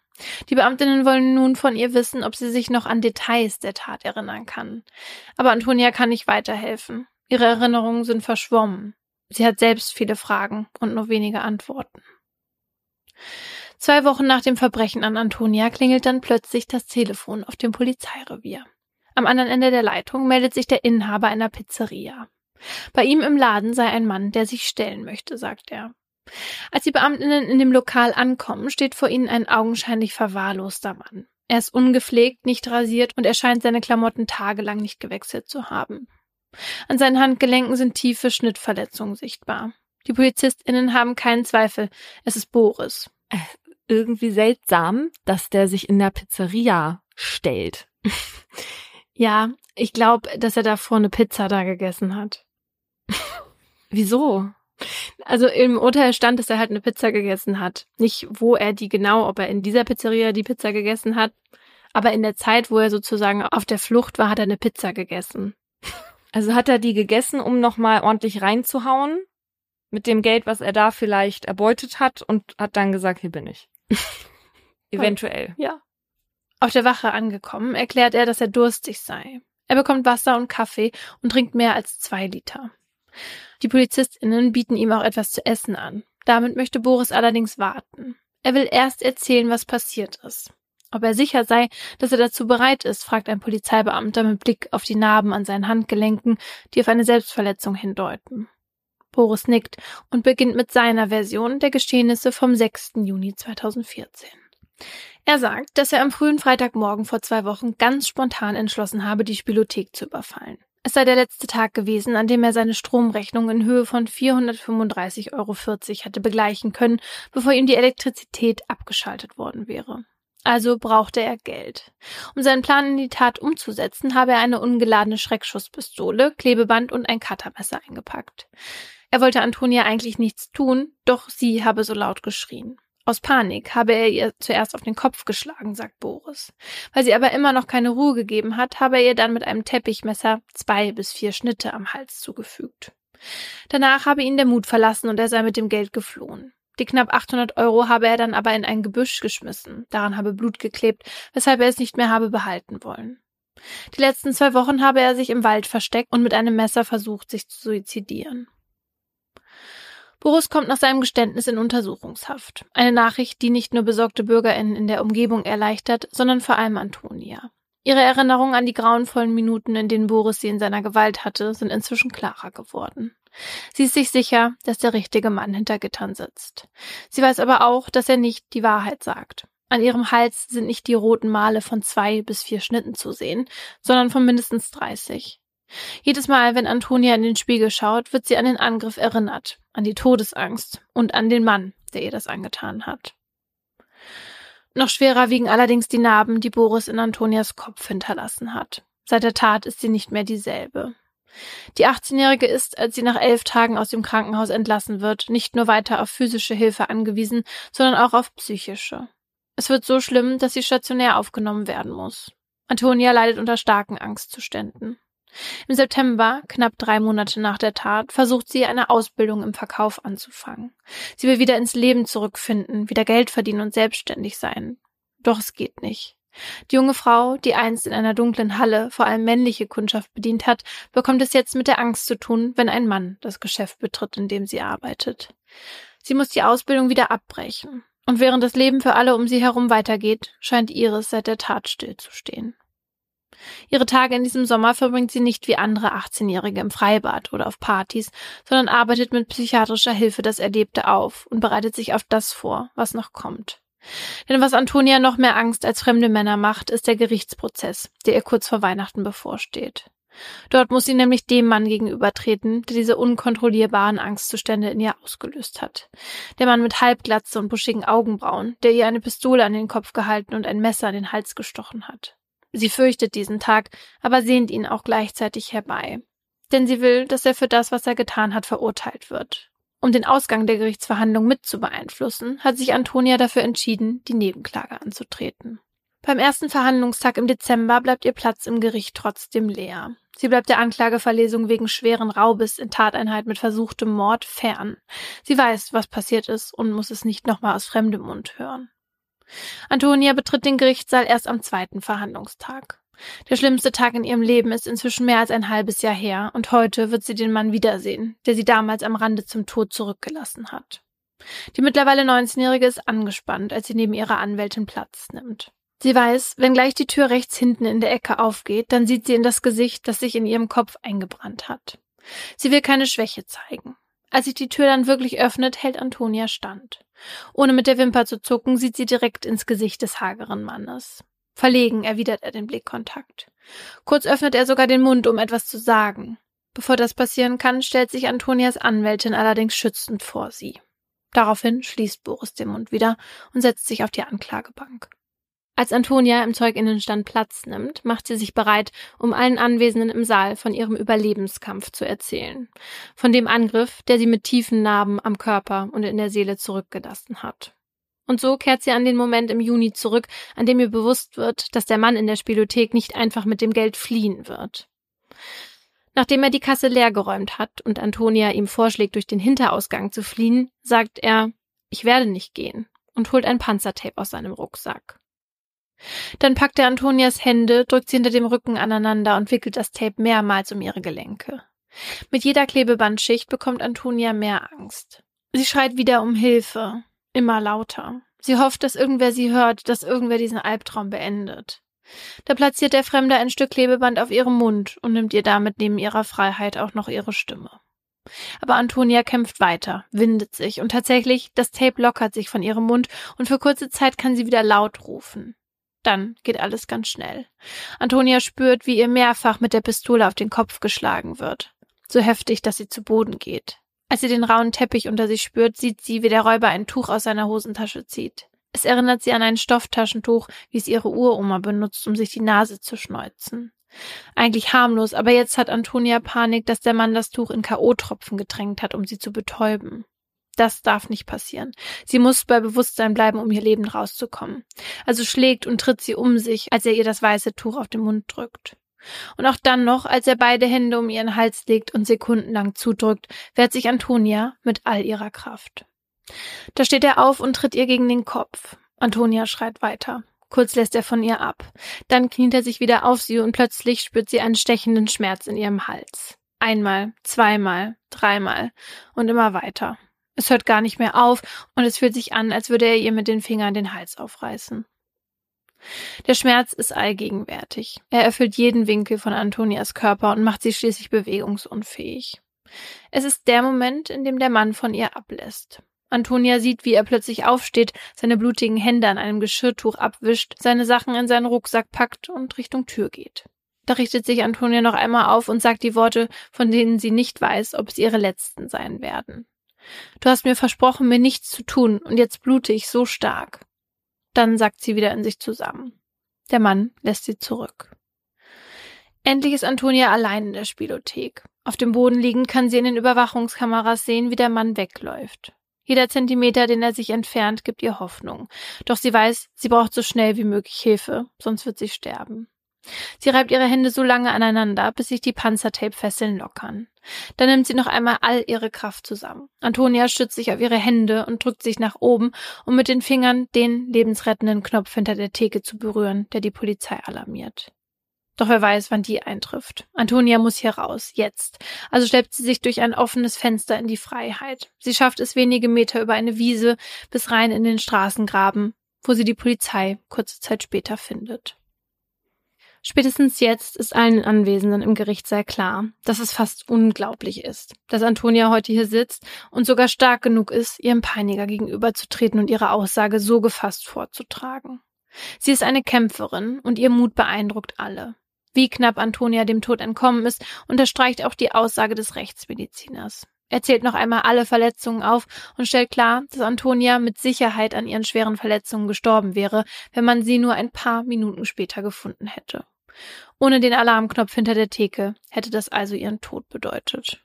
Die Beamtinnen wollen nun von ihr wissen, ob sie sich noch an Details der Tat erinnern kann. Aber Antonia kann nicht weiterhelfen. Ihre Erinnerungen sind verschwommen. Sie hat selbst viele Fragen und nur wenige Antworten. Zwei Wochen nach dem Verbrechen an Antonia klingelt dann plötzlich das Telefon auf dem Polizeirevier. Am anderen Ende der Leitung meldet sich der Inhaber einer Pizzeria. Bei ihm im Laden sei ein Mann, der sich stellen möchte, sagt er. Als die Beamtinnen in dem Lokal ankommen, steht vor ihnen ein augenscheinlich verwahrloster Mann. Er ist ungepflegt, nicht rasiert und er scheint seine Klamotten tagelang nicht gewechselt zu haben. An seinen Handgelenken sind tiefe Schnittverletzungen sichtbar. Die PolizistInnen haben keinen Zweifel, es ist Boris. Äh, irgendwie seltsam, dass der sich in der Pizzeria stellt. ja, ich glaube, dass er davor eine Pizza da gegessen hat. Wieso? Also im Urteil stand, dass er halt eine Pizza gegessen hat. Nicht, wo er die genau, ob er in dieser Pizzeria die Pizza gegessen hat, aber in der Zeit, wo er sozusagen auf der Flucht war, hat er eine Pizza gegessen. Also hat er die gegessen, um nochmal ordentlich reinzuhauen mit dem Geld, was er da vielleicht erbeutet hat und hat dann gesagt, hier bin ich. Eventuell. Ja. Auf der Wache angekommen, erklärt er, dass er durstig sei. Er bekommt Wasser und Kaffee und trinkt mehr als zwei Liter. Die PolizistInnen bieten ihm auch etwas zu essen an. Damit möchte Boris allerdings warten. Er will erst erzählen, was passiert ist. Ob er sicher sei, dass er dazu bereit ist, fragt ein Polizeibeamter mit Blick auf die Narben an seinen Handgelenken, die auf eine Selbstverletzung hindeuten. Boris nickt und beginnt mit seiner Version der Geschehnisse vom 6. Juni 2014. Er sagt, dass er am frühen Freitagmorgen vor zwei Wochen ganz spontan entschlossen habe, die Spielothek zu überfallen. Es sei der letzte Tag gewesen, an dem er seine Stromrechnung in Höhe von 435,40 Euro hatte begleichen können, bevor ihm die Elektrizität abgeschaltet worden wäre. Also brauchte er Geld. Um seinen Plan in die Tat umzusetzen, habe er eine ungeladene Schreckschusspistole, Klebeband und ein Cuttermesser eingepackt. Er wollte Antonia eigentlich nichts tun, doch sie habe so laut geschrien. Aus Panik habe er ihr zuerst auf den Kopf geschlagen, sagt Boris. Weil sie aber immer noch keine Ruhe gegeben hat, habe er ihr dann mit einem Teppichmesser zwei bis vier Schnitte am Hals zugefügt. Danach habe ihn der Mut verlassen und er sei mit dem Geld geflohen. Die knapp 800 Euro habe er dann aber in ein Gebüsch geschmissen. Daran habe Blut geklebt, weshalb er es nicht mehr habe behalten wollen. Die letzten zwei Wochen habe er sich im Wald versteckt und mit einem Messer versucht, sich zu suizidieren. Boris kommt nach seinem Geständnis in Untersuchungshaft. Eine Nachricht, die nicht nur besorgte BürgerInnen in der Umgebung erleichtert, sondern vor allem Antonia. Ihre Erinnerungen an die grauenvollen Minuten, in denen Boris sie in seiner Gewalt hatte, sind inzwischen klarer geworden. Sie ist sich sicher, dass der richtige Mann hinter Gittern sitzt. Sie weiß aber auch, dass er nicht die Wahrheit sagt. An ihrem Hals sind nicht die roten Male von zwei bis vier Schnitten zu sehen, sondern von mindestens dreißig. Jedes Mal, wenn Antonia in den Spiegel schaut, wird sie an den Angriff erinnert, an die Todesangst und an den Mann, der ihr das angetan hat. Noch schwerer wiegen allerdings die Narben, die Boris in Antonias Kopf hinterlassen hat. Seit der Tat ist sie nicht mehr dieselbe. Die 18-Jährige ist, als sie nach elf Tagen aus dem Krankenhaus entlassen wird, nicht nur weiter auf physische Hilfe angewiesen, sondern auch auf psychische. Es wird so schlimm, dass sie stationär aufgenommen werden muss. Antonia leidet unter starken Angstzuständen. Im September, knapp drei Monate nach der Tat, versucht sie eine Ausbildung im Verkauf anzufangen. Sie will wieder ins Leben zurückfinden, wieder Geld verdienen und selbstständig sein. Doch es geht nicht. Die junge Frau, die einst in einer dunklen Halle vor allem männliche Kundschaft bedient hat, bekommt es jetzt mit der Angst zu tun, wenn ein Mann das Geschäft betritt, in dem sie arbeitet. Sie muss die Ausbildung wieder abbrechen. Und während das Leben für alle um sie herum weitergeht, scheint Iris seit der Tat stillzustehen. Ihre Tage in diesem Sommer verbringt sie nicht wie andere 18-Jährige im Freibad oder auf Partys, sondern arbeitet mit psychiatrischer Hilfe das Erlebte auf und bereitet sich auf das vor, was noch kommt. Denn was Antonia noch mehr Angst als fremde Männer macht, ist der Gerichtsprozess, der ihr kurz vor Weihnachten bevorsteht. Dort muss sie nämlich dem Mann gegenübertreten, der diese unkontrollierbaren Angstzustände in ihr ausgelöst hat. Der Mann mit Halbglatze und buschigen Augenbrauen, der ihr eine Pistole an den Kopf gehalten und ein Messer an den Hals gestochen hat. Sie fürchtet diesen Tag, aber sehnt ihn auch gleichzeitig herbei. Denn sie will, dass er für das, was er getan hat, verurteilt wird. Um den Ausgang der Gerichtsverhandlung mit zu beeinflussen, hat sich Antonia dafür entschieden, die Nebenklage anzutreten. Beim ersten Verhandlungstag im Dezember bleibt ihr Platz im Gericht trotzdem leer. Sie bleibt der Anklageverlesung wegen schweren Raubes in Tateinheit mit versuchtem Mord fern. Sie weiß, was passiert ist und muss es nicht nochmal aus fremdem Mund hören. Antonia betritt den Gerichtssaal erst am zweiten Verhandlungstag. Der schlimmste Tag in ihrem Leben ist inzwischen mehr als ein halbes Jahr her, und heute wird sie den Mann wiedersehen, der sie damals am Rande zum Tod zurückgelassen hat. Die mittlerweile 19-Jährige ist angespannt, als sie neben ihrer Anwältin Platz nimmt. Sie weiß, wenn gleich die Tür rechts hinten in der Ecke aufgeht, dann sieht sie in das Gesicht, das sich in ihrem Kopf eingebrannt hat. Sie will keine Schwäche zeigen. Als sich die Tür dann wirklich öffnet, hält Antonia stand. Ohne mit der Wimper zu zucken, sieht sie direkt ins Gesicht des hageren Mannes. Verlegen erwidert er den Blickkontakt. Kurz öffnet er sogar den Mund, um etwas zu sagen. Bevor das passieren kann, stellt sich Antonias Anwältin allerdings schützend vor sie. Daraufhin schließt Boris den Mund wieder und setzt sich auf die Anklagebank. Als Antonia im Zeuginnenstand Platz nimmt, macht sie sich bereit, um allen Anwesenden im Saal von ihrem Überlebenskampf zu erzählen. Von dem Angriff, der sie mit tiefen Narben am Körper und in der Seele zurückgelassen hat. Und so kehrt sie an den Moment im Juni zurück, an dem ihr bewusst wird, dass der Mann in der Spielothek nicht einfach mit dem Geld fliehen wird. Nachdem er die Kasse leergeräumt hat und Antonia ihm vorschlägt, durch den Hinterausgang zu fliehen, sagt er, ich werde nicht gehen und holt ein Panzertape aus seinem Rucksack. Dann packt er Antonias Hände, drückt sie hinter dem Rücken aneinander und wickelt das Tape mehrmals um ihre Gelenke. Mit jeder Klebebandschicht bekommt Antonia mehr Angst. Sie schreit wieder um Hilfe, immer lauter. Sie hofft, dass irgendwer sie hört, dass irgendwer diesen Albtraum beendet. Da platziert der Fremde ein Stück Klebeband auf ihrem Mund und nimmt ihr damit neben ihrer Freiheit auch noch ihre Stimme. Aber Antonia kämpft weiter, windet sich und tatsächlich, das Tape lockert sich von ihrem Mund und für kurze Zeit kann sie wieder laut rufen. Dann geht alles ganz schnell. Antonia spürt, wie ihr mehrfach mit der Pistole auf den Kopf geschlagen wird. So heftig, dass sie zu Boden geht. Als sie den rauen Teppich unter sich spürt, sieht sie, wie der Räuber ein Tuch aus seiner Hosentasche zieht. Es erinnert sie an ein Stofftaschentuch, wie es ihre Uroma benutzt, um sich die Nase zu schneuzen. Eigentlich harmlos, aber jetzt hat Antonia Panik, dass der Mann das Tuch in K.O.-Tropfen getränkt hat, um sie zu betäuben. Das darf nicht passieren. Sie muss bei Bewusstsein bleiben, um ihr Leben rauszukommen. Also schlägt und tritt sie um sich, als er ihr das weiße Tuch auf den Mund drückt. Und auch dann noch, als er beide Hände um ihren Hals legt und sekundenlang zudrückt, wehrt sich Antonia mit all ihrer Kraft. Da steht er auf und tritt ihr gegen den Kopf. Antonia schreit weiter. Kurz lässt er von ihr ab. Dann kniet er sich wieder auf sie und plötzlich spürt sie einen stechenden Schmerz in ihrem Hals. Einmal, zweimal, dreimal und immer weiter. Es hört gar nicht mehr auf und es fühlt sich an, als würde er ihr mit den Fingern den Hals aufreißen. Der Schmerz ist allgegenwärtig. Er erfüllt jeden Winkel von Antonias Körper und macht sie schließlich bewegungsunfähig. Es ist der Moment, in dem der Mann von ihr ablässt. Antonia sieht, wie er plötzlich aufsteht, seine blutigen Hände an einem Geschirrtuch abwischt, seine Sachen in seinen Rucksack packt und Richtung Tür geht. Da richtet sich Antonia noch einmal auf und sagt die Worte, von denen sie nicht weiß, ob es ihre letzten sein werden. Du hast mir versprochen, mir nichts zu tun, und jetzt blute ich so stark. Dann sackt sie wieder in sich zusammen. Der Mann lässt sie zurück. Endlich ist Antonia allein in der Spielothek. Auf dem Boden liegend kann sie in den Überwachungskameras sehen, wie der Mann wegläuft. Jeder Zentimeter, den er sich entfernt, gibt ihr Hoffnung. Doch sie weiß, sie braucht so schnell wie möglich Hilfe, sonst wird sie sterben. Sie reibt ihre Hände so lange aneinander, bis sich die Panzertape-Fesseln lockern. Dann nimmt sie noch einmal all ihre Kraft zusammen. Antonia stützt sich auf ihre Hände und drückt sich nach oben, um mit den Fingern den lebensrettenden Knopf hinter der Theke zu berühren, der die Polizei alarmiert. Doch wer weiß, wann die eintrifft. Antonia muss hier raus, jetzt. Also schleppt sie sich durch ein offenes Fenster in die Freiheit. Sie schafft es wenige Meter über eine Wiese bis rein in den Straßengraben, wo sie die Polizei kurze Zeit später findet. Spätestens jetzt ist allen Anwesenden im Gerichtssaal klar, dass es fast unglaublich ist, dass Antonia heute hier sitzt und sogar stark genug ist, ihrem Peiniger gegenüberzutreten und ihre Aussage so gefasst vorzutragen. Sie ist eine Kämpferin und ihr Mut beeindruckt alle. Wie knapp Antonia dem Tod entkommen ist, unterstreicht auch die Aussage des Rechtsmediziners. Er zählt noch einmal alle Verletzungen auf und stellt klar, dass Antonia mit Sicherheit an ihren schweren Verletzungen gestorben wäre, wenn man sie nur ein paar Minuten später gefunden hätte. Ohne den Alarmknopf hinter der Theke hätte das also ihren Tod bedeutet.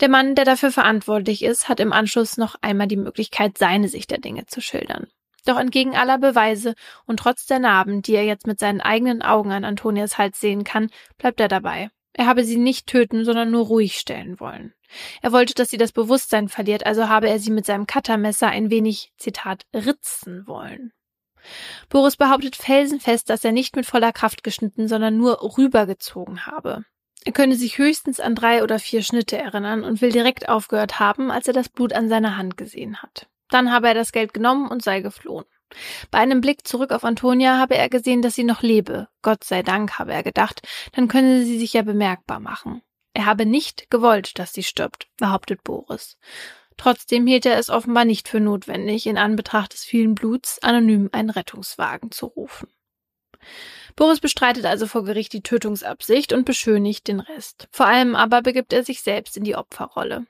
Der Mann, der dafür verantwortlich ist, hat im Anschluss noch einmal die Möglichkeit, seine Sicht der Dinge zu schildern. Doch entgegen aller Beweise und trotz der Narben, die er jetzt mit seinen eigenen Augen an Antonias Hals sehen kann, bleibt er dabei. Er habe sie nicht töten, sondern nur ruhig stellen wollen. Er wollte, dass sie das Bewusstsein verliert, also habe er sie mit seinem Cuttermesser ein wenig, Zitat, ritzen wollen. Boris behauptet felsenfest, dass er nicht mit voller Kraft geschnitten, sondern nur rübergezogen habe. Er könne sich höchstens an drei oder vier Schnitte erinnern und will direkt aufgehört haben, als er das Blut an seiner Hand gesehen hat. Dann habe er das Geld genommen und sei geflohen. Bei einem Blick zurück auf Antonia habe er gesehen, dass sie noch lebe. Gott sei Dank, habe er gedacht, dann könne sie sich ja bemerkbar machen. Er habe nicht gewollt, dass sie stirbt, behauptet Boris. Trotzdem hielt er es offenbar nicht für notwendig, in Anbetracht des vielen Bluts anonym einen Rettungswagen zu rufen. Boris bestreitet also vor Gericht die Tötungsabsicht und beschönigt den Rest. Vor allem aber begibt er sich selbst in die Opferrolle.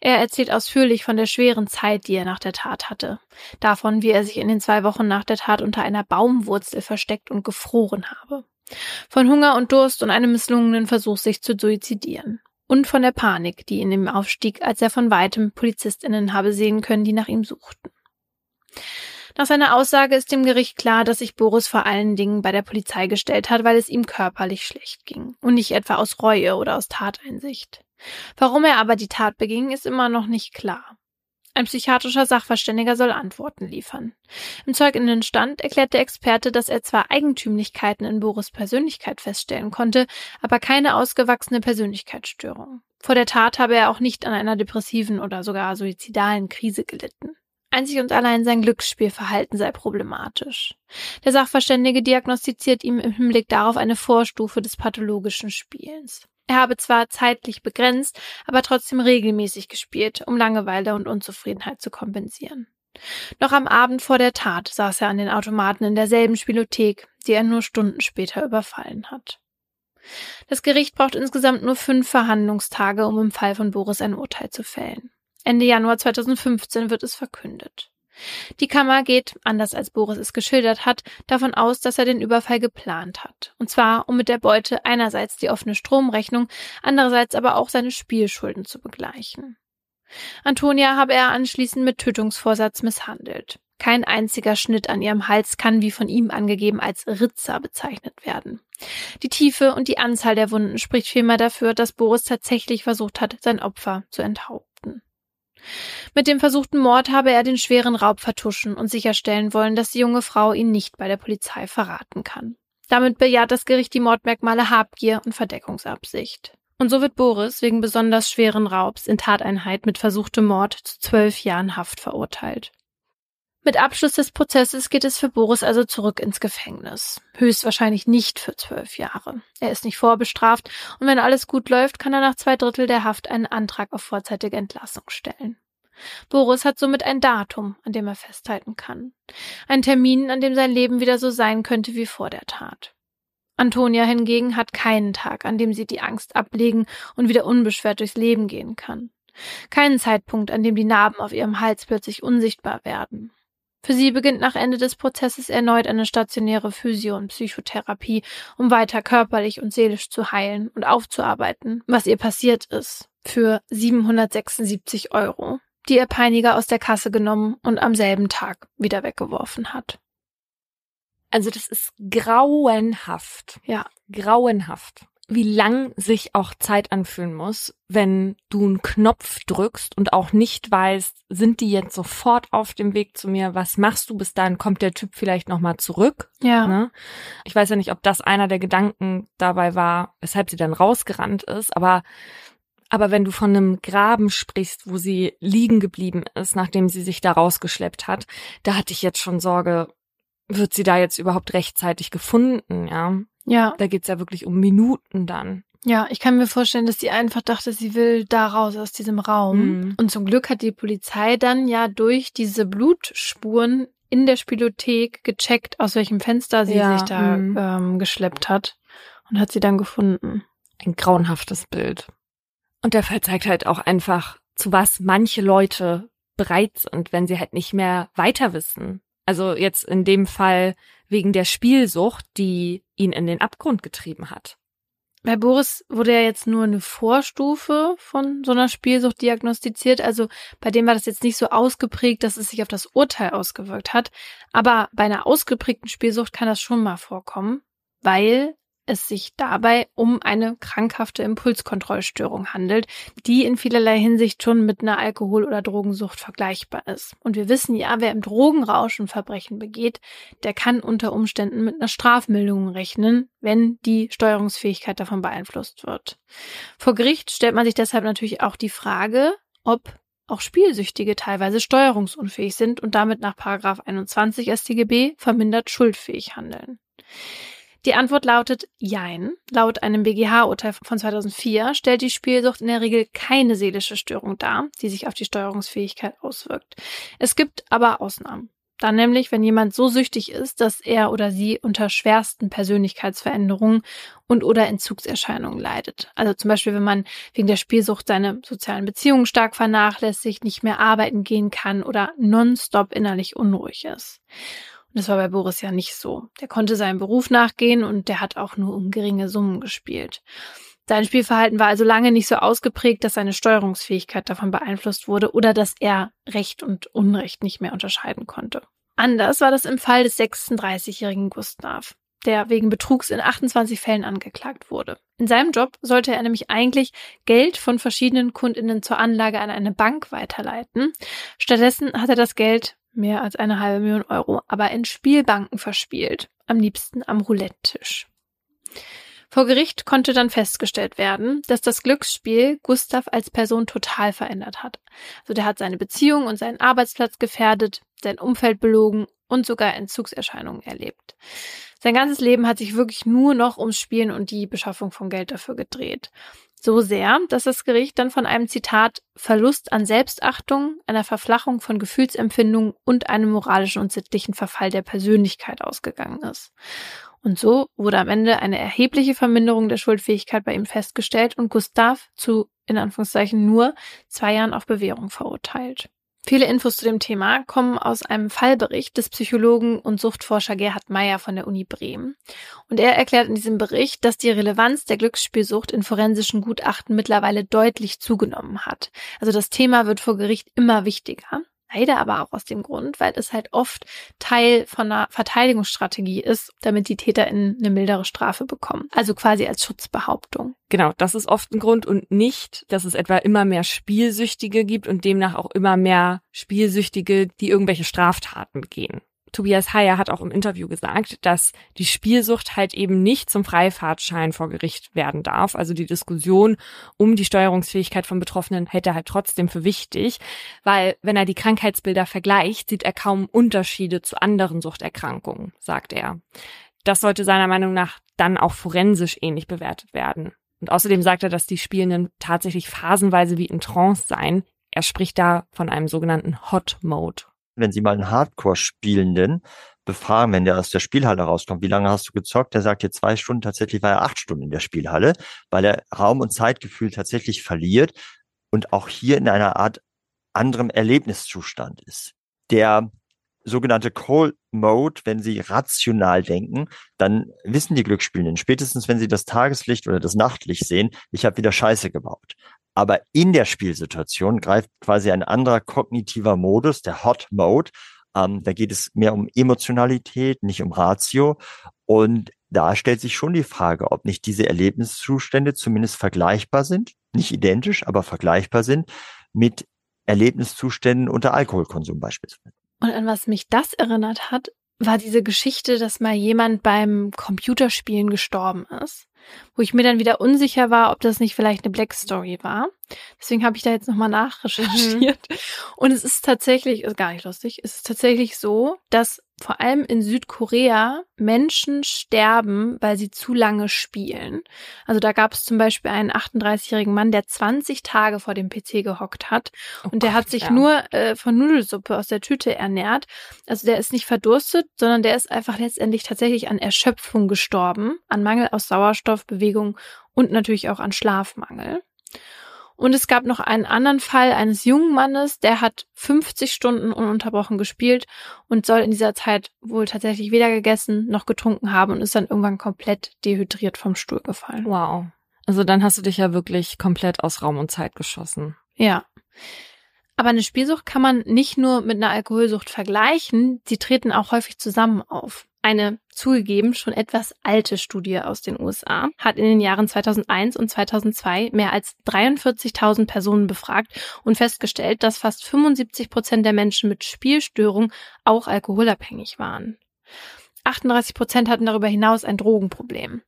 Er erzählt ausführlich von der schweren Zeit, die er nach der Tat hatte. Davon, wie er sich in den zwei Wochen nach der Tat unter einer Baumwurzel versteckt und gefroren habe. Von Hunger und Durst und einem misslungenen Versuch, sich zu suizidieren. Und von der Panik, die in ihm aufstieg, als er von weitem PolizistInnen habe sehen können, die nach ihm suchten. Nach seiner Aussage ist dem Gericht klar, dass sich Boris vor allen Dingen bei der Polizei gestellt hat, weil es ihm körperlich schlecht ging und nicht etwa aus Reue oder aus Tateinsicht. Warum er aber die Tat beging, ist immer noch nicht klar. Ein psychiatrischer Sachverständiger soll Antworten liefern. Im Zeuginnenstand erklärt der Experte, dass er zwar Eigentümlichkeiten in Boris Persönlichkeit feststellen konnte, aber keine ausgewachsene Persönlichkeitsstörung. Vor der Tat habe er auch nicht an einer depressiven oder sogar suizidalen Krise gelitten. Einzig und allein sein Glücksspielverhalten sei problematisch. Der Sachverständige diagnostiziert ihm im Hinblick darauf eine Vorstufe des pathologischen Spielens. Er habe zwar zeitlich begrenzt, aber trotzdem regelmäßig gespielt, um Langeweile und Unzufriedenheit zu kompensieren. Noch am Abend vor der Tat saß er an den Automaten in derselben Spielothek, die er nur Stunden später überfallen hat. Das Gericht braucht insgesamt nur fünf Verhandlungstage, um im Fall von Boris ein Urteil zu fällen. Ende Januar 2015 wird es verkündet. Die Kammer geht, anders als Boris es geschildert hat, davon aus, dass er den Überfall geplant hat. Und zwar, um mit der Beute einerseits die offene Stromrechnung, andererseits aber auch seine Spielschulden zu begleichen. Antonia habe er anschließend mit Tötungsvorsatz misshandelt. Kein einziger Schnitt an ihrem Hals kann, wie von ihm angegeben, als Ritzer bezeichnet werden. Die Tiefe und die Anzahl der Wunden spricht vielmehr dafür, dass Boris tatsächlich versucht hat, sein Opfer zu enthaupten. Mit dem versuchten Mord habe er den schweren Raub vertuschen und sicherstellen wollen, dass die junge Frau ihn nicht bei der Polizei verraten kann. Damit bejaht das Gericht die Mordmerkmale Habgier und Verdeckungsabsicht. Und so wird Boris wegen besonders schweren Raubs in Tateinheit mit versuchtem Mord zu zwölf Jahren Haft verurteilt. Mit Abschluss des Prozesses geht es für Boris also zurück ins Gefängnis. Höchstwahrscheinlich nicht für zwölf Jahre. Er ist nicht vorbestraft und wenn alles gut läuft, kann er nach zwei Drittel der Haft einen Antrag auf vorzeitige Entlassung stellen. Boris hat somit ein Datum, an dem er festhalten kann. Ein Termin, an dem sein Leben wieder so sein könnte wie vor der Tat. Antonia hingegen hat keinen Tag, an dem sie die Angst ablegen und wieder unbeschwert durchs Leben gehen kann. Keinen Zeitpunkt, an dem die Narben auf ihrem Hals plötzlich unsichtbar werden. Für sie beginnt nach Ende des Prozesses erneut eine stationäre Physio- und Psychotherapie, um weiter körperlich und seelisch zu heilen und aufzuarbeiten, was ihr passiert ist, für 776 Euro, die ihr Peiniger aus der Kasse genommen und am selben Tag wieder weggeworfen hat. Also das ist grauenhaft. Ja. Grauenhaft wie lang sich auch Zeit anfühlen muss, wenn du einen Knopf drückst und auch nicht weißt, sind die jetzt sofort auf dem Weg zu mir? Was machst du? Bis dahin kommt der Typ vielleicht nochmal zurück. Ja. Ne? Ich weiß ja nicht, ob das einer der Gedanken dabei war, weshalb sie dann rausgerannt ist, aber aber wenn du von einem Graben sprichst, wo sie liegen geblieben ist, nachdem sie sich da rausgeschleppt hat, da hatte ich jetzt schon Sorge, wird sie da jetzt überhaupt rechtzeitig gefunden, ja? Ja. Da geht's ja wirklich um Minuten dann. Ja, ich kann mir vorstellen, dass sie einfach dachte, sie will da raus aus diesem Raum. Mhm. Und zum Glück hat die Polizei dann ja durch diese Blutspuren in der Spielothek gecheckt, aus welchem Fenster sie Ja, sich da mhm. ähm, geschleppt hat und hat sie dann gefunden. Ein grauenhaftes Bild. Und der Fall zeigt halt auch einfach, zu was manche Leute bereit sind, wenn sie halt nicht mehr weiter wissen. Also jetzt in dem Fall wegen der Spielsucht, die ihn in den Abgrund getrieben hat. Bei Boris wurde ja jetzt nur eine Vorstufe von so einer Spielsucht diagnostiziert. Also bei dem war das jetzt nicht so ausgeprägt, dass es sich auf das Urteil ausgewirkt hat. Aber bei einer ausgeprägten Spielsucht kann das schon mal vorkommen, weil es sich dabei um eine krankhafte Impulskontrollstörung handelt, die in vielerlei Hinsicht schon mit einer Alkohol- oder Drogensucht vergleichbar ist. Und wir wissen ja, wer im Drogenrausch ein Verbrechen begeht, der kann unter Umständen mit einer Strafmilderung rechnen, wenn die Steuerungsfähigkeit davon beeinflusst wird. Vor Gericht stellt man sich deshalb natürlich auch die Frage, ob auch Spielsüchtige teilweise steuerungsunfähig sind und damit nach Paragraph 21 StGB vermindert schuldfähig handeln. Die Antwort lautet Jein. Laut einem BGH-Urteil von 2004 stellt die Spielsucht in der Regel keine seelische Störung dar, die sich auf die Steuerungsfähigkeit auswirkt. Es gibt aber Ausnahmen. Dann nämlich, wenn jemand so süchtig ist, dass er oder sie unter schwersten Persönlichkeitsveränderungen und oder Entzugserscheinungen leidet. Also zum Beispiel, wenn man wegen der Spielsucht seine sozialen Beziehungen stark vernachlässigt, nicht mehr arbeiten gehen kann oder nonstop innerlich unruhig ist. Und das war bei Boris ja nicht so. Der konnte seinem Beruf nachgehen und der hat auch nur um geringe Summen gespielt. Sein Spielverhalten war also lange nicht so ausgeprägt, dass seine Steuerungsfähigkeit davon beeinflusst wurde oder dass er Recht und Unrecht nicht mehr unterscheiden konnte. Anders war das im Fall des 36-jährigen Gustav, der wegen Betrugs in 28 Fällen angeklagt wurde. In seinem Job sollte er nämlich eigentlich Geld von verschiedenen Kundinnen zur Anlage an eine Bank weiterleiten. Stattdessen hat er das Geld mehr als eine halbe Million Euro, aber in Spielbanken verspielt, am liebsten am Roulette-Tisch. Vor Gericht konnte dann festgestellt werden, dass das Glücksspiel Gustav als Person total verändert hat. Also der hat seine Beziehung und seinen Arbeitsplatz gefährdet, sein Umfeld belogen und sogar Entzugserscheinungen erlebt. Sein ganzes Leben hat sich wirklich nur noch ums Spielen und die Beschaffung von Geld dafür gedreht. So sehr, dass das Gericht dann von einem Zitat Verlust an Selbstachtung, einer Verflachung von Gefühlsempfindungen und einem moralischen und sittlichen Verfall der Persönlichkeit ausgegangen ist. Und so wurde am Ende eine erhebliche Verminderung der Schuldfähigkeit bei ihm festgestellt und Gustav zu, in Anführungszeichen, nur zwei Jahren auf Bewährung verurteilt. Viele Infos zu dem Thema kommen aus einem Fallbericht des Psychologen und Suchtforscher Gerhard Meyer von der Uni Bremen. Und er erklärt in diesem Bericht, dass die Relevanz der Glücksspielsucht in forensischen Gutachten mittlerweile deutlich zugenommen hat. Also das Thema wird vor Gericht immer wichtiger. Leider aber auch aus dem Grund, weil es halt oft Teil von einer Verteidigungsstrategie ist, damit die TäterInnen eine mildere Strafe bekommen. Also quasi als Schutzbehauptung. Genau, das ist oft ein Grund und nicht, dass es etwa immer mehr Spielsüchtige gibt und demnach auch immer mehr Spielsüchtige, die irgendwelche Straftaten begehen. Tobias Heyer hat auch im Interview gesagt, dass die Spielsucht halt eben nicht zum Freifahrtschein vor Gericht werden darf. Also die Diskussion um die Steuerungsfähigkeit von Betroffenen hält er halt trotzdem für wichtig, weil wenn er die Krankheitsbilder vergleicht, sieht er kaum Unterschiede zu anderen Suchterkrankungen, sagt er. Das sollte seiner Meinung nach dann auch forensisch ähnlich bewertet werden. Und außerdem sagt er, dass die Spielenden tatsächlich phasenweise wie in Trance seien. Er spricht da von einem sogenannten Hot Mode wenn Sie mal einen Hardcore-Spielenden befragen, wenn der aus der Spielhalle rauskommt, wie lange hast du gezockt? Der sagt dir zwei Stunden, tatsächlich war er acht Stunden in der Spielhalle, weil er Raum- und Zeitgefühl tatsächlich verliert und auch hier in einer Art anderem Erlebniszustand ist. Der sogenannte Cold Mode, wenn sie rational denken, dann wissen die Glücksspielenden spätestens, wenn sie das Tageslicht oder das Nachtlicht sehen, ich habe wieder Scheiße gebaut. Aber in der Spielsituation greift quasi ein anderer kognitiver Modus, der Hot Mode. Ähm, da geht es mehr um Emotionalität, nicht um Ratio. Und da stellt sich schon die Frage, ob nicht diese Erlebniszustände zumindest vergleichbar sind, nicht identisch, aber vergleichbar sind mit Erlebniszuständen unter Alkoholkonsum beispielsweise. Und an was mich das erinnert hat, war diese Geschichte, dass mal jemand beim Computerspielen gestorben ist wo ich mir dann wieder unsicher war, ob das nicht vielleicht eine Black Story war. Deswegen habe ich da jetzt nochmal nachrecherchiert. Mhm. Und es ist tatsächlich, ist gar nicht lustig, es ist tatsächlich so, dass vor allem in Südkorea Menschen sterben, weil sie zu lange spielen. Also da gab es zum Beispiel einen 38-jährigen Mann, der 20 Tage vor dem PC gehockt hat oh und der Gott, hat sich ja. nur äh, von Nudelsuppe aus der Tüte ernährt. Also der ist nicht verdurstet, sondern der ist einfach letztendlich tatsächlich an Erschöpfung gestorben, an Mangel aus Sauerstoff, Bewegung und natürlich auch an Schlafmangel. Und es gab noch einen anderen Fall eines jungen Mannes, der hat 50 Stunden ununterbrochen gespielt und soll in dieser Zeit wohl tatsächlich weder gegessen noch getrunken haben und ist dann irgendwann komplett dehydriert vom Stuhl gefallen. Wow. Also dann hast du dich ja wirklich komplett aus Raum und Zeit geschossen. Ja. Aber eine Spielsucht kann man nicht nur mit einer Alkoholsucht vergleichen, sie treten auch häufig zusammen auf. Eine zugegeben schon etwas alte Studie aus den USA hat in den Jahren 2001 und 2002 mehr als 43.000 Personen befragt und festgestellt, dass fast 75 Prozent der Menschen mit Spielstörung auch alkoholabhängig waren. 38 Prozent hatten darüber hinaus ein Drogenproblem.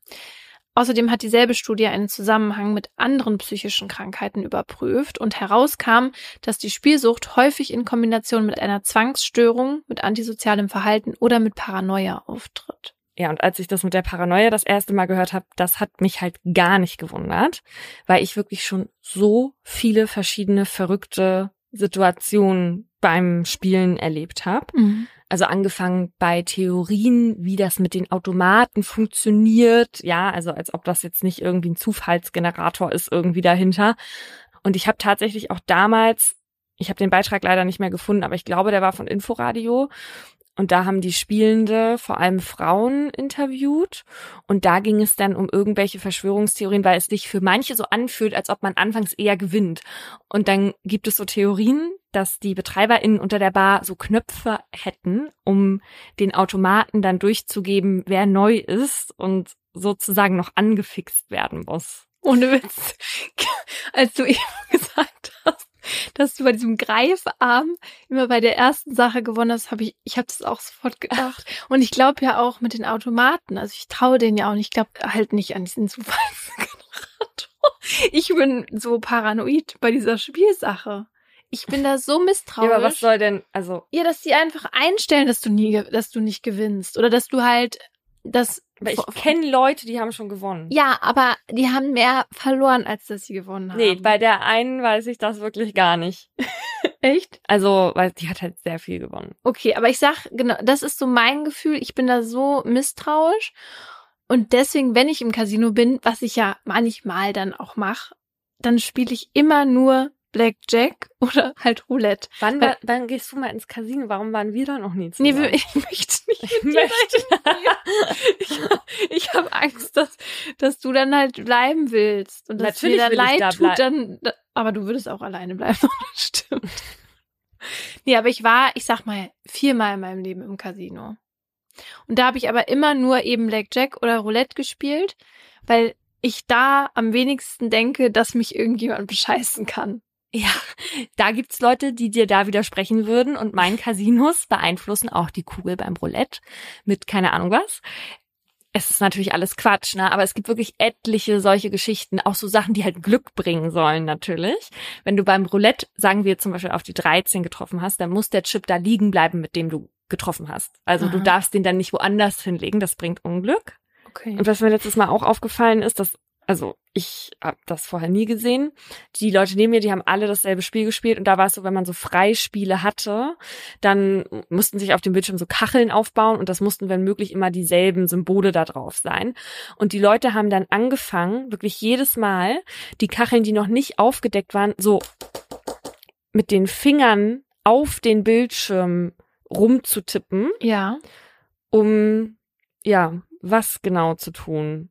Außerdem hat dieselbe Studie einen Zusammenhang mit anderen psychischen Krankheiten überprüft und herauskam, dass die Spielsucht häufig in Kombination mit einer Zwangsstörung, mit antisozialem Verhalten oder mit Paranoia auftritt. Ja, und als ich das mit der Paranoia das erste Mal gehört habe, das hat mich halt gar nicht gewundert, weil ich wirklich schon so viele verschiedene verrückte Situationen beim Spielen erlebt habe. Mhm. Also angefangen bei Theorien, wie das mit den Automaten funktioniert. Ja, also als ob das jetzt nicht irgendwie ein Zufallsgenerator ist irgendwie dahinter. Und ich habe tatsächlich auch damals, ich habe den Beitrag leider nicht mehr gefunden, aber ich glaube, der war von Inforadio. Und da haben die Spielende vor allem Frauen interviewt. Und da ging es dann um irgendwelche Verschwörungstheorien, weil es sich für manche so anfühlt, als ob man anfangs eher gewinnt. Und dann gibt es so Theorien, dass die BetreiberInnen unter der Bar so Knöpfe hätten, um den Automaten dann durchzugeben, wer neu ist und sozusagen noch angefixt werden muss. Ohne Witz. Als du eben gesagt hast, dass du bei diesem Greifarm immer bei der ersten Sache gewonnen hast, habe ich, ich habe das auch sofort gedacht. Und ich glaube ja auch mit den Automaten. Also ich traue denen ja auch nicht. Ich glaube halt nicht an diesen Zufallsgenerator. Ich bin so paranoid bei dieser Spielsache. Ich bin da so misstrauisch. Ja, aber was soll denn, also. Ja, dass die einfach einstellen, dass du nie, dass du nicht gewinnst. Oder dass du halt dass Aber ich kenne Leute, die haben schon gewonnen. ja, aber die haben mehr verloren, als dass sie gewonnen haben. Nee, bei der einen weiß ich das wirklich gar nicht. echt? Also, weil die hat halt sehr viel gewonnen. Okay, aber ich sag, genau, das ist so mein Gefühl. Ich bin da so misstrauisch. Und deswegen, wenn ich im Casino bin, was ich ja manchmal dann auch mache, dann spiele ich immer nur Blackjack oder halt Roulette. Wann, Weil- wann gehst du mal ins Casino? Warum waren wir da noch nie Nee, zusammen? wir- ich möchte nicht Ich möchte. Ich, ich habe Angst, dass, dass du dann halt bleiben willst. Und dass Natürlich mir dann leid da tut, dann. da- Aber du würdest auch alleine bleiben, stimmt. Nee, aber ich war, ich sag mal, viermal in meinem Leben im Casino. Und da habe ich aber immer nur eben Blackjack oder Roulette gespielt, weil ich da am wenigsten denke, dass mich irgendjemand bescheißen kann. Ja, da gibt's Leute, die dir da widersprechen würden und meinen Casinos beeinflussen auch die Kugel beim Roulette mit keine Ahnung was. Es ist natürlich alles Quatsch, ne? Aber es gibt wirklich etliche solche Geschichten, auch so Sachen, die halt Glück bringen sollen, natürlich. Wenn du beim Roulette, sagen wir zum Beispiel auf die 13 getroffen hast, dann muss der Chip da liegen bleiben, mit dem du getroffen hast. Also du Aha. darfst den dann nicht woanders hinlegen, das bringt Unglück. Okay. Und was mir letztes Mal auch aufgefallen ist, dass, also ich habe das vorher nie gesehen. Die Leute neben mir, die haben alle dasselbe Spiel gespielt und da war es so, wenn man so Freispiele hatte, dann mussten sich auf dem Bildschirm so Kacheln aufbauen und das mussten, wenn möglich, immer dieselben Symbole da drauf sein. Und die Leute haben dann angefangen, wirklich jedes Mal die Kacheln, die noch nicht aufgedeckt waren, so mit den Fingern auf den Bildschirm rumzutippen ja. um ja, was genau zu tun.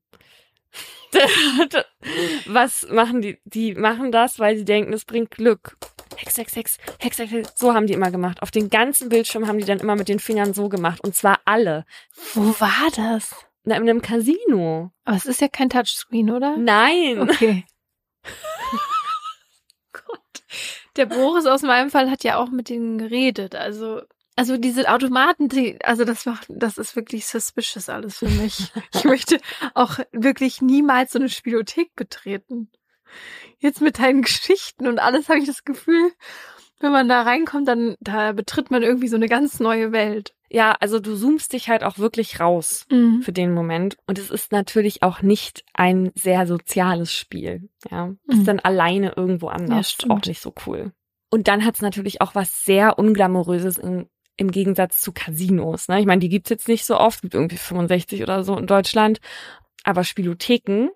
was machen die? Die machen das, weil sie denken, es bringt Glück. Hex, Hex, Hex, Hex, Hex, Hex. So haben die immer gemacht. Auf den ganzen Bildschirm haben die dann immer mit den Fingern so gemacht. Und zwar alle. Wo war das? Na, in einem Casino. Aber es ist ja kein Touchscreen, oder? Nein. Okay. Gott. Der Boris aus meinem Fall hat ja auch mit denen geredet. Also, also diese Automaten, die, also das macht, das ist wirklich suspicious alles für mich. Ich möchte auch wirklich niemals so eine Spielothek betreten. Jetzt mit deinen Geschichten und alles habe ich das Gefühl, wenn man da reinkommt, dann da betritt man irgendwie so eine ganz neue Welt. Ja, also du zoomst dich halt auch wirklich raus. Mhm. für den Moment. Und es ist natürlich auch nicht ein sehr soziales Spiel. Ja, ist Mhm. dann alleine irgendwo Ja, anders. stimmt. auch nicht so cool. Und dann hat es natürlich auch was sehr unglamouröses in, im Gegensatz zu Casinos. Ne? Ich meine, die gibt's jetzt nicht so oft, gibt irgendwie 65 oder so in Deutschland. Aber Spielotheken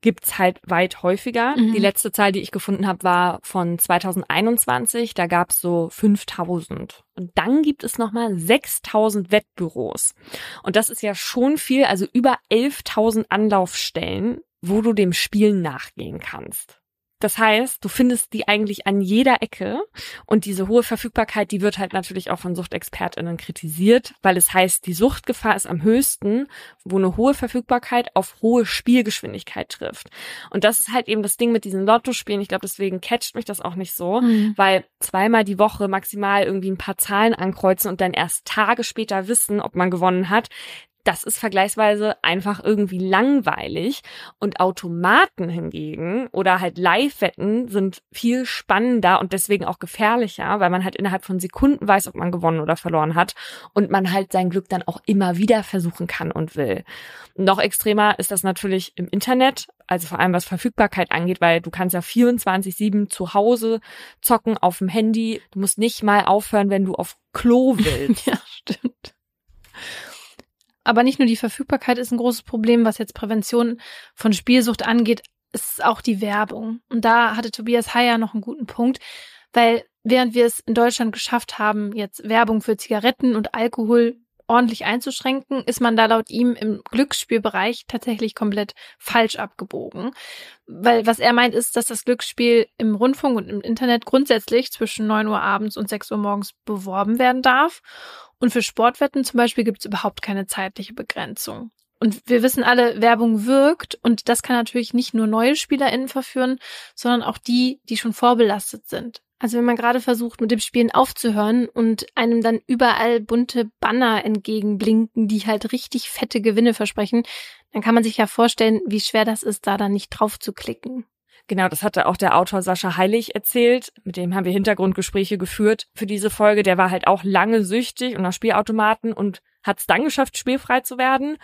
gibt's halt weit häufiger. Mhm. Die letzte Zahl, die ich gefunden habe, war von 2021. Da gab's so 5000. Und dann gibt es nochmal 6000 Wettbüros. Und das ist ja schon viel, also über 11.000 Anlaufstellen, wo du dem Spiel nachgehen kannst. Das heißt, du findest die eigentlich an jeder Ecke und diese hohe Verfügbarkeit, die wird halt natürlich auch von SuchtexpertInnen kritisiert, weil es heißt, die Suchtgefahr ist am höchsten, wo eine hohe Verfügbarkeit auf hohe Spielgeschwindigkeit trifft. Und das ist halt eben das Ding mit diesen Lottospielen. Ich glaube, deswegen catcht mich das auch nicht so, Mhm. weil zweimal die Woche maximal irgendwie ein paar Zahlen ankreuzen und dann erst Tage später wissen, ob man gewonnen hat. Das ist vergleichsweise einfach irgendwie langweilig. Und Automaten hingegen oder halt Live-Wetten sind viel spannender und deswegen auch gefährlicher, weil man halt innerhalb von Sekunden weiß, ob man gewonnen oder verloren hat und man halt sein Glück dann auch immer wieder versuchen kann und will. Noch extremer ist das natürlich im Internet, also vor allem was Verfügbarkeit angeht, weil du kannst ja 24-7 zu Hause zocken auf dem Handy. Du musst nicht mal aufhören, wenn du auf Klo willst. Ja, stimmt. Aber nicht nur die Verfügbarkeit ist ein großes Problem, was jetzt Prävention von Spielsucht angeht, ist auch die Werbung. Und da hatte Tobias Heyer noch einen guten Punkt, weil während wir es in Deutschland geschafft haben, jetzt Werbung für Zigaretten und Alkohol ordentlich einzuschränken, ist man da laut ihm im Glücksspielbereich tatsächlich komplett falsch abgebogen. Weil was er meint, ist, dass das Glücksspiel im Rundfunk und im Internet grundsätzlich zwischen 9 Uhr abends und 6 Uhr morgens beworben werden darf. Und für Sportwetten zum Beispiel gibt es überhaupt keine zeitliche Begrenzung. Und wir wissen alle, Werbung wirkt und das kann natürlich nicht nur neue SpielerInnen verführen, sondern auch die, die schon vorbelastet sind. Also wenn man gerade versucht, mit dem Spielen aufzuhören und einem dann überall bunte Banner entgegenblinken, die halt richtig fette Gewinne versprechen, dann kann man sich ja vorstellen, wie schwer das ist, da dann nicht drauf zu klicken. Genau, das hatte auch der Autor Sascha Heilig erzählt. Mit dem haben wir Hintergrundgespräche geführt für diese Folge. Der war halt auch lange süchtig und nach Spielautomaten und hat es dann geschafft, spielfrei zu werden.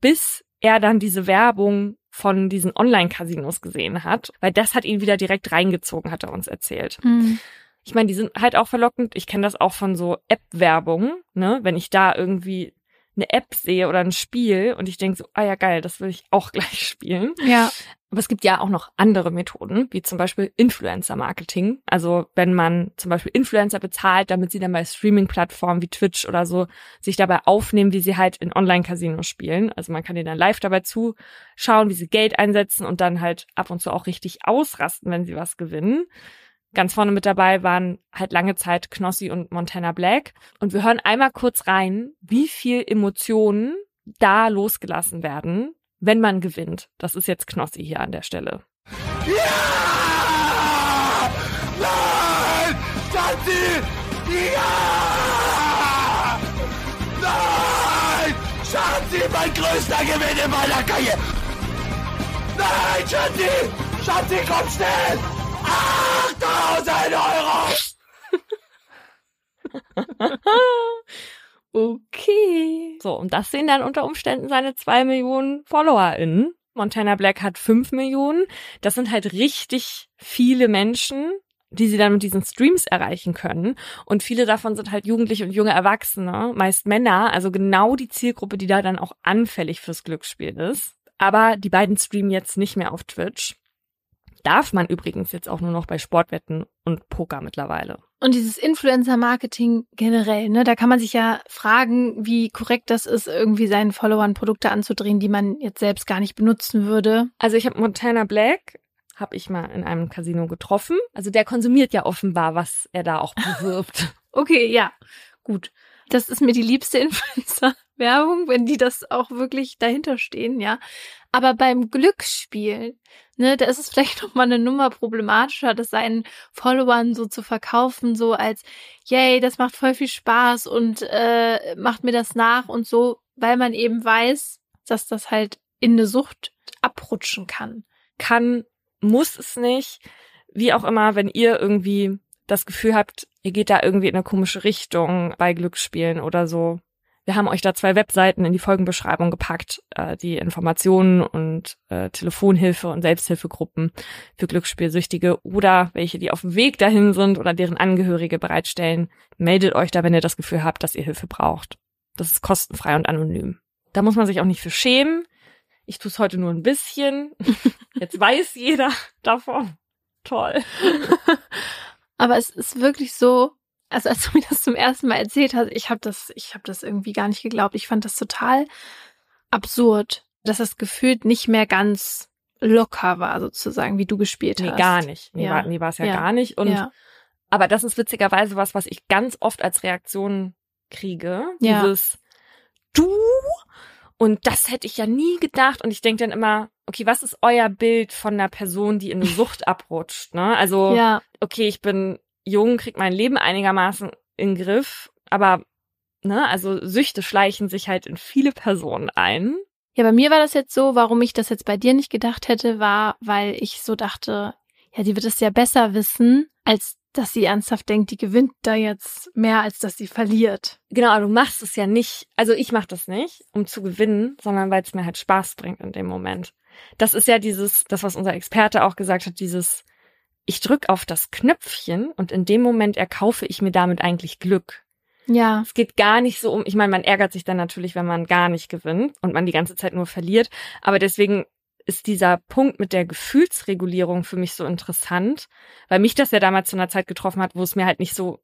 bis er dann diese Werbung von diesen Online-Casinos gesehen hat, weil das hat ihn wieder direkt reingezogen, hat er uns erzählt. Mhm. Ich meine, die sind halt auch verlockend. Ich kenne das auch von so App-Werbung, ne? Wenn ich da irgendwie eine App sehe oder ein Spiel und ich denke so, ah ja geil, das will ich auch gleich spielen. Ja. Aber es gibt ja auch noch andere Methoden, wie zum Beispiel Influencer-Marketing. Also wenn man zum Beispiel Influencer bezahlt, damit sie dann bei Streaming-Plattformen wie Twitch oder so sich dabei aufnehmen, wie sie halt in Online-Casinos spielen. Also man kann denen dann live dabei zuschauen, wie sie Geld einsetzen und dann halt ab und zu auch richtig ausrasten, wenn sie was gewinnen. Ganz vorne mit dabei waren halt lange Zeit Knossi und Montana Black. Und wir hören einmal kurz rein, wie viel Emotionen da losgelassen werden, wenn man gewinnt. Das ist jetzt Knossi hier an der Stelle. Ja! Nein! Schatzi! Ja! Nein! Schatzi, mein größter Gewinn in meiner Karriere! Nein, Schatzi! Schatzi, komm schnell! 8000 Euro! Okay. So, und das sehen dann unter Umständen seine zwei Millionen FollowerInnen. Montana Black hat fünf Millionen. Das sind halt richtig viele Menschen, die sie dann mit diesen Streams erreichen können. Und viele davon sind halt Jugendliche und junge Erwachsene, meist Männer, also genau die Zielgruppe, die da dann auch anfällig fürs Glücksspiel ist. Aber die beiden streamen jetzt nicht mehr auf Twitch. Darf man übrigens jetzt auch nur noch bei Sportwetten und Poker mittlerweile. Und dieses Influencer-Marketing generell, ne, da kann man sich ja fragen, wie korrekt das ist, irgendwie seinen Followern Produkte anzudrehen, die man jetzt selbst gar nicht benutzen würde. Also ich habe Montana Black, habe ich mal in einem Casino getroffen. Also der konsumiert ja offenbar, was er da auch bewirbt. Okay, ja, gut. Das ist mir die liebste Influencer-Werbung, wenn die das auch wirklich dahinter stehen, ja. Aber beim Glücksspiel, ne, da ist es vielleicht noch mal eine Nummer problematischer, das seinen Followern so zu verkaufen, so als, yay, das macht voll viel Spaß und äh, macht mir das nach und so, weil man eben weiß, dass das halt in eine Sucht abrutschen kann. Kann, muss es nicht. Wie auch immer, wenn ihr irgendwie das Gefühl habt, ihr geht da irgendwie in eine komische Richtung bei Glücksspielen oder so, wir haben euch da zwei Webseiten in die Folgenbeschreibung gepackt, äh, die Informationen und äh, Telefonhilfe und Selbsthilfegruppen für Glücksspielsüchtige oder welche, die auf dem Weg dahin sind oder deren Angehörige bereitstellen. Meldet euch da, wenn ihr das Gefühl habt, dass ihr Hilfe braucht. Das ist kostenfrei und anonym. Da muss man sich auch nicht für schämen. Ich tue es heute nur ein bisschen. Jetzt weiß jeder davon. Toll. Aber es ist wirklich so, also als du mir das zum ersten Mal erzählt hast, ich habe das, ich habe das irgendwie gar nicht geglaubt. Ich fand das total absurd, dass das gefühlt nicht mehr ganz locker war, sozusagen, wie du gespielt Nee, hast. gar nicht. Nee, Ja. war, nee, war es ja, Ja. gar nicht. Und ja. Aber das ist witzigerweise was, was ich ganz oft als Reaktion kriege. Ja. Dieses Du und das hätte ich ja nie gedacht. Und ich denke dann immer, okay, was ist euer Bild von einer Person, die in eine Sucht abrutscht? Ne? Also, ja, okay, ich bin jung, krieg mein Leben einigermaßen in den Griff, aber ne, also Süchte schleichen sich halt in viele Personen ein. Ja, bei mir war das jetzt so, warum ich das jetzt bei dir nicht gedacht hätte, war, weil ich so dachte, ja, die wird es ja besser wissen, als dass sie ernsthaft denkt, die gewinnt da jetzt mehr, als dass sie verliert. Genau, aber du machst es ja nicht, also ich mach das nicht, um zu gewinnen, sondern weil es mir halt Spaß bringt in dem Moment. Das ist ja dieses, das, was unser Experte auch gesagt hat, dieses, ich drück auf das Knöpfchen und in dem Moment erkaufe ich mir damit eigentlich Glück. Ja, Es geht gar nicht so um, ich meine, man ärgert sich dann natürlich, wenn man gar nicht gewinnt und man die ganze Zeit nur verliert, aber deswegen ist dieser Punkt mit der Gefühlsregulierung für mich so interessant, weil mich das ja damals zu einer Zeit getroffen hat, wo es mir halt nicht so,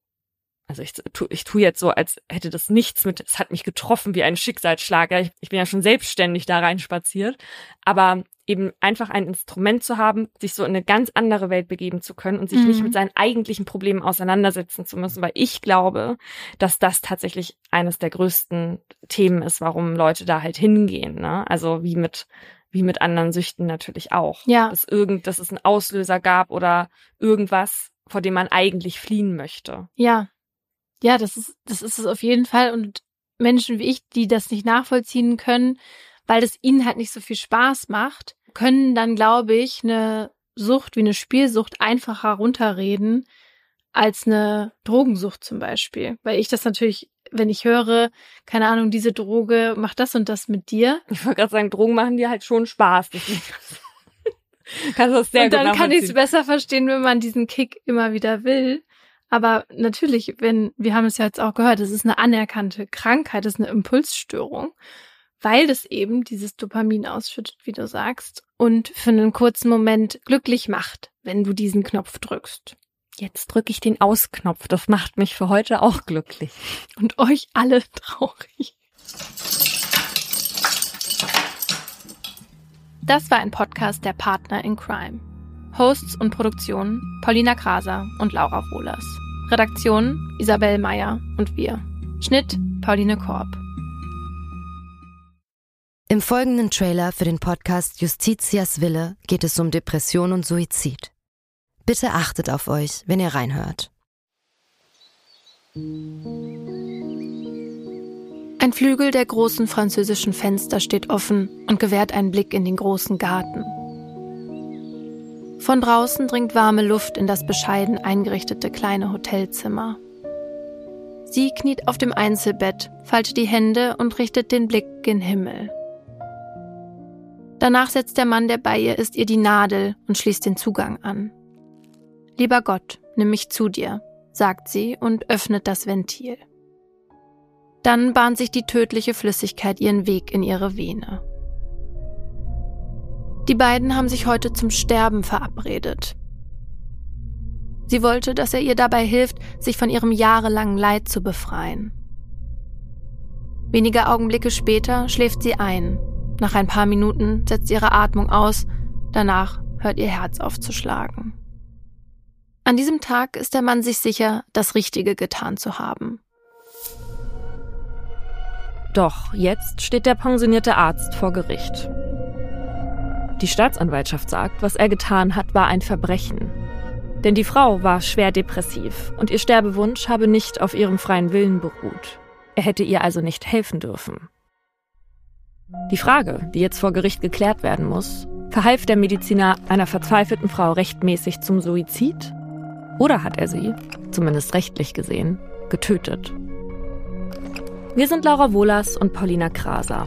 also ich tu, ich tu jetzt so, als hätte das nichts mit, es hat mich getroffen wie ein Schicksalsschlag. Ich, ich bin ja schon selbstständig da rein spaziert, aber eben einfach ein Instrument zu haben, sich so in eine ganz andere Welt begeben zu können und sich Mhm. nicht mit seinen eigentlichen Problemen auseinandersetzen zu müssen, weil ich glaube, dass das tatsächlich eines der größten Themen ist, warum Leute da halt hingehen. Ne? Also wie mit wie mit anderen Süchten natürlich auch. Ja. Dass irgend, dass es einen Auslöser gab oder irgendwas, vor dem man eigentlich fliehen möchte. ja. Ja, das ist, das ist es auf jeden Fall. Und Menschen wie ich, die das nicht nachvollziehen können, weil das ihnen halt nicht so viel Spaß macht, können dann, glaube ich, eine Sucht wie eine Spielsucht einfacher runterreden als eine Drogensucht zum Beispiel. Weil ich das natürlich wenn ich höre, keine Ahnung, diese Droge macht das und das mit dir. Ich wollte gerade sagen, Drogen machen dir halt schon Spaß. Kannst du das sehr und dann kann ich es besser verstehen, wenn man diesen Kick immer wieder will. Aber natürlich, wenn, wir haben es ja jetzt auch gehört, es ist eine anerkannte Krankheit, es ist eine Impulsstörung, weil das eben dieses Dopamin ausschüttet, wie du sagst, und für einen kurzen Moment glücklich macht, wenn du diesen Knopf drückst. Jetzt drücke ich den Ausknopf. Das macht mich für heute auch glücklich. Und euch alle traurig. Das war ein Podcast der Partner in Crime. Hosts und Produktion Paulina Kraser und Laura Wohlers. Redaktion Isabel Meyer und wir. Schnitt Pauline Korb. Im folgenden Trailer für den Podcast Justitias Wille geht es um Depression und Suizid. Bitte achtet auf euch, wenn ihr reinhört. Ein Flügel der großen französischen Fenster steht offen und gewährt einen Blick in den großen Garten. Von draußen dringt warme Luft in das bescheiden eingerichtete kleine Hotelzimmer. Sie kniet auf dem Einzelbett, faltet die Hände und richtet den Blick gen Himmel. Danach setzt der Mann, der bei ihr ist, ihr die Nadel und schließt den Zugang an. Lieber Gott, nimm mich zu dir, sagt sie und öffnet das Ventil. Dann bahnt sich die tödliche Flüssigkeit ihren Weg in ihre Vene. Die beiden haben sich heute zum Sterben verabredet. Sie wollte, dass er ihr dabei hilft, sich von ihrem jahrelangen Leid zu befreien. Wenige Augenblicke später schläft sie ein. Nach ein paar Minuten setzt ihre Atmung aus, danach hört ihr Herz auf zu schlagen. An diesem Tag ist der Mann sich sicher, das Richtige getan zu haben. Doch jetzt steht der pensionierte Arzt vor Gericht. Die Staatsanwaltschaft sagt, was er getan hat, war ein Verbrechen. Denn die Frau war schwer depressiv und ihr Sterbewunsch habe nicht auf ihrem freien Willen beruht. Er hätte ihr also nicht helfen dürfen. Die Frage, die jetzt vor Gericht geklärt werden muss, verhalf der Mediziner einer verzweifelten Frau rechtmäßig zum Suizid? Oder hat er sie, zumindest rechtlich gesehen, getötet? Wir sind Laura Wohlers und Paulina Kraser.